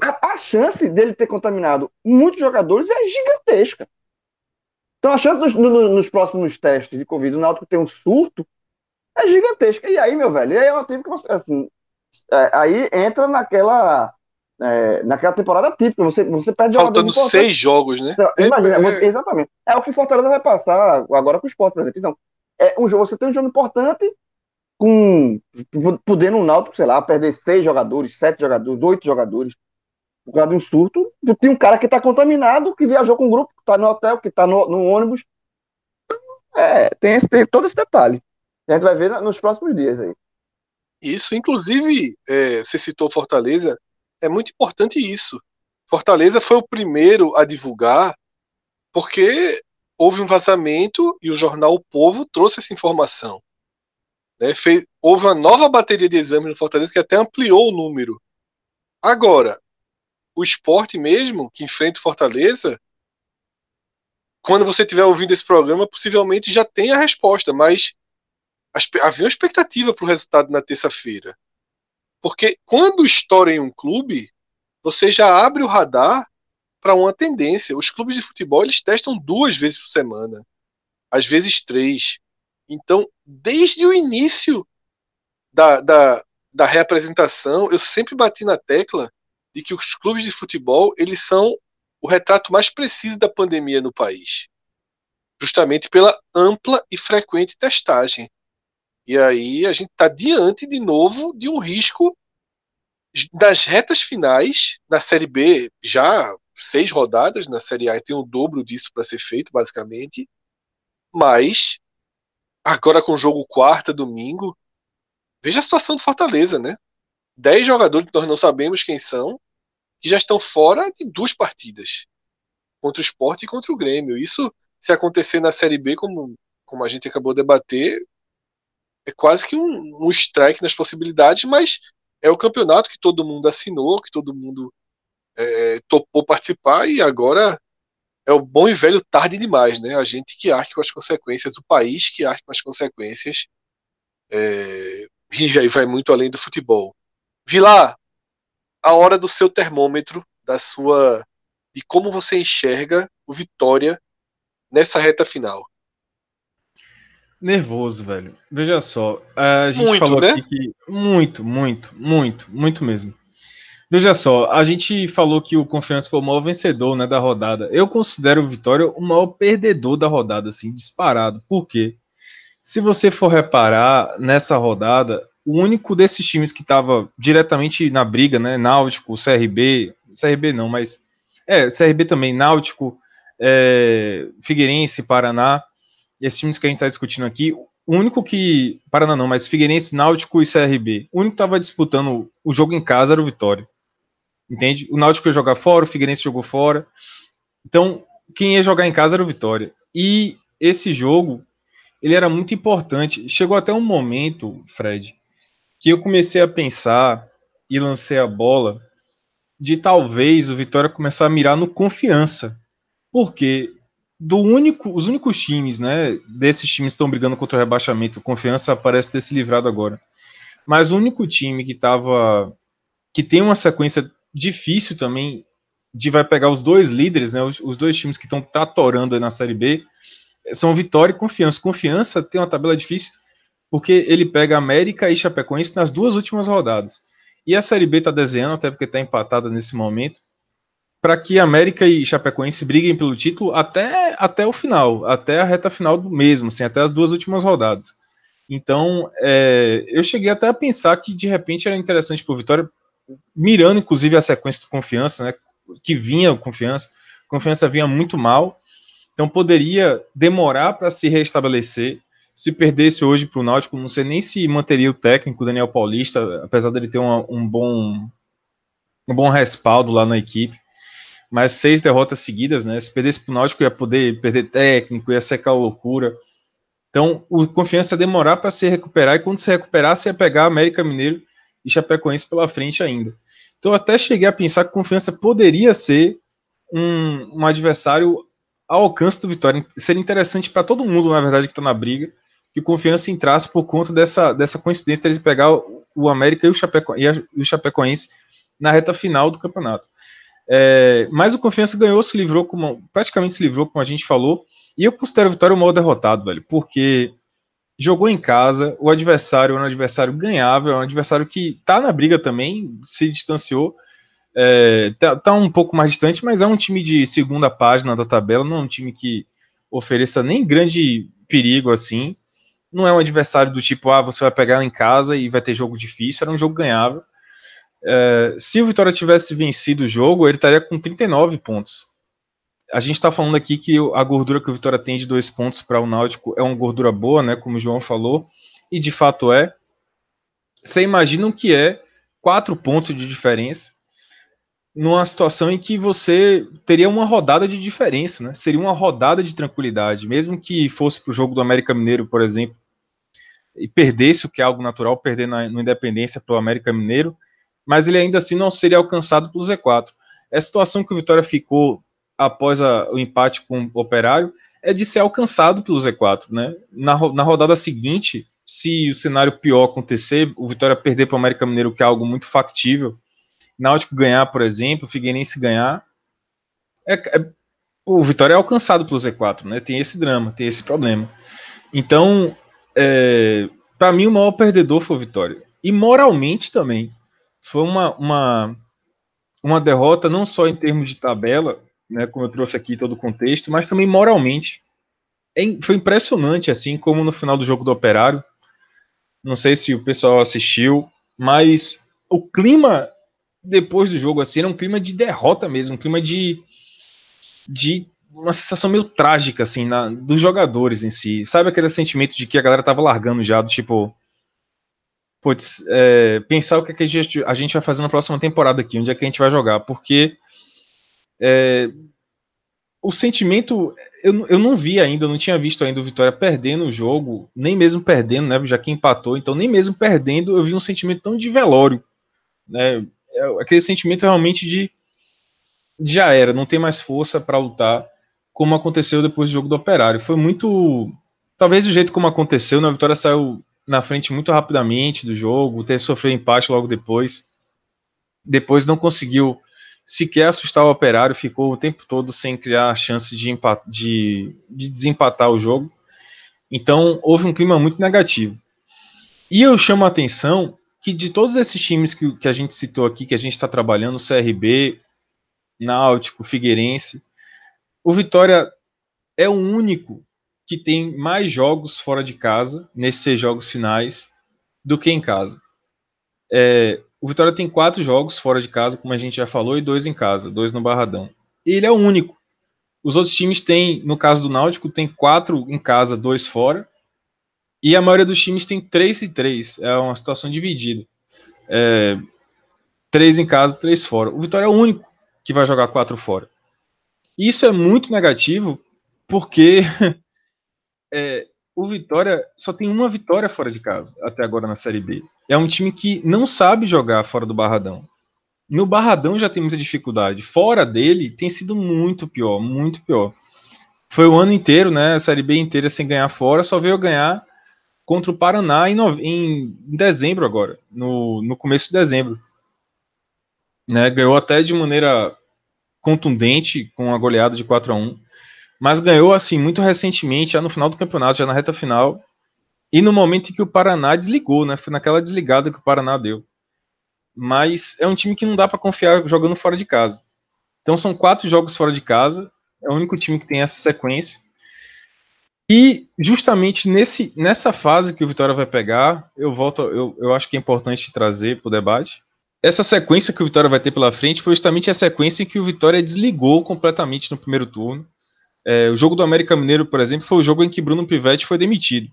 S4: a, a chance dele ter contaminado muitos jogadores é gigantesca. Então a chance dos, no, nos próximos testes de Covid o Náutico ter um surto é gigantesca. E aí, meu velho, aí é uma time que você, assim, é, aí entra naquela é, naquela temporada típica, você, você perde
S2: Faltando seis jogos, né?
S4: Então, imagina, é, exatamente. É o que Fortaleza vai passar agora com o Sport, por exemplo. Então, é um jogo, você tem um jogo importante com podendo o Náutico, sei lá, perder seis jogadores, sete jogadores, oito jogadores por causa de um surto. Tem um cara que está contaminado, que viajou com o grupo, que está no hotel, que está no, no, ônibus. É, tem, esse, tem todo esse detalhe. A gente vai ver nos próximos dias aí.
S2: Isso, inclusive, é, você citou Fortaleza, é muito importante isso. Fortaleza foi o primeiro a divulgar, porque houve um vazamento e o jornal O Povo trouxe essa informação. Né? Fez, houve uma nova bateria de exames no Fortaleza que até ampliou o número. Agora, o esporte mesmo, que enfrenta o Fortaleza, quando você estiver ouvindo esse programa, possivelmente já tem a resposta, mas havia uma expectativa para o resultado na terça-feira. Porque quando estoura em um clube, você já abre o radar para uma tendência. Os clubes de futebol eles testam duas vezes por semana, às vezes três. Então, desde o início da, da, da reapresentação, eu sempre bati na tecla de que os clubes de futebol eles são o retrato mais preciso da pandemia no país, justamente pela ampla e frequente testagem. E aí a gente está diante de novo de um risco das retas finais na Série B, já seis rodadas, na Série A tem o dobro disso para ser feito, basicamente, mas agora com o jogo quarta, domingo, veja a situação do Fortaleza, né? Dez jogadores que nós não sabemos quem são, que já estão fora de duas partidas contra o Sport e contra o Grêmio. Isso, se acontecer na Série B, como, como a gente acabou de debater, é quase que um, um strike nas possibilidades, mas é o campeonato que todo mundo assinou, que todo mundo é, topou participar e agora é o bom e velho tarde demais, né? A gente que arque com as consequências, o país que arque com as consequências, é, e vai muito além do futebol. Vilar, a hora do seu termômetro, da sua. de como você enxerga o Vitória nessa reta final.
S6: Nervoso, velho. Veja só, a gente muito, falou né? aqui que. Muito, muito, muito, muito mesmo. Veja só, a gente falou que o Confiança foi o maior vencedor né, da rodada. Eu considero o Vitória o maior perdedor da rodada, assim, disparado. Por quê? Se você for reparar nessa rodada, o único desses times que estava diretamente na briga, né? Náutico, CRB, CRB não, mas é, CRB também, Náutico, é, Figueirense, Paraná, esses times que a gente está discutindo aqui, o único que. Paraná não, mas Figueirense, Náutico e CRB, o único que estava disputando o jogo em casa era o Vitória. Entende? O Náutico ia jogar fora, o Figueirense jogou fora. Então, quem ia jogar em casa era o Vitória. E esse jogo, ele era muito importante. Chegou até um momento, Fred, que eu comecei a pensar e lancei a bola de talvez o Vitória começar a mirar no confiança. Porque do único, os únicos times, né, desses times que estão brigando contra o rebaixamento, confiança parece ter se livrado agora. Mas o único time que tava que tem uma sequência difícil também de vai pegar os dois líderes, né, os, os dois times que estão tatorando na Série B, são Vitória e Confiança. Confiança tem uma tabela difícil porque ele pega América e Chapecoense nas duas últimas rodadas. E a Série B está desenhando, até porque está empatada nesse momento, para que América e Chapecoense briguem pelo título até, até o final, até a reta final do mesmo, assim, até as duas últimas rodadas. Então, é, eu cheguei até a pensar que de repente era interessante para o Vitória, mirando inclusive a sequência de confiança, né, que vinha confiança, confiança vinha muito mal, então poderia demorar para se restabelecer. Se perdesse hoje para o Náutico, não sei nem se manteria o técnico Daniel Paulista, apesar dele ter uma, um bom um bom respaldo lá na equipe. Mas seis derrotas seguidas, né? Se perdesse para o Náutico, ia poder perder técnico, ia secar a loucura. Então, o confiança ia demorar para se recuperar, e quando se recuperasse, ia pegar América Mineiro e Chapecoense pela frente ainda. Então, até cheguei a pensar que confiança poderia ser um, um adversário ao alcance do Vitória. Seria interessante para todo mundo, na verdade, que está na briga, que confiança entrasse por conta dessa, dessa coincidência de pegar o, o América e o, Chapeco, e, a, e o Chapecoense na reta final do campeonato. É, mas o Confiança ganhou, se livrou, como, praticamente se livrou, como a gente falou, e eu considero a vitória o mal derrotado, velho, porque jogou em casa, o adversário é um adversário ganhável, é um adversário que tá na briga também, se distanciou, é, tá, tá, um pouco mais distante, mas é um time de segunda página da tabela, não é um time que ofereça nem grande perigo assim, não é um adversário do tipo, ah, você vai pegar em casa e vai ter jogo difícil, era um jogo ganhável, é, se o Vitória tivesse vencido o jogo, ele estaria com 39 pontos. A gente está falando aqui que a gordura que o Vitória tem de dois pontos para o Náutico é uma gordura boa, né? Como o João falou, e de fato é. Você imagina o que é quatro pontos de diferença numa situação em que você teria uma rodada de diferença, né? Seria uma rodada de tranquilidade, mesmo que fosse para o jogo do América Mineiro, por exemplo, e perdesse, o que é algo natural, perder na, no Independência para o América Mineiro, mas ele ainda assim não seria alcançado pelo Z4. A situação que o Vitória ficou após a, o empate com o Operário é de ser alcançado pelo Z4, né? Na, na rodada seguinte, se o cenário pior acontecer, o Vitória perder para o América Mineiro, que é algo muito factível, Náutico ganhar, por exemplo, Figueirense ganhar, é, é, o Vitória é alcançado pelo Z4, né? Tem esse drama, tem esse problema. Então, é, para mim, o maior perdedor foi o Vitória. E moralmente também foi uma, uma, uma derrota não só em termos de tabela, né, como eu trouxe aqui todo o contexto, mas também moralmente. É, foi impressionante, assim como no final do jogo do Operário. Não sei se o pessoal assistiu, mas o clima depois do jogo assim era um clima de derrota mesmo, um clima de, de uma sensação meio trágica assim na, dos jogadores em si. Sabe aquele sentimento de que a galera tava largando já, do tipo, putz, é, pensar o que, é que a, gente, a gente vai fazer na próxima temporada aqui, onde é que a gente vai jogar, porque é, o sentimento, eu, eu não vi ainda, não tinha visto ainda o Vitória perdendo o jogo, nem mesmo perdendo, né, já que empatou, então nem mesmo perdendo eu vi um sentimento tão de velório, né, é aquele sentimento realmente de já era, não tem mais força para lutar, como aconteceu depois do jogo do Operário. Foi muito, talvez o jeito como aconteceu, né, a Vitória saiu na frente muito rapidamente do jogo, ter sofrido empate logo depois. Depois não conseguiu sequer assustar o operário, ficou o tempo todo sem criar chance de, de, de desempatar o jogo. Então houve um clima muito negativo. E eu chamo a atenção que de todos esses times que, que a gente citou aqui, que a gente está trabalhando, CRB, Náutico, Figueirense, o Vitória é o único que tem mais jogos fora de casa, nesses seis jogos finais, do que em casa. É, o Vitória tem quatro jogos fora de casa, como a gente já falou, e dois em casa, dois no Barradão. Ele é o único. Os outros times têm, no caso do Náutico, tem quatro em casa, dois fora. E a maioria dos times tem três e três. É uma situação dividida. É, três em casa, três fora. O Vitória é o único que vai jogar quatro fora. Isso é muito negativo, porque é, o Vitória só tem uma vitória fora de casa até agora na Série B. É um time que não sabe jogar fora do Barradão. No Barradão já tem muita dificuldade. Fora dele tem sido muito pior, muito pior. Foi o ano inteiro, né? A Série B inteira sem ganhar fora, só veio ganhar contra o Paraná em, no... em dezembro agora, no, no começo de dezembro. Né? Ganhou até de maneira contundente com a goleada de 4 a 1 mas ganhou assim muito recentemente, já no final do campeonato, já na reta final, e no momento em que o Paraná desligou, né? Foi naquela desligada que o Paraná deu. Mas é um time que não dá para confiar jogando fora de casa. Então são quatro jogos fora de casa, é o único time que tem essa sequência. E justamente nesse, nessa fase que o Vitória vai pegar, eu volto, eu, eu acho que é importante trazer para o debate. Essa sequência que o Vitória vai ter pela frente foi justamente a sequência que o Vitória desligou completamente no primeiro turno. É, o jogo do América Mineiro, por exemplo, foi o jogo em que Bruno Pivetti foi demitido.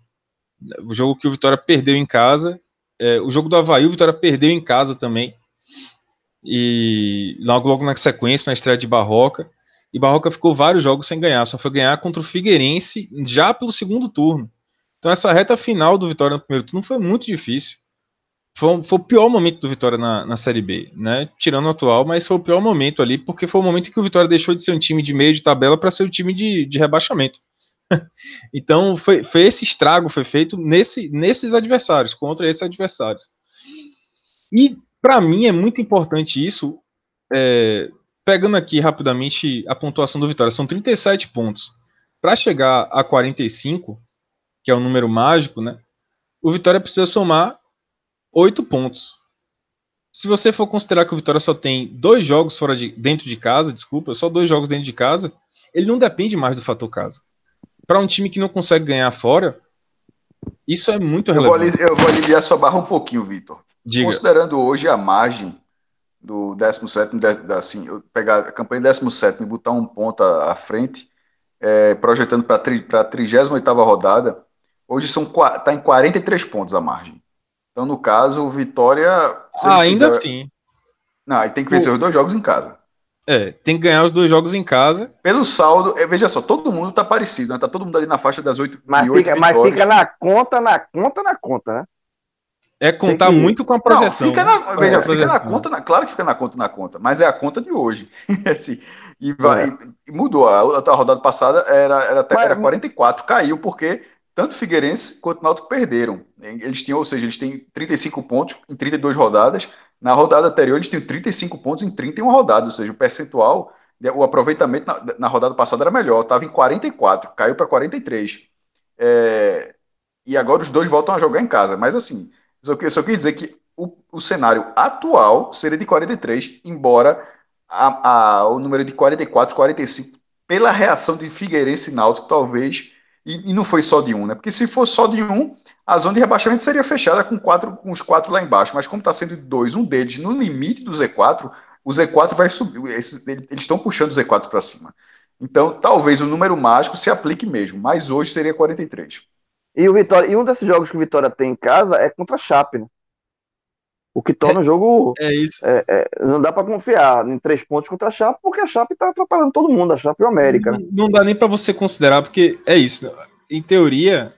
S6: O jogo que o Vitória perdeu em casa. É, o jogo do Havaí, o Vitória perdeu em casa também. E logo, logo na sequência, na estreia de Barroca. E Barroca ficou vários jogos sem ganhar, só foi ganhar contra o Figueirense já pelo segundo turno. Então essa reta final do Vitória no primeiro turno foi muito difícil. Foi, foi o pior momento do Vitória na, na Série B, né? Tirando o atual, mas foi o pior momento ali, porque foi o momento que o Vitória deixou de ser um time de meio de tabela para ser um time de, de rebaixamento. então foi, foi esse estrago foi feito nesse, nesses adversários, contra esses adversários. E para mim é muito importante isso, é, pegando aqui rapidamente a pontuação do Vitória, são 37 pontos. Para chegar a 45, que é o número mágico, né? O Vitória precisa somar 8 pontos. Se você for considerar que o Vitória só tem dois jogos fora de dentro de casa, desculpa, só dois jogos dentro de casa, ele não depende mais do fator casa. Para um time que não consegue ganhar fora, isso é muito relevante.
S3: Eu vou, eu vou aliviar sua barra um pouquinho, Vitor. Considerando hoje a margem do 17, assim, pegar a campanha 17 e botar um ponto à frente, é, projetando para a 38 rodada, hoje está em 43 pontos a margem. Então, no caso, o Vitória.
S6: Ah, ainda fizer... assim.
S3: Não, aí tem que vencer o... os dois jogos em casa.
S6: É, tem que ganhar os dois jogos em casa.
S3: Pelo saldo, é, veja só, todo mundo tá parecido, né? Tá todo mundo ali na faixa das 8
S4: mas, 8 fica, mas fica na conta, na conta, na conta, né?
S6: É contar que... muito com a projeção.
S3: Não, fica na, veja, fica na conta, na, claro que fica na conta, na conta, mas é a conta de hoje. assim, e, vai, é. e, mudou. A, a, rodada passada era, era, até, mas, era 44, caiu porque tanto Figueirense quanto Náutico perderam. Eles tinham, ou seja, eles têm 35 pontos em 32 rodadas. Na rodada anterior, eles tinham 35 pontos em 31 rodadas, ou seja, o percentual, o aproveitamento na, na rodada passada era melhor, estava em 44, caiu para 43. É, e agora os dois voltam a jogar em casa. Mas assim, que, só queria dizer que o, o cenário atual seria de 43, embora a, a, o número de 44, 45, pela reação de Figueirense e Náutico, talvez, e, e, não foi só de um, né? Porque se for só de um, a zona de rebaixamento seria fechada com, quatro, com os quatro lá embaixo, mas como está sendo de dois, um deles no limite do Z4, o Z4 vai subir, esses, eles estão puxando o Z4 para cima. Então, talvez o número mágico se aplique mesmo, mas hoje seria 43.
S4: E, o Vitória, e um desses jogos que o Vitória tem em casa é contra a Chape, né? O que torna é, o jogo.
S6: É isso.
S4: É, é, não dá para confiar em três pontos contra a Chape, porque a Chape tá atrapalhando todo mundo, a Chape e o América.
S6: Não, não dá nem para você considerar, porque é isso. Em teoria,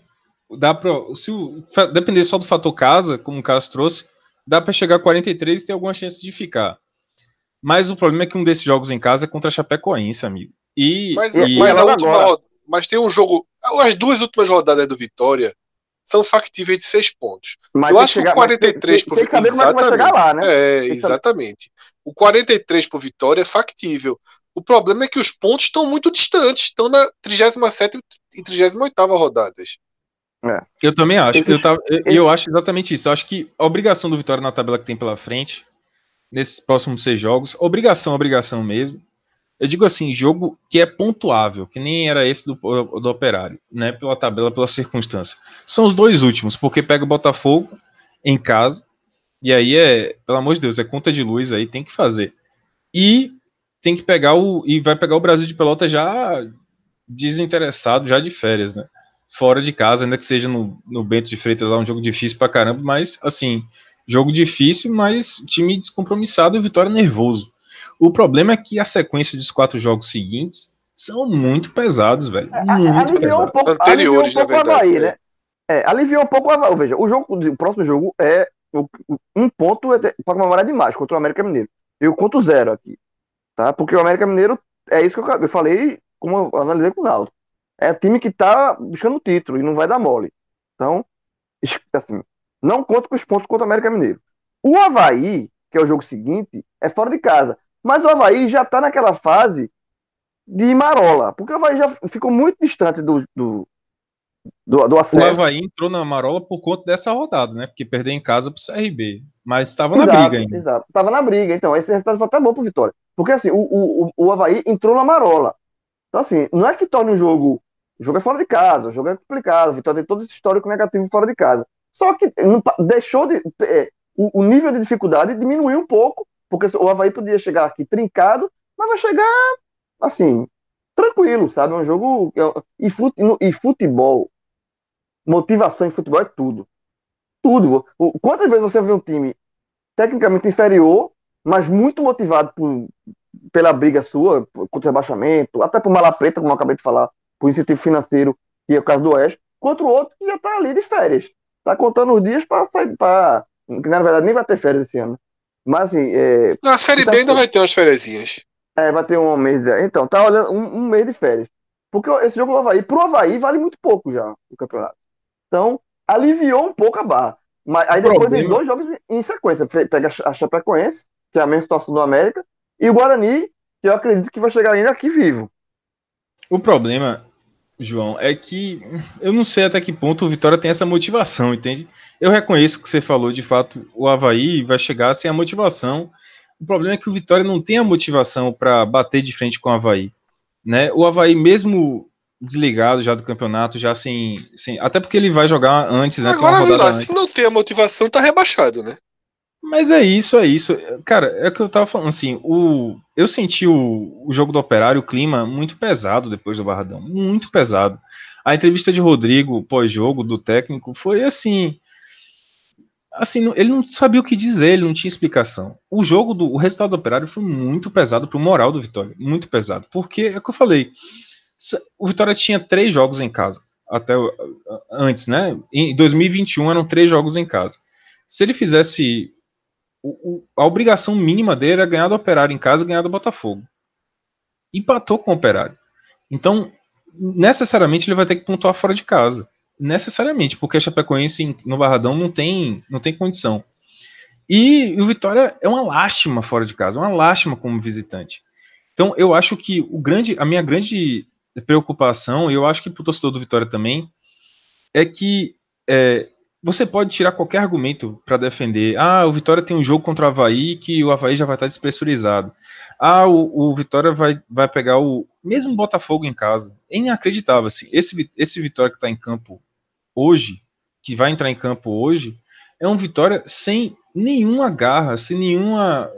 S6: dá para. Se o, depender só do fator casa, como o Carlos trouxe, dá para chegar a 43 e ter alguma chance de ficar. Mas o problema é que um desses jogos em casa é contra a Chapecoense, amigo. E,
S2: mas,
S6: e...
S2: mas, a última, mas tem um jogo as duas últimas rodadas do Vitória são factíveis de seis pontos. Mas eu acho chegar, que o 43
S4: por Vitória. Tem que saber como é que vai chegar lá, né?
S2: É, exatamente. O 43 por Vitória é factível. O problema é que os pontos estão muito distantes, estão na 37 e 38 rodadas.
S6: É. Eu também acho. Eu, tava, eu, eu acho exatamente isso. Eu acho que a obrigação do Vitória na tabela que tem pela frente, nesses próximos seis jogos, obrigação, obrigação mesmo, eu digo assim, jogo que é pontuável, que nem era esse do, do Operário, né? Pela tabela, pela circunstância. São os dois últimos, porque pega o Botafogo em casa, e aí é, pelo amor de Deus, é conta de luz aí, tem que fazer. E tem que pegar o. E vai pegar o Brasil de Pelota já desinteressado, já de férias, né? Fora de casa, ainda que seja no, no Bento de Freitas lá, um jogo difícil pra caramba, mas assim, jogo difícil, mas time descompromissado e vitória nervoso. O problema é que a sequência dos quatro jogos seguintes são muito pesados, velho. É, muito
S4: aliviou pesados. Um pouco, Anteriores, um pouco na verdade. Havaí, né? É, aliviou um pouco o Havaí. Veja, o, jogo, o próximo jogo é um ponto para comemorar demais contra o América Mineiro. Eu conto zero aqui. Tá? Porque o América Mineiro é isso que eu, eu falei, como eu analisei com o Naldo. É time que tá buscando o título e não vai dar mole. Então, assim, não conto com os pontos contra o América Mineiro. O Havaí, que é o jogo seguinte, é fora de casa. Mas o Havaí já está naquela fase de marola, porque o Havaí já ficou muito distante do, do, do, do acesso.
S6: O Havaí entrou na marola por conta dessa rodada, né? Porque perdeu em casa pro CRB. Mas estava na briga ainda.
S4: Exato, estava na briga. Então, esse resultado foi até bom pro Vitória. Porque assim, o, o, o Havaí entrou na marola. Então, assim, não é que torne o jogo O jogo é fora de casa, o jogo é complicado, a Vitória tem todo esse histórico negativo fora de casa. Só que não, deixou de. É, o, o, nível de dificuldade diminuiu um pouco, porque o Havaí podia chegar aqui trincado, mas vai chegar assim, tranquilo, sabe? É um jogo. E, fute, e futebol, motivação em futebol é tudo. Tudo. Quantas vezes você vê um time tecnicamente inferior, mas muito motivado por, pela briga sua, contra o rebaixamento, até por mala preta, como eu acabei de falar, por incentivo financeiro, que é o caso do Oeste, contra o outro que já está ali de férias. Está contando os dias para sair, para. Que na verdade nem vai ter férias esse ano. Mas assim. É,
S2: na Série B ainda vai ter umas férias.
S4: É, vai ter um mês. Então, tá olhando um, um, mês de férias. Porque esse jogo do Havaí, pro Havaí, vale muito pouco já o campeonato. Então, aliviou um pouco a barra. Mas aí depois vem dois jogos em sequência. Pega a Chapecoense, que é a mesma situação do América, e o Guarani, que eu acredito que vai chegar ainda aqui vivo.
S6: O problema, João, é que eu não sei até que ponto o Vitória tem essa motivação, entende? Eu reconheço que você falou, de fato, o Havaí vai chegar sem a motivação. O problema é que o Vitória não tem a motivação para bater de frente com o Havaí. Né? O Havaí, mesmo desligado já do campeonato, já sem. sem até porque ele vai jogar antes, né?
S2: Agora, lá, se não tem a motivação, tá rebaixado, né?
S6: Mas é isso, é isso. Cara, é o que eu tava falando, assim, o, eu senti o, o jogo do Operário, o clima, muito pesado depois do Barradão, muito pesado. A entrevista de Rodrigo, pós-jogo, do técnico, foi assim, assim, ele não sabia o que dizer, ele não tinha explicação. O jogo do o resultado do Operário foi muito pesado pro moral do Vitória, muito pesado, porque é o que eu falei, o Vitória tinha três jogos em casa, até antes, né? Em 2021 eram três jogos em casa. Se ele fizesse o, a obrigação mínima dele era ganhar do Operário em casa e ganhar do Botafogo. Empatou com o Operário. Então, necessariamente ele vai ter que pontuar fora de casa. Necessariamente, porque a Chapecoense no Barradão não tem, não tem condição. E o Vitória é uma lástima fora de casa, uma lástima como visitante. Então, eu acho que o grande, a minha grande preocupação, e eu acho que para o torcedor do Vitória também, é que é, você pode tirar qualquer argumento para defender. Ah, o Vitória tem um jogo contra o Havaí que o Havaí já vai estar despressurizado. Ah, o, o Vitória vai, vai pegar o mesmo Botafogo em casa. É inacreditável. Assim. Esse, esse Vitória que está em campo hoje, que vai entrar em campo hoje, é um Vitória sem nenhuma garra, sem nenhuma.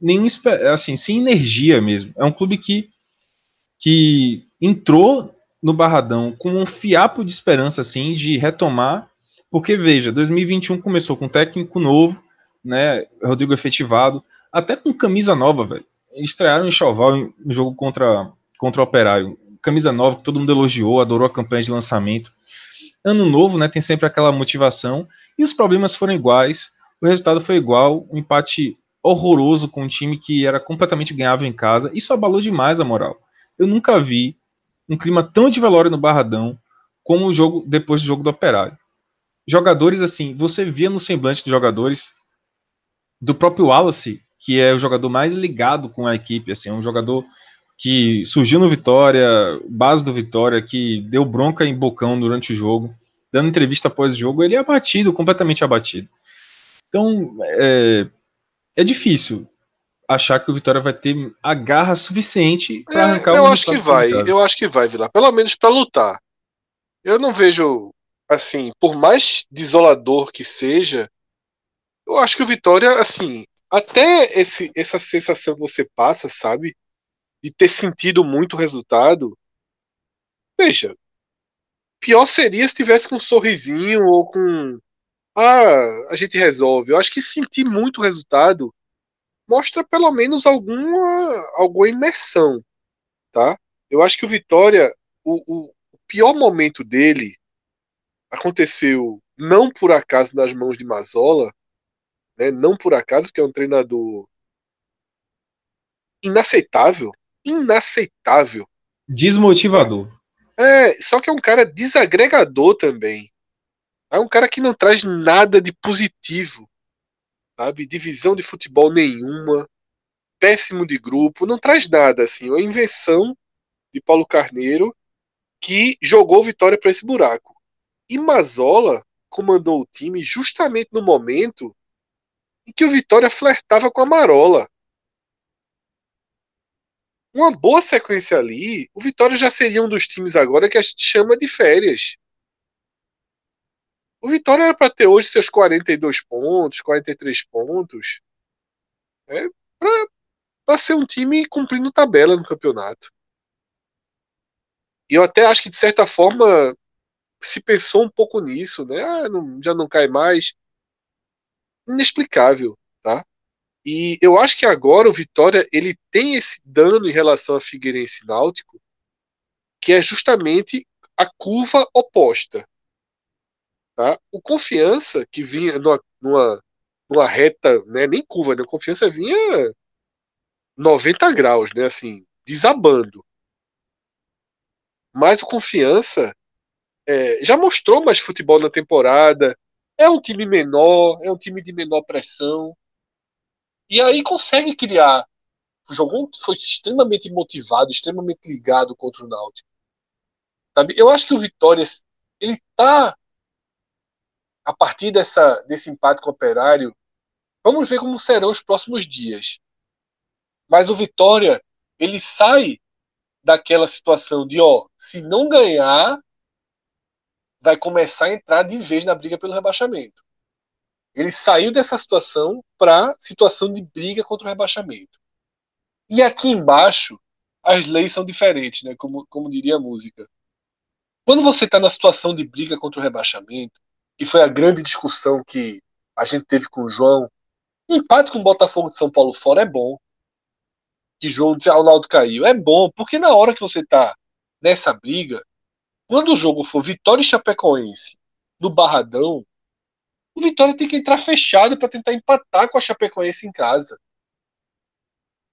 S6: Nenhum, assim, sem energia mesmo. É um clube que, que entrou no Barradão com um fiapo de esperança assim de retomar porque, veja, 2021 começou com técnico novo, né? Rodrigo efetivado, até com camisa nova, velho. Estrearam em Choval no jogo contra, contra o Operário. Camisa nova que todo mundo elogiou, adorou a campanha de lançamento. Ano novo, né? Tem sempre aquela motivação. E os problemas foram iguais. O resultado foi igual. Um empate horroroso com um time que era completamente ganhável em casa. Isso abalou demais a moral. Eu nunca vi um clima tão de velório no Barradão como o jogo depois do jogo do Operário jogadores assim, você via no semblante dos jogadores do próprio Wallace, que é o jogador mais ligado com a equipe, assim, é um jogador que surgiu no Vitória, base do Vitória, que deu bronca em bocão durante o jogo, dando entrevista após o jogo, ele é abatido, completamente abatido. Então, é, é difícil achar que o Vitória vai ter a garra suficiente para
S2: é,
S6: arrancar
S2: é, Eu acho que vai, eu acho que vai, Vila. Pelo menos para lutar. Eu não vejo assim, por mais desolador que seja, eu acho que o Vitória, assim, até esse, essa sensação que você passa, sabe? De ter sentido muito o resultado. Veja, pior seria se tivesse com um sorrisinho ou com. Ah, a gente resolve. Eu acho que sentir muito o resultado mostra pelo menos alguma, alguma imersão, tá? Eu acho que o Vitória, o, o pior momento dele aconteceu não por acaso nas mãos de Mazola, né? não por acaso, porque é um treinador inaceitável, inaceitável.
S6: Desmotivador.
S2: É, só que é um cara desagregador também. É um cara que não traz nada de positivo, sabe? Divisão de futebol nenhuma, péssimo de grupo, não traz nada assim. É uma invenção de Paulo Carneiro que jogou Vitória para esse buraco. E Mazola comandou o time justamente no momento em que o Vitória flertava com a Marola. uma boa sequência ali, o Vitória já seria um dos times agora que a gente chama de férias. O Vitória era para ter hoje seus 42 pontos, 43 pontos. É para ser um time cumprindo tabela no campeonato. E eu até acho que, de certa forma, se pensou um pouco nisso, né? Ah, não, já não cai mais. Inexplicável, tá? E eu acho que agora o Vitória ele tem esse dano em relação a Figueirense Náutico, que é justamente a curva oposta. Tá? O Confiança, que vinha numa, numa, numa reta, né, nem curva, né? Confiança vinha 90 graus, né? Assim, desabando. Mas o Confiança é, já mostrou mais futebol na temporada. É um time menor, é um time de menor pressão. E aí consegue criar. Jogou, foi extremamente motivado, extremamente ligado contra o Náutico. Sabe? Eu acho que o Vitória ele tá a partir dessa, desse empate com o Operário. Vamos ver como serão os próximos dias. Mas o Vitória ele sai daquela situação de ó, se não ganhar, vai começar a entrar de vez na briga pelo rebaixamento. Ele saiu dessa situação para situação de briga contra o rebaixamento. E aqui embaixo, as leis são diferentes, né? como, como diria a música. Quando você está na situação de briga contra o rebaixamento, que foi a grande discussão que a gente teve com o João, empate com o Botafogo de São Paulo fora é bom. Que João disse, ah, o Naldo caiu. É bom, porque na hora que você está nessa briga, quando o jogo for Vitória e Chapecoense no Barradão, o Vitória tem que entrar fechado para tentar empatar com a Chapecoense em casa.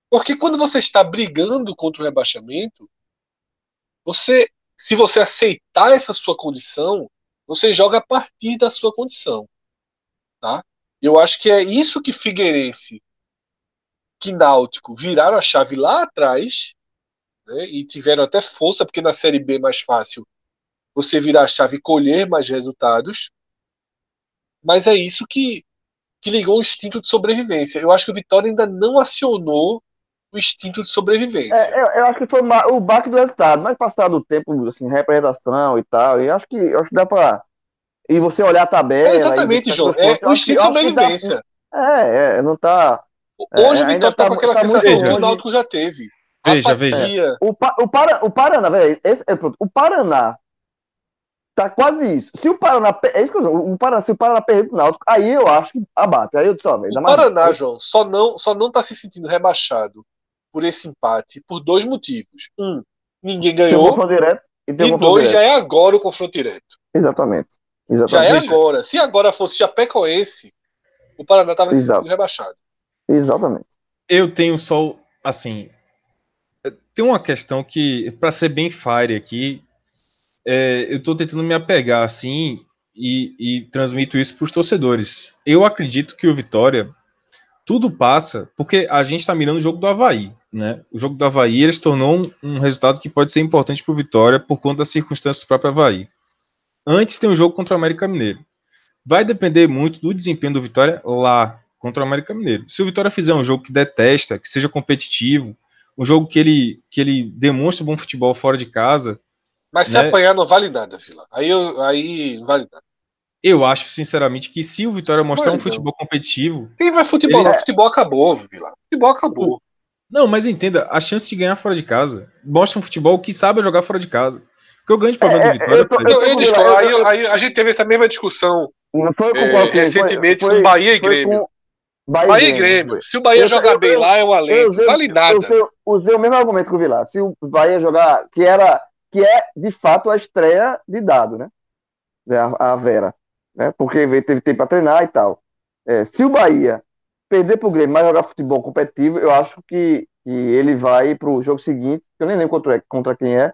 S2: Porque quando você está brigando contra o rebaixamento, você, se você aceitar essa sua condição, você joga a partir da sua condição, tá? Eu acho que é isso que Figueirense, que Náutico viraram a chave lá atrás, né, e tiveram até força, porque na Série B é mais fácil você virar a chave e colher mais resultados. Mas é isso que, que ligou o instinto de sobrevivência. Eu acho que o Vitória ainda não acionou o instinto de sobrevivência.
S4: É, eu, eu, acho que foi o baque do resultado, mas passado o tempo, assim, representação e tal, e acho que, eu acho que dá pra. E você olhar a tabela. É
S2: exatamente, João. É o instinto de sobrevivência.
S4: Dá, é, é, não tá.
S2: Hoje é, o Vitória tá, tá com aquela tá sensação que o Náutico já teve.
S6: Veja, veja.
S4: O, o, Para, o Paraná, velho, esse, é, pronto, o Paraná Tá quase isso. Se o Paraná. É isso que eu o Paraná, se o Paraná perder o Náutico, aí eu acho que abate. Aí eu disse, ó,
S2: O Paraná, mais... João, só não, só não tá se sentindo rebaixado por esse empate por dois motivos. Um, ninguém ganhou.
S4: Direto, e,
S2: e dois, direto. já é agora o confronto direto.
S4: Exatamente.
S2: Exatamente. Já é agora. Se agora fosse Chapecoense, o Paraná tava se sentindo rebaixado.
S4: Exatamente.
S6: Eu tenho só, assim, tem uma questão que, para ser bem fire aqui, é, eu estou tentando me apegar assim e, e transmito isso para os torcedores. Eu acredito que o Vitória tudo passa porque a gente está mirando o jogo do Havaí, né? O jogo do Havaí ele se tornou um, um resultado que pode ser importante para o Vitória por conta das circunstâncias do próprio Havaí. Antes tem um jogo contra o América Mineiro. Vai depender muito do desempenho do Vitória lá contra o América Mineiro. Se o Vitória fizer um jogo que detesta, que seja competitivo, um jogo que ele, que ele demonstre bom futebol fora de casa,
S2: mas se né? apanhar não vale nada, Vila. Aí, eu, aí não vale nada.
S6: Eu acho, sinceramente, que se o Vitória mostrar um futebol competitivo.
S2: Tem vai futebol, ele... não. Futebol acabou, Vila. Futebol acabou.
S6: Não, mas entenda, a chance de ganhar fora de casa. Mostra um futebol que sabe jogar fora de casa. Porque o grande problema é, do Vitória.
S2: Eu, eu, eu, discordo, aí, aí, a gente teve essa mesma discussão é, recentemente foi, foi, com Bahia e Grêmio. Bahia, Bahia, e Grêmio. Se o Bahia jogar bem lá, é um alento. vale nada.
S4: Eu, usei o mesmo argumento que o Vilar. Se o Bahia jogar, que era que é de fato a estreia de dado, né? É, a, a Vera, né? Porque teve tempo para treinar e tal. É, se o Bahia perder para o Grêmio, mas jogar futebol competitivo, eu acho que, que ele vai para o jogo seguinte. Eu nem lembro contra, contra quem é.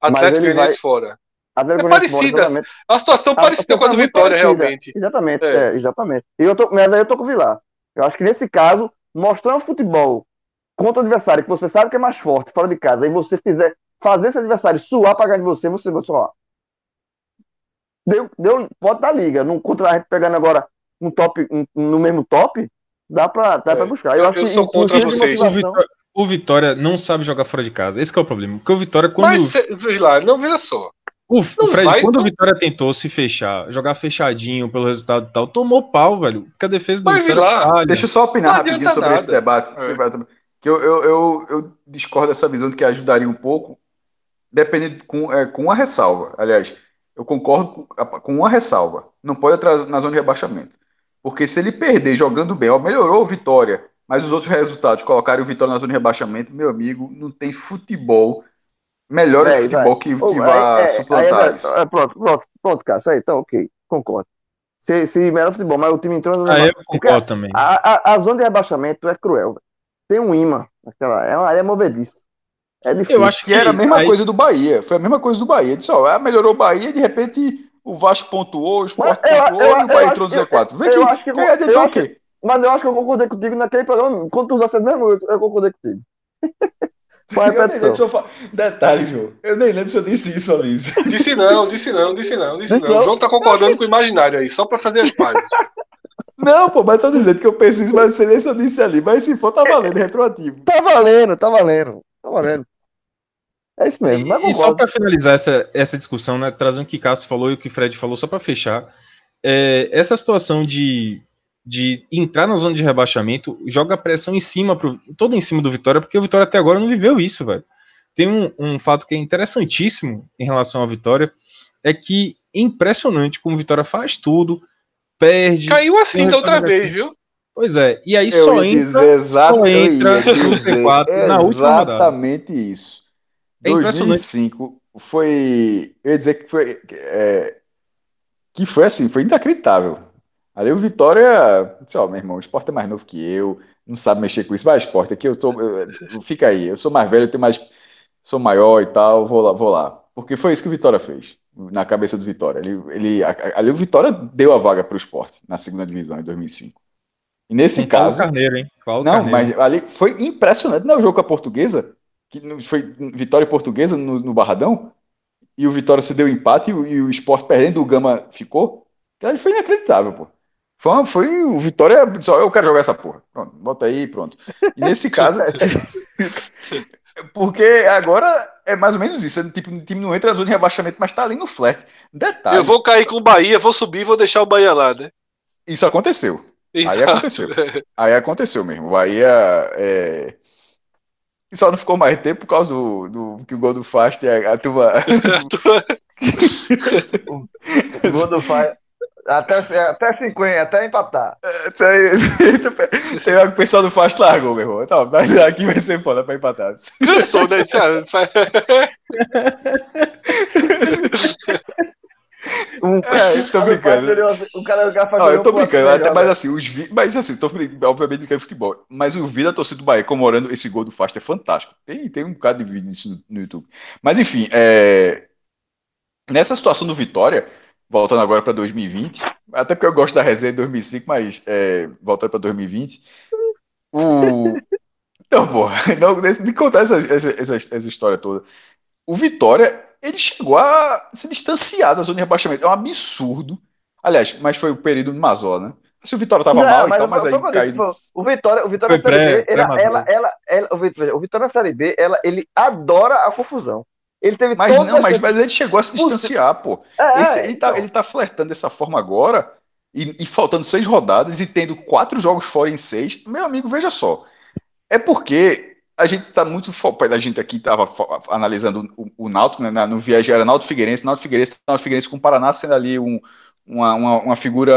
S2: Atlético Goianiense fora. Atlético é parecida. Fora, a situação a, parecida com a do Vitória, parecida. realmente.
S4: Exatamente, é. É, exatamente. E eu tô, mas aí eu tô com o Vilar. Eu acho que nesse caso, mostrar um futebol contra o adversário que você sabe que é mais forte, fora de casa, e você fizer fazer esse adversário suar para ganhar de você, você vai só. Deu, deu, pode dar liga. Não, contra a gente pegando agora um top, um, no mesmo top, dá para dá é. pra buscar.
S2: Eu, eu, eu sou contra vocês.
S6: O, Vitória, o Vitória não sabe jogar fora de casa. Esse é o problema. Porque o Vitória, quando.
S2: Mas, veja lá, não, veja só.
S6: O, o Fred, vai, quando não... o Vitória tentou se fechar, jogar fechadinho pelo resultado e tal, tomou pau, velho. Porque a defesa do
S3: Vitória lá. Deixa eu só opinar rapidinho sobre nada. esse debate. É. Que eu, eu, eu, eu, discordo dessa visão de que ajudaria um pouco, dependendo com, é, com uma ressalva. Aliás, eu concordo com, com uma ressalva. Não pode atrasar na zona de rebaixamento. Porque se ele perder jogando bem, ó, melhorou o Vitória, mas os outros resultados colocarem o Vitória na zona de rebaixamento, meu amigo, não tem futebol melhor é, futebol que, que vá é, suplantar é, isso.
S4: É, pronto, pronto, pronto, Cássio, aí, então, ok, concordo. Se, se melhor futebol, mas o time entrou
S6: na zona. Ah, eu concordo também.
S4: A, a, a, zona de rebaixamento é cruel, velho. Tem um imã, aquela, é uma área movediça. É difícil.
S3: Eu acho que, que era a mesma aí... coisa do Bahia. Foi a mesma coisa do Bahia. Disse, ó, ah, melhorou o Bahia e de repente o Vasco pontuou, o Sport pontuou eu, e o Bahia entrou no Z4. Vem que, que, que adiantou o quê?
S4: Mas eu acho que eu concordei contigo naquele programa. Quando tu usaste mesmo, eu, eu concordei contigo.
S3: Foi repetição. Detalhe, João. Eu nem lembro se eu disse isso ali.
S2: Disse não, disse não, disse não, disse não. O João tá concordando com o imaginário aí, só pra fazer as pazes.
S3: Não, pô, mas tô dizendo que eu penso isso, mas não sei nem se eu disse ali. Mas se for, tá valendo, retroativo.
S4: Tá valendo, tá valendo. Tá valendo. É isso mesmo.
S6: E, e só para finalizar essa, essa discussão, né, trazendo o que Cássio falou e o que Fred falou, só para fechar, é, essa situação de, de entrar na zona de rebaixamento joga pressão em cima, pro, todo em cima do Vitória, porque o Vitória até agora não viveu isso, velho. Tem um, um fato que é interessantíssimo em relação à Vitória, é que é impressionante como o Vitória faz tudo, perde.
S2: Caiu assim da outra vez, viu?
S6: Pois é, e aí eu só entra,
S3: exato, só entra no C4 na última Exatamente isso. É 2005 foi. Eu ia dizer que foi. É, que foi assim, foi inacreditável. Ali o Vitória. Disse, ó, meu irmão, o esporte é mais novo que eu, não sabe mexer com isso. Vai, esporte, aqui eu tô. Eu, fica aí, eu sou mais velho, eu tenho mais. Sou maior e tal, vou lá, vou lá. Porque foi isso que o Vitória fez na cabeça do Vitória. Ele, ele, ali o Vitória deu a vaga para o esporte na segunda divisão em 2005. E nesse Com caso.
S6: Carneiro, hein?
S3: Paulo não, Carneiro. mas ali foi impressionante. Não, o jogo com a portuguesa, que foi vitória portuguesa no, no Barradão, e o Vitória se deu empate e o, e o Sport perdendo, o Gama ficou. Cara, foi inacreditável, pô. Foi, foi o Vitória só eu quero jogar essa porra. Pronto, bota aí, pronto. E nesse caso. porque agora é mais ou menos isso. É, tipo, o time não entra na zona de rebaixamento, mas tá ali no flat. Detalhe.
S2: Eu vou cair com o Bahia, vou subir e vou deixar o Bahia lá, né?
S3: Isso aconteceu. Exato. Aí aconteceu. Aí aconteceu mesmo. O Bahia. É e só não ficou mais tempo por causa do, do que o gol do Fast a, a turma.
S4: o gol do Fast. Até, até 50, até empatar.
S3: É, tem o pessoal do Fast largou, meu irmão. Tá, aqui vai ser foda pra empatar.
S2: Cansou, né?
S3: Um, é, tô brincando.
S4: O cara, o cara
S3: não, eu tô brincando, até, mas assim, os vi... mas assim, tô obviamente brincando futebol. Mas o vídeo da torcida do Bahia comemorando esse gol do Fast é fantástico. Tem, tem um bocado de vídeo disso no, no YouTube. Mas enfim, é... nessa situação do Vitória, voltando agora para 2020, até porque eu gosto da resenha de 2005, mas é... voltando para 2020, o. Não, pô, não, de contar essa, essa, essa, essa história toda o Vitória, ele chegou a se distanciar da zona de rebaixamento. É um absurdo. Aliás, mas foi o período do Mazola, né? Se o Vitória tava não, mal, então, mas aí caiu. Tipo,
S4: o Vitória, o Vitória na Série B, ela, ela, ela, ela, o Vitória, o Vitória na Série B, ela, ele adora a confusão. Ele teve
S3: mas não, mas, mas ele chegou a se distanciar, pô. É, Esse, ele, tá, então. ele tá flertando dessa forma agora, e, e, faltando seis rodadas, e tendo quatro jogos fora em seis. Meu amigo, veja só. É porque a gente está muito a gente aqui estava analisando o, o Náutico, né, no viagem era Náutico Figueirense, Náutico Figueirense, Náutico Figueirense com o Paraná sendo ali um, uma, uma, uma, figura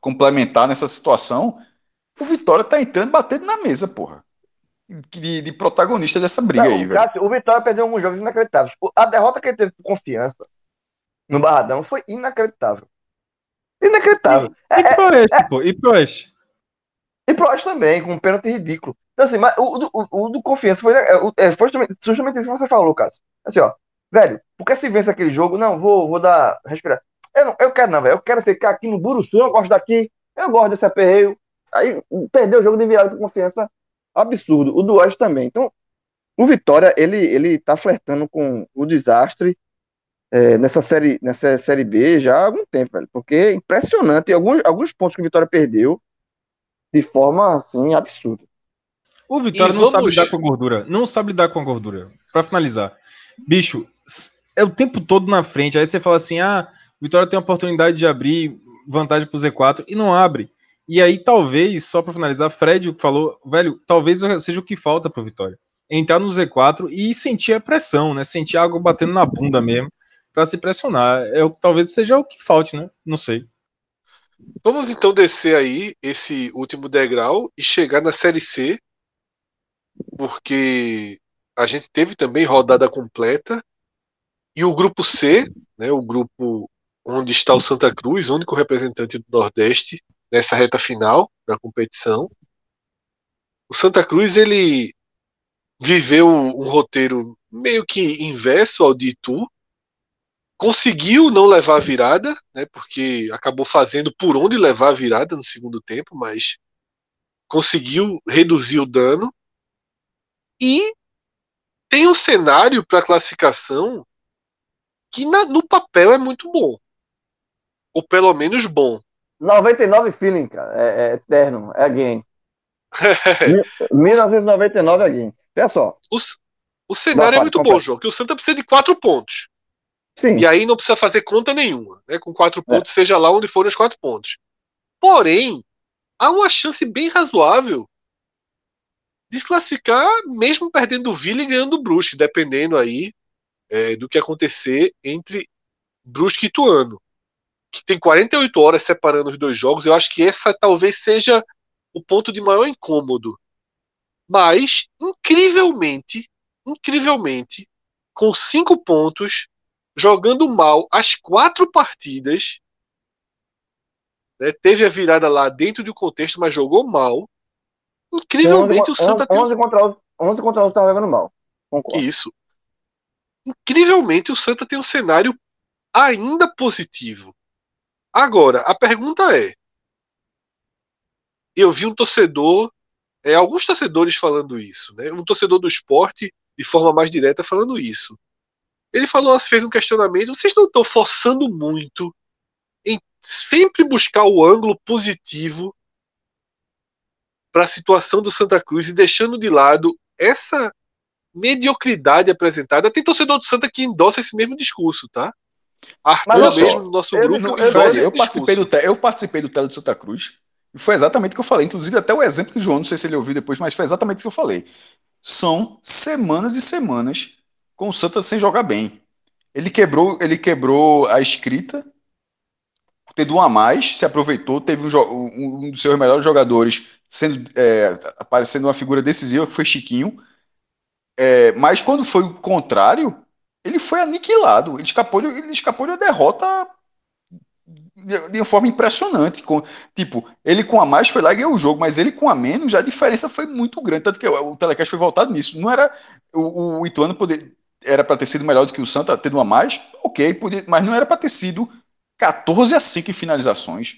S3: complementar nessa situação, o Vitória está entrando batendo na mesa, porra. De, de protagonista dessa briga Não, aí, velho.
S4: O Vitória perdeu alguns jogos inacreditáveis. A derrota que ele teve por confiança no Barradão foi inacreditável. Inacreditável.
S6: E, é, e pro Oeste, é, pô, e pro Oeste.
S4: E pro Oeste também, com um pênalti ridículo. Então, assim, mas o, o, o do confiança foi, é, é, foi justamente, justamente isso que você falou, Cássio. Assim, ó, velho, porque se vence aquele jogo, não, vou, vou dar, respirar. Eu, não, eu quero não, velho, eu quero ficar aqui no Buruçu, eu gosto daqui, eu gosto desse aperreio. Aí, perdeu o jogo de virada com confiança, absurdo. O do Oeste também. Então, o Vitória, ele, ele tá flertando com o desastre é, nessa, série, nessa série B já há algum tempo, velho. Porque é impressionante alguns, alguns pontos que o Vitória perdeu de forma, assim, absurda.
S6: O Vitória não vamos... sabe lidar com a gordura. Não sabe lidar com a gordura. Para finalizar, bicho, é o tempo todo na frente. Aí você fala assim: ah, o Vitória tem a oportunidade de abrir vantagem pro Z4 e não abre. E aí, talvez, só para finalizar, Fred falou, velho, talvez seja o que falta pro Vitória. Entrar no Z4 e sentir a pressão, né? Sentir algo batendo na bunda mesmo, para se pressionar. É, talvez seja o que falte, né? Não sei.
S2: Vamos então descer aí esse último degrau e chegar na Série C, porque a gente teve também rodada completa e o grupo C, né, o grupo onde está o Santa Cruz, único representante do Nordeste nessa reta final da competição. O Santa Cruz ele viveu um roteiro meio que inverso ao de Itu, conseguiu não levar a virada, né, porque acabou fazendo por onde levar a virada no segundo tempo, mas conseguiu reduzir o dano e tem um cenário para classificação que na, no papel é muito bom, ou pelo menos bom.
S4: 99 feeling, cara, é, é eterno, é again. 1999 é again. Olha só.
S2: O, o cenário Não, é muito bom, João, que o Santa precisa de quatro pontos. Sim. E aí não precisa fazer conta nenhuma, né? Com quatro é. pontos, seja lá onde forem os quatro pontos. Porém, há uma chance bem razoável de se classificar, mesmo perdendo o Vila e ganhando o Brusque, dependendo aí é, do que acontecer entre Brusque e Tuano. Que tem 48 horas separando os dois jogos. Eu acho que essa talvez seja o ponto de maior incômodo. Mas, incrivelmente, incrivelmente, com cinco pontos, jogando mal as quatro partidas. Né, teve a virada lá dentro do contexto, mas jogou mal. Incrivelmente 11, o Santa 11,
S4: tem. 11 contra 11, 11 contra 11 tá jogando mal.
S2: Concordo. Isso. Incrivelmente o Santa tem um cenário ainda positivo. Agora, a pergunta é: eu vi um torcedor, é, alguns torcedores falando isso, né? Um torcedor do esporte, de forma mais direta, falando isso. Ele falou, fez um questionamento. Vocês não estão forçando muito em sempre buscar o ângulo positivo para a situação do Santa Cruz e deixando de lado essa mediocridade apresentada. Tem torcedor do Santa que endossa esse mesmo discurso, tá?
S3: Arthur Mas, mesmo no nosso eu, grupo. Eu, eu, eu participei do, eu participei do Tele do Santa Cruz e foi exatamente o que eu falei. Inclusive, até o exemplo que o João, não sei se ele ouviu depois, mas foi exatamente o que eu falei. São semanas e semanas com o Santa sem jogar bem. Ele quebrou, ele quebrou a escrita, tendo um a mais, se aproveitou, teve um, um dos seus melhores jogadores sendo é, aparecendo uma figura decisiva, que foi Chiquinho. É, mas quando foi o contrário, ele foi aniquilado. Ele escapou de, ele escapou de uma derrota de, de uma forma impressionante. Com, tipo, ele com a mais foi lá e ganhou o jogo, mas ele com a menos, a diferença foi muito grande. Tanto que o, o telecast foi voltado nisso. Não era o, o Ituano poder era para ter sido melhor do que o Santa, tendo uma mais, ok, podia, mas não era para ter sido 14 a 5 em finalizações.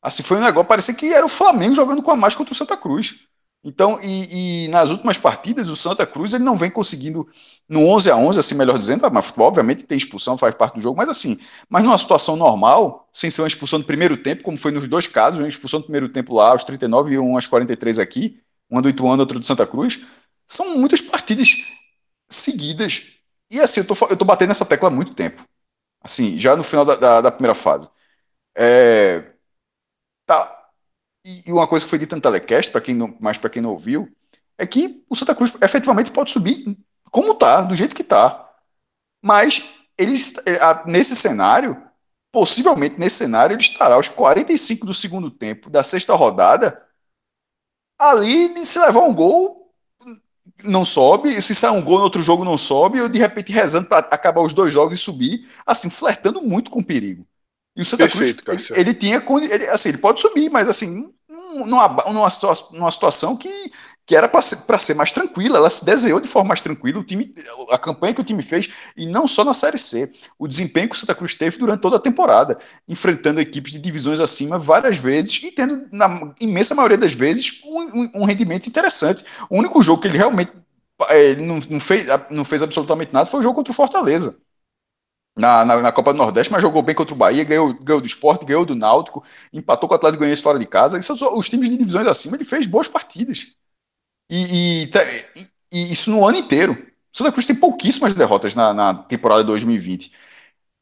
S3: Assim, foi um negócio, parecia que era o Flamengo jogando com a mais contra o Santa Cruz. Então, e, e, nas últimas partidas, o Santa Cruz ele não vem conseguindo, no 11 a 11 assim, melhor dizendo, mas obviamente tem expulsão, faz parte do jogo, mas assim, mas numa situação normal, sem ser uma expulsão do primeiro tempo, como foi nos dois casos, uma expulsão do primeiro tempo lá, aos 39 e um às 43 aqui, uma do Ituano, outra do Santa Cruz, são muitas partidas seguidas e assim, eu tô, eu tô batendo nessa tecla há muito tempo. Assim, já no final da, da, da primeira fase. É, tá. E, uma coisa que foi dita no telecast, para quem não, mas para quem não ouviu, é que o Santa Cruz efetivamente pode subir como tá, do jeito que tá. Mas eles, nesse cenário, possivelmente nesse cenário, ele estará aos 45 do segundo tempo da sexta rodada ali de se levar um gol não sobe, se sai um gol no outro jogo não sobe, eu de repente rezando para acabar os dois jogos e subir, assim, flertando muito com o perigo. E o Santa Perfeito, Cruz, ele, ele, tinha, ele, assim, ele pode subir, mas assim, numa, numa, numa situação que, que era para ser, ser mais tranquila, ela se desenhou de forma mais tranquila, o time, a campanha que o time fez, e não só na Série C, o desempenho que o Santa Cruz teve durante toda a temporada, enfrentando equipes de divisões acima várias vezes e tendo, na imensa maioria das vezes, um, um, rendimento interessante. O único jogo que ele realmente ele não, não, fez, não fez absolutamente nada foi o jogo contra o Fortaleza na, na, na, Copa do Nordeste, mas jogou bem contra o Bahia, ganhou, ganhou do Esporte, ganhou do Náutico, empatou com o Atlético Goianiense fora de casa. Isso, os times de divisões acima, ele fez boas partidas. E, tá, e, e, isso no ano inteiro. Santa Cruz tem pouquíssimas derrotas na, na temporada 2020.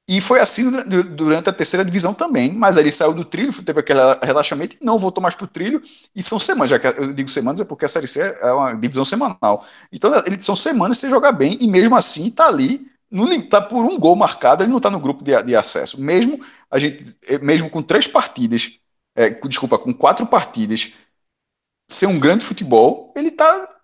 S3: E foi assim durante a terceira divisão também, mas ele saiu do trilho, teve aquele relaxamento não voltou mais para o trilho. E são semanas, já que eu digo semanas é porque a Série C é uma divisão semanal. Então ele, são semanas sem jogar bem e mesmo assim está ali, está por um gol marcado, ele não está no grupo de, de, acesso. Mesmo a gente, mesmo com três partidas, é, desculpa, com quatro partidas, ser um grande futebol, ele está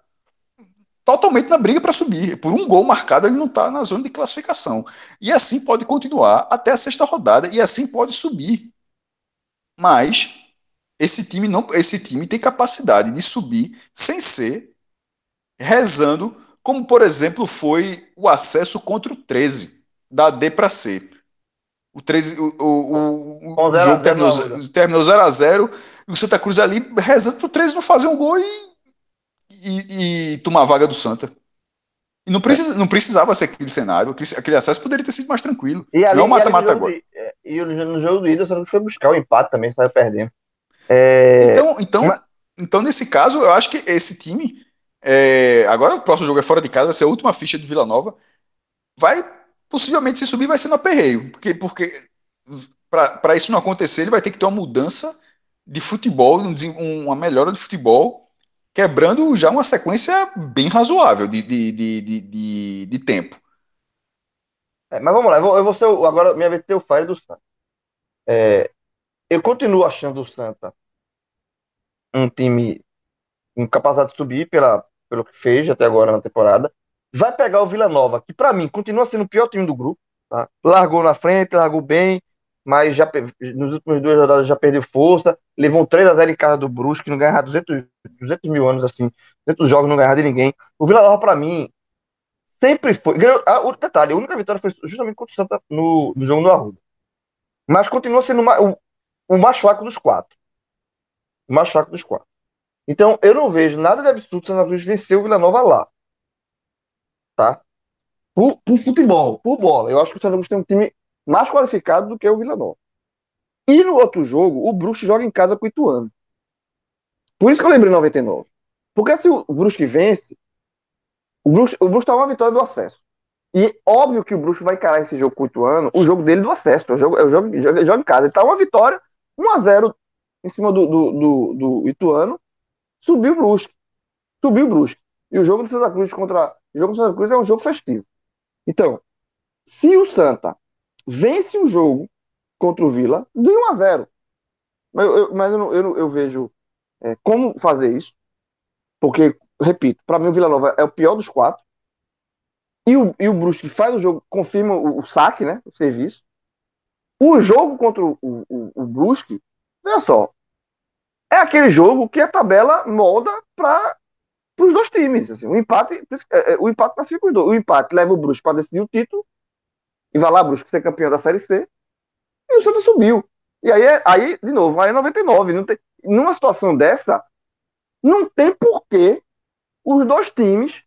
S3: totalmente na briga para subir. Por um gol marcado, ele não está na zona de classificação. E assim pode continuar até a sexta rodada e assim pode subir. Mas esse time não, esse time tem capacidade de subir sem ser rezando, como por exemplo foi o acesso contra o 13 da D para C. O 13, o, o, o, o jogo terminou 0 a 0 e o Santa Cruz ali rezando para o 13 não fazer um gol e e, e tomar a vaga do Santa. E não, precisa, é. não precisava ser aquele cenário, aquele acesso poderia ter sido mais tranquilo.
S4: E ali, não mata-mata agora. De, é, e no jogo do Ida, você foi buscar o empate também, saiu perdendo.
S3: É... Então, então, Mas... então, nesse caso, eu acho que esse time. É... Agora o próximo jogo é fora de casa, vai ser a última ficha de Vila Nova. Vai, possivelmente, se subir, vai ser no aperreio. Porque, porque para isso não acontecer, ele vai ter que ter uma mudança de futebol, uma melhora de futebol quebrando já uma sequência bem razoável de, de, de, de, de tempo.
S4: É, mas vamos lá, eu vou, eu vou ser o, agora minha vez ser o Fire do Santa. É, eu continuo achando o Santa um time incapaz de subir pela, pelo que fez até agora na temporada. Vai pegar o Vila Nova, que para mim continua sendo o pior time do grupo. Tá? Largou na frente, largou bem, mas já nos últimos duas rodadas já perdeu força, levou um 3 a 0 em casa do Brusque, não ganhava 200, 200 mil anos assim, 200 jogos não ganhava de ninguém. O Vila Nova para mim sempre foi, ganhou, ah, o detalhe, a única vitória foi justamente contra o Santa no, no jogo no Arruda. Mas continua sendo uma, o, o mais fraco dos quatro. O mais fraco dos quatro. Então, eu não vejo nada de absurdo Santa Cruz vencer o Vila Nova lá. Tá? Por, por futebol, por bola. Eu acho que o Santa Cruz tem um time mais qualificado do que o Vila Nova. E no outro jogo, o Brusque joga em casa com o Ituano. Por isso que eu lembrei 99. Porque se o Brusque vence, o Brusque, o Brusque tá uma vitória do acesso. E óbvio que o Brusque vai encarar esse jogo com o Ituano, o jogo dele do acesso. É o jogo, é o jogo, jogo, jogo em casa. Ele tá uma vitória, 1x0 em cima do, do, do, do Ituano. Subiu o Brusque. Subiu o Brusque. E o jogo do Santa Cruz contra. O jogo do Santa Cruz é um jogo festivo. Então, se o Santa vence o jogo contra o Vila de 1 a 0. Mas eu, mas eu, eu, eu vejo é, como fazer isso, porque, repito, para mim o Vila Nova é o pior dos quatro. E o, e o Brusque faz o jogo, confirma o, o saque, né? O serviço. O jogo contra o, o, o Brusque, olha só, é aquele jogo que a tabela molda para os dois times. Assim, o empate, é, é, o empate classifica os dois. O empate leva o Brusque para decidir o título e vai lá, Brusque, ser campeão da Série C, e o Santa subiu. E aí, aí de novo, aí é 99. Não tem, numa situação dessa, não tem porquê os dois times.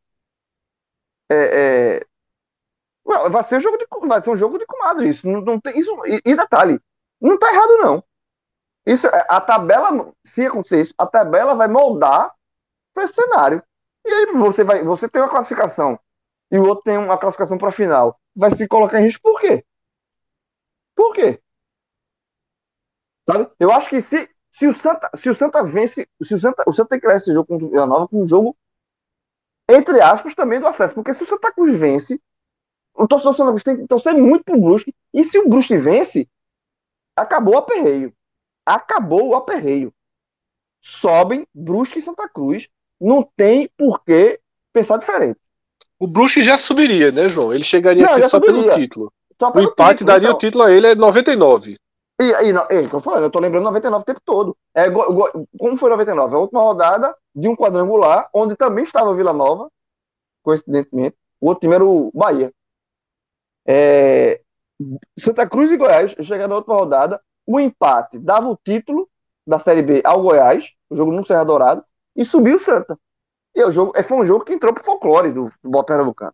S4: É, é, vai, ser um jogo de, vai ser um jogo de comadre. Isso não, não tem. Isso, e, e detalhe, não tá errado, não. Isso, é, a tabela, se acontecer isso, a tabela vai moldar para esse cenário. E aí você vai, você tem uma classificação e o outro tem uma classificação para final vai se colocar em risco por quê? Por quê? Sabe? Eu acho que se, se, o, Santa, se o Santa vence, se o Santa, o Santa tem que criar esse jogo contra o Vila Nova com um jogo, entre aspas, também do acesso. Porque se o Santa Cruz vence, o torcedor do Santa Cruz tem que torcer muito pro Brusque. E se o Brusque vence, acabou o aperreio. Acabou o aperreio. Sobem Brusque e Santa Cruz. Não tem por que pensar diferente.
S2: O Brusque já subiria, né, João? Ele chegaria não, aqui só subiria. pelo título. Só pelo o empate título, daria então. o título a ele é 99.
S4: E, e, não, é, eu, falando, eu tô lembrando 99 o tempo todo. É, como foi 99? A última rodada de um quadrangular, onde também estava Vila Nova, coincidentemente. O outro time era o Bahia. É, Santa Cruz e Goiás chegaram na última rodada. O empate dava o título da Série B ao Goiás, o jogo no Serra Dourado, e subiu o Santa. E o jogo, é, foi um jogo que entrou pro folclore do futebol pernambucano.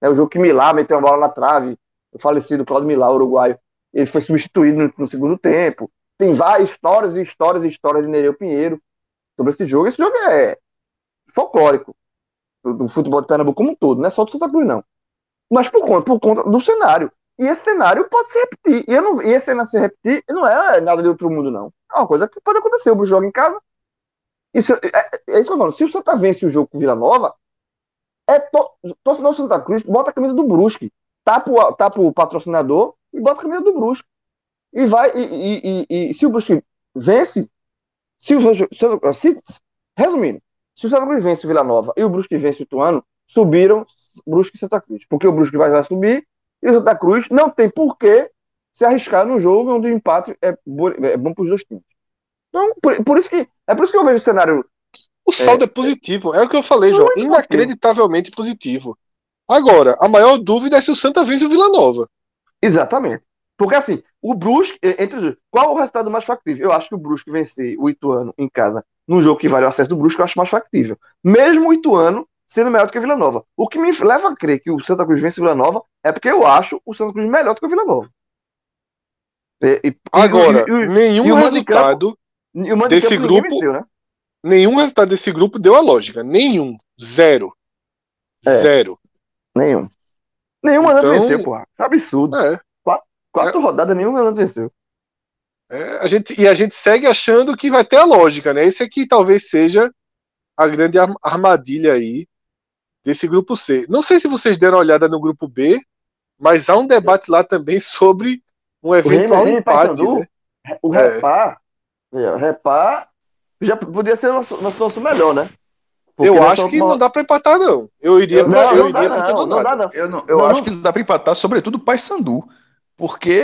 S4: É o jogo que Milá meteu uma bola na trave, o falecido Claudio Milá, uruguaio, ele foi substituído no, no, segundo tempo. Tem várias histórias e histórias e histórias de Nereu Pinheiro sobre esse jogo. Esse jogo é folclórico do, do, futebol de Pernambuco como um todo, não é só do Santa Cruz, não. Mas por conta, por conta do cenário. E esse cenário pode se repetir. E, eu não, e esse cenário se repetir não é nada de outro mundo, não. É uma coisa que pode acontecer. O jogo em casa. Isso, é, é, isso que eu falo. Se o Santa vence o jogo com Vila Nova, é to, torcedor Santa Cruz, bota a camisa do Brusque, tapa o, tapa o patrocinador e bota a camisa do Brusque. E vai. E, e, e, e se o Brusque vence, se o se, resumindo, se o Santa Cruz vence o Vila Nova e o Brusque vence o Ituano, subiram Brusque e Santa Cruz. Porque o Brusque vai, vai subir e o Santa Cruz não tem porquê se arriscar num jogo onde o empate é, é bom para os dois times. Então, por, por, isso que é por isso que eu vejo o cenário.
S2: O saldo é, é positivo, é o que eu falei, João. Inacreditavelmente positivo. Agora, a maior dúvida é se o Santa vence o Vila Nova.
S4: Exatamente. Porque assim, o Brusque, entre qual o resultado mais factível? Eu acho que o Brusque vencer o Ituano em casa num jogo que vale o acesso do Brusque, eu acho mais factível. Mesmo o Ituano sendo melhor do que o Vila Nova. O que me leva a crer que o Santa Cruz vence o Vila Nova é porque eu acho o Santa Cruz melhor do que o Vila Nova.
S2: E, e, Agora, e, nenhum resultado desse grupo. Venceu, né? Nenhum resultado desse grupo deu a lógica. Nenhum. Zero. É, Zero.
S4: Nenhum. Nenhum então, venceu, porra. É absurdo. É. Quatro, quatro é. rodadas, nenhum mandante venceu.
S2: É, a gente, e a gente segue achando que vai ter a lógica, né? Esse aqui talvez seja a grande armadilha aí desse grupo C. Não sei se vocês deram uma olhada no grupo B, mas há um debate lá também sobre um eventual empate. né?
S4: O é. É. Repar já podia ser uma, situação melhor, né?
S2: Porque eu acho que não dá para empatar, não. Eu iria,
S3: não, eu não iria todo não, não, Eu, não, eu acho que não dá para empatar, sobretudo o Paysandu. Porque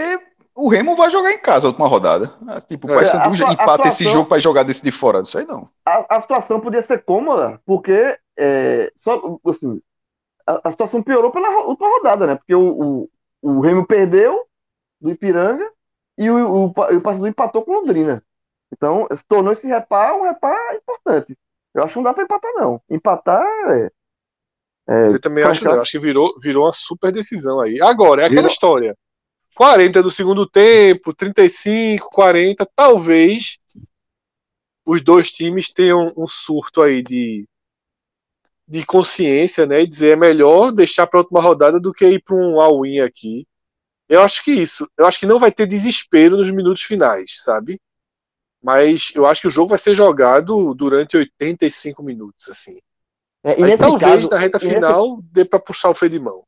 S3: o Remo vai jogar em casa a última rodada. Ah, tipo, o Paysandu é, empata situação, esse jogo para jogar desse de fora, não sei não.
S4: A, a situação podia ser cômoda, porque é, só, assim, a, a, situação piorou pela última rodada, né? Porque o, o, o Remo perdeu do Ipiranga e o, o, o Paysandu empatou com Londrina. Então, se tornou esse repar um repar importante. Eu acho que não dá para empatar, não. Empatar é.
S2: é eu também acho, eu acho que virou, virou uma super decisão aí. Agora, é aquela virou... história 40 do segundo tempo, 35, 40, talvez os dois times tenham um surto aí de, de consciência, né? E dizer é melhor deixar para a última rodada do que ir para um all-in aqui. Eu acho que isso. Eu acho que não vai ter desespero nos minutos finais, sabe? Mas eu acho que o jogo vai ser jogado durante 85 minutos, assim. É, e Aí, talvez caso, na reta final nesse... dê para puxar o freio de mão.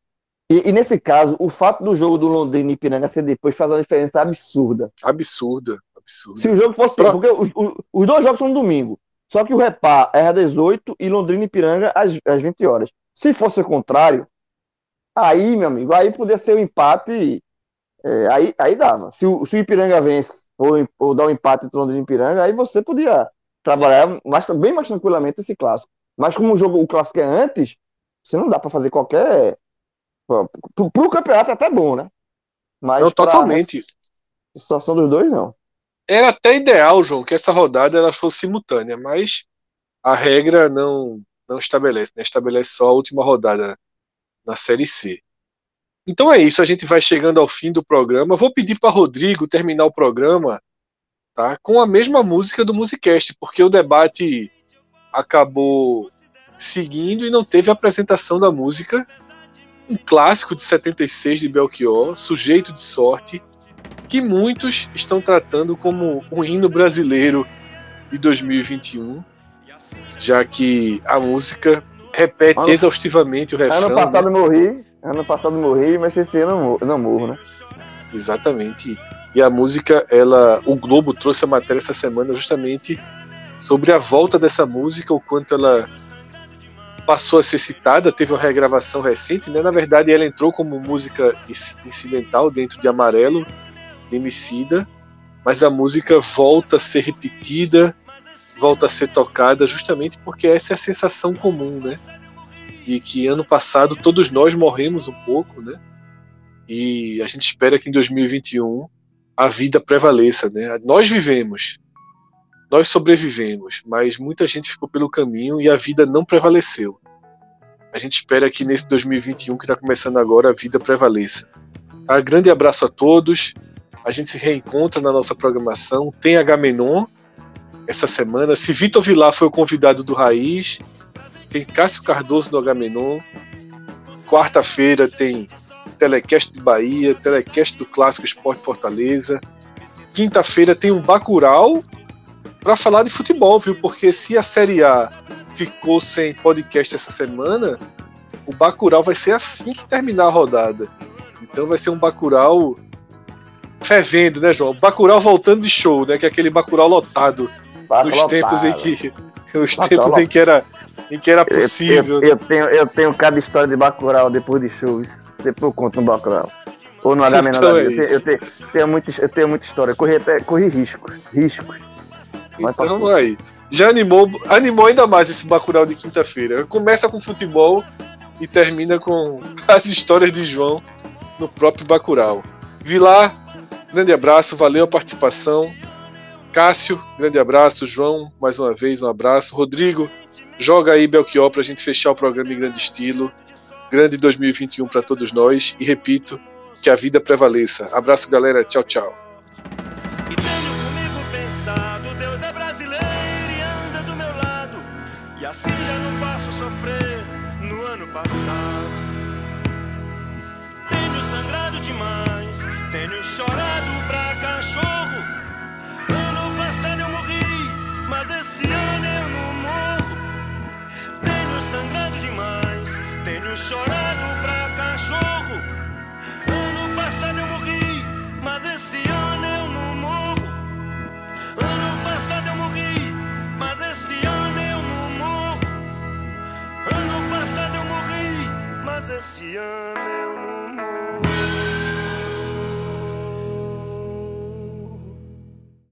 S4: E, e, nesse caso, o fato do jogo do Londrina e Ipiranga ser depois faz uma diferença absurda.
S2: Absurda, absurda.
S4: Se o jogo fosse. Pra... Porque os, os, dois jogos são no domingo. Só que o Repá é às 18 e Londrina e Ipiranga às, às 20 horas. Se fosse o contrário, aí, meu amigo, aí poderia ser o um empate. É, aí, aí dava. Se o, se o Ipiranga vence ou, ou dá um empate entre Londrina e Ipiranga, aí você podia trabalhar mais, bem mais tranquilamente esse clássico. Mas como o jogo o clássico é antes, você não dá para fazer qualquer Pro, pro campeonato é até bom, né?
S2: Mas não, totalmente.
S4: A situação dos dois, não.
S2: Era até ideal, João, que essa rodada ela fosse simultânea, mas a regra não, não estabelece, né? Estabelece só a última rodada na Série C. Então é isso, a gente vai chegando ao fim do programa. Vou pedir para Rodrigo terminar o programa tá, com a mesma música do Musicast, porque o debate acabou seguindo e não teve apresentação da música um clássico de 76 de Belchior, Sujeito de Sorte, que muitos estão tratando como um hino brasileiro de 2021, já que a música repete ano, exaustivamente o refrão.
S4: Ano passado né? morri, ano passado morri, mas esse ano não morro, né?
S2: Exatamente. E a música, ela, o Globo trouxe a matéria essa semana justamente sobre a volta dessa música, o quanto ela passou a ser citada, teve uma regravação recente, né? Na verdade, ela entrou como música incidental dentro de Amarelo, Emicida, mas a música volta a ser repetida, volta a ser tocada, justamente porque essa é a sensação comum, né? De que ano passado todos nós morremos um pouco, né? E a gente espera que em 2021 a vida prevaleça, né? Nós vivemos, nós sobrevivemos, mas muita gente ficou pelo caminho e a vida não prevaleceu. A gente espera que nesse 2021 que está começando agora a vida prevaleça. Um grande abraço a todos. A gente se reencontra na nossa programação. Tem Agamenon essa semana. Se Vitor Vilar foi o convidado do Raiz, tem Cássio Cardoso no Agamenon. Quarta-feira tem Telecast de Bahia, Telecast do Clássico Esporte Fortaleza. Quinta-feira tem um Bacural para falar de futebol, viu? Porque se a Série A ficou sem podcast essa semana, o Bacural vai ser assim que terminar a rodada. Então vai ser um Bacural fervendo, né, João? Bacural voltando de show, né? Que é aquele Bacural lotado. Os tempos em que os tempos em que era em que era possível.
S4: Eu, eu, eu, tenho, eu tenho cada história de Bacurau depois de shows. Depois eu conto no Bacurau. Ou no H é eu, tenho, eu, tenho, tenho muita, eu tenho muita história. Corri, até, corri riscos. Riscos.
S2: Mas então aí. Já animou, animou ainda mais esse Bacurau de quinta-feira. Começa com futebol e termina com as histórias de João no próprio Bacurau. Vilar, grande abraço, valeu a participação. Cássio, grande abraço. João, mais uma vez, um abraço. Rodrigo, joga aí Belchior pra gente fechar o programa em grande estilo. Grande 2021 para todos nós. E repito, que a vida prevaleça. Abraço, galera. Tchau, tchau. Tenho ano passado. Sangrado demais, tenho chorado pra cachorro. Mas esse ano eu tenho chorado pra cachorro. Ano passado eu morri, mas esse ano eu não morro. Ano passado eu morri, mas esse ano eu não morro. Ano passado eu morri, mas esse ano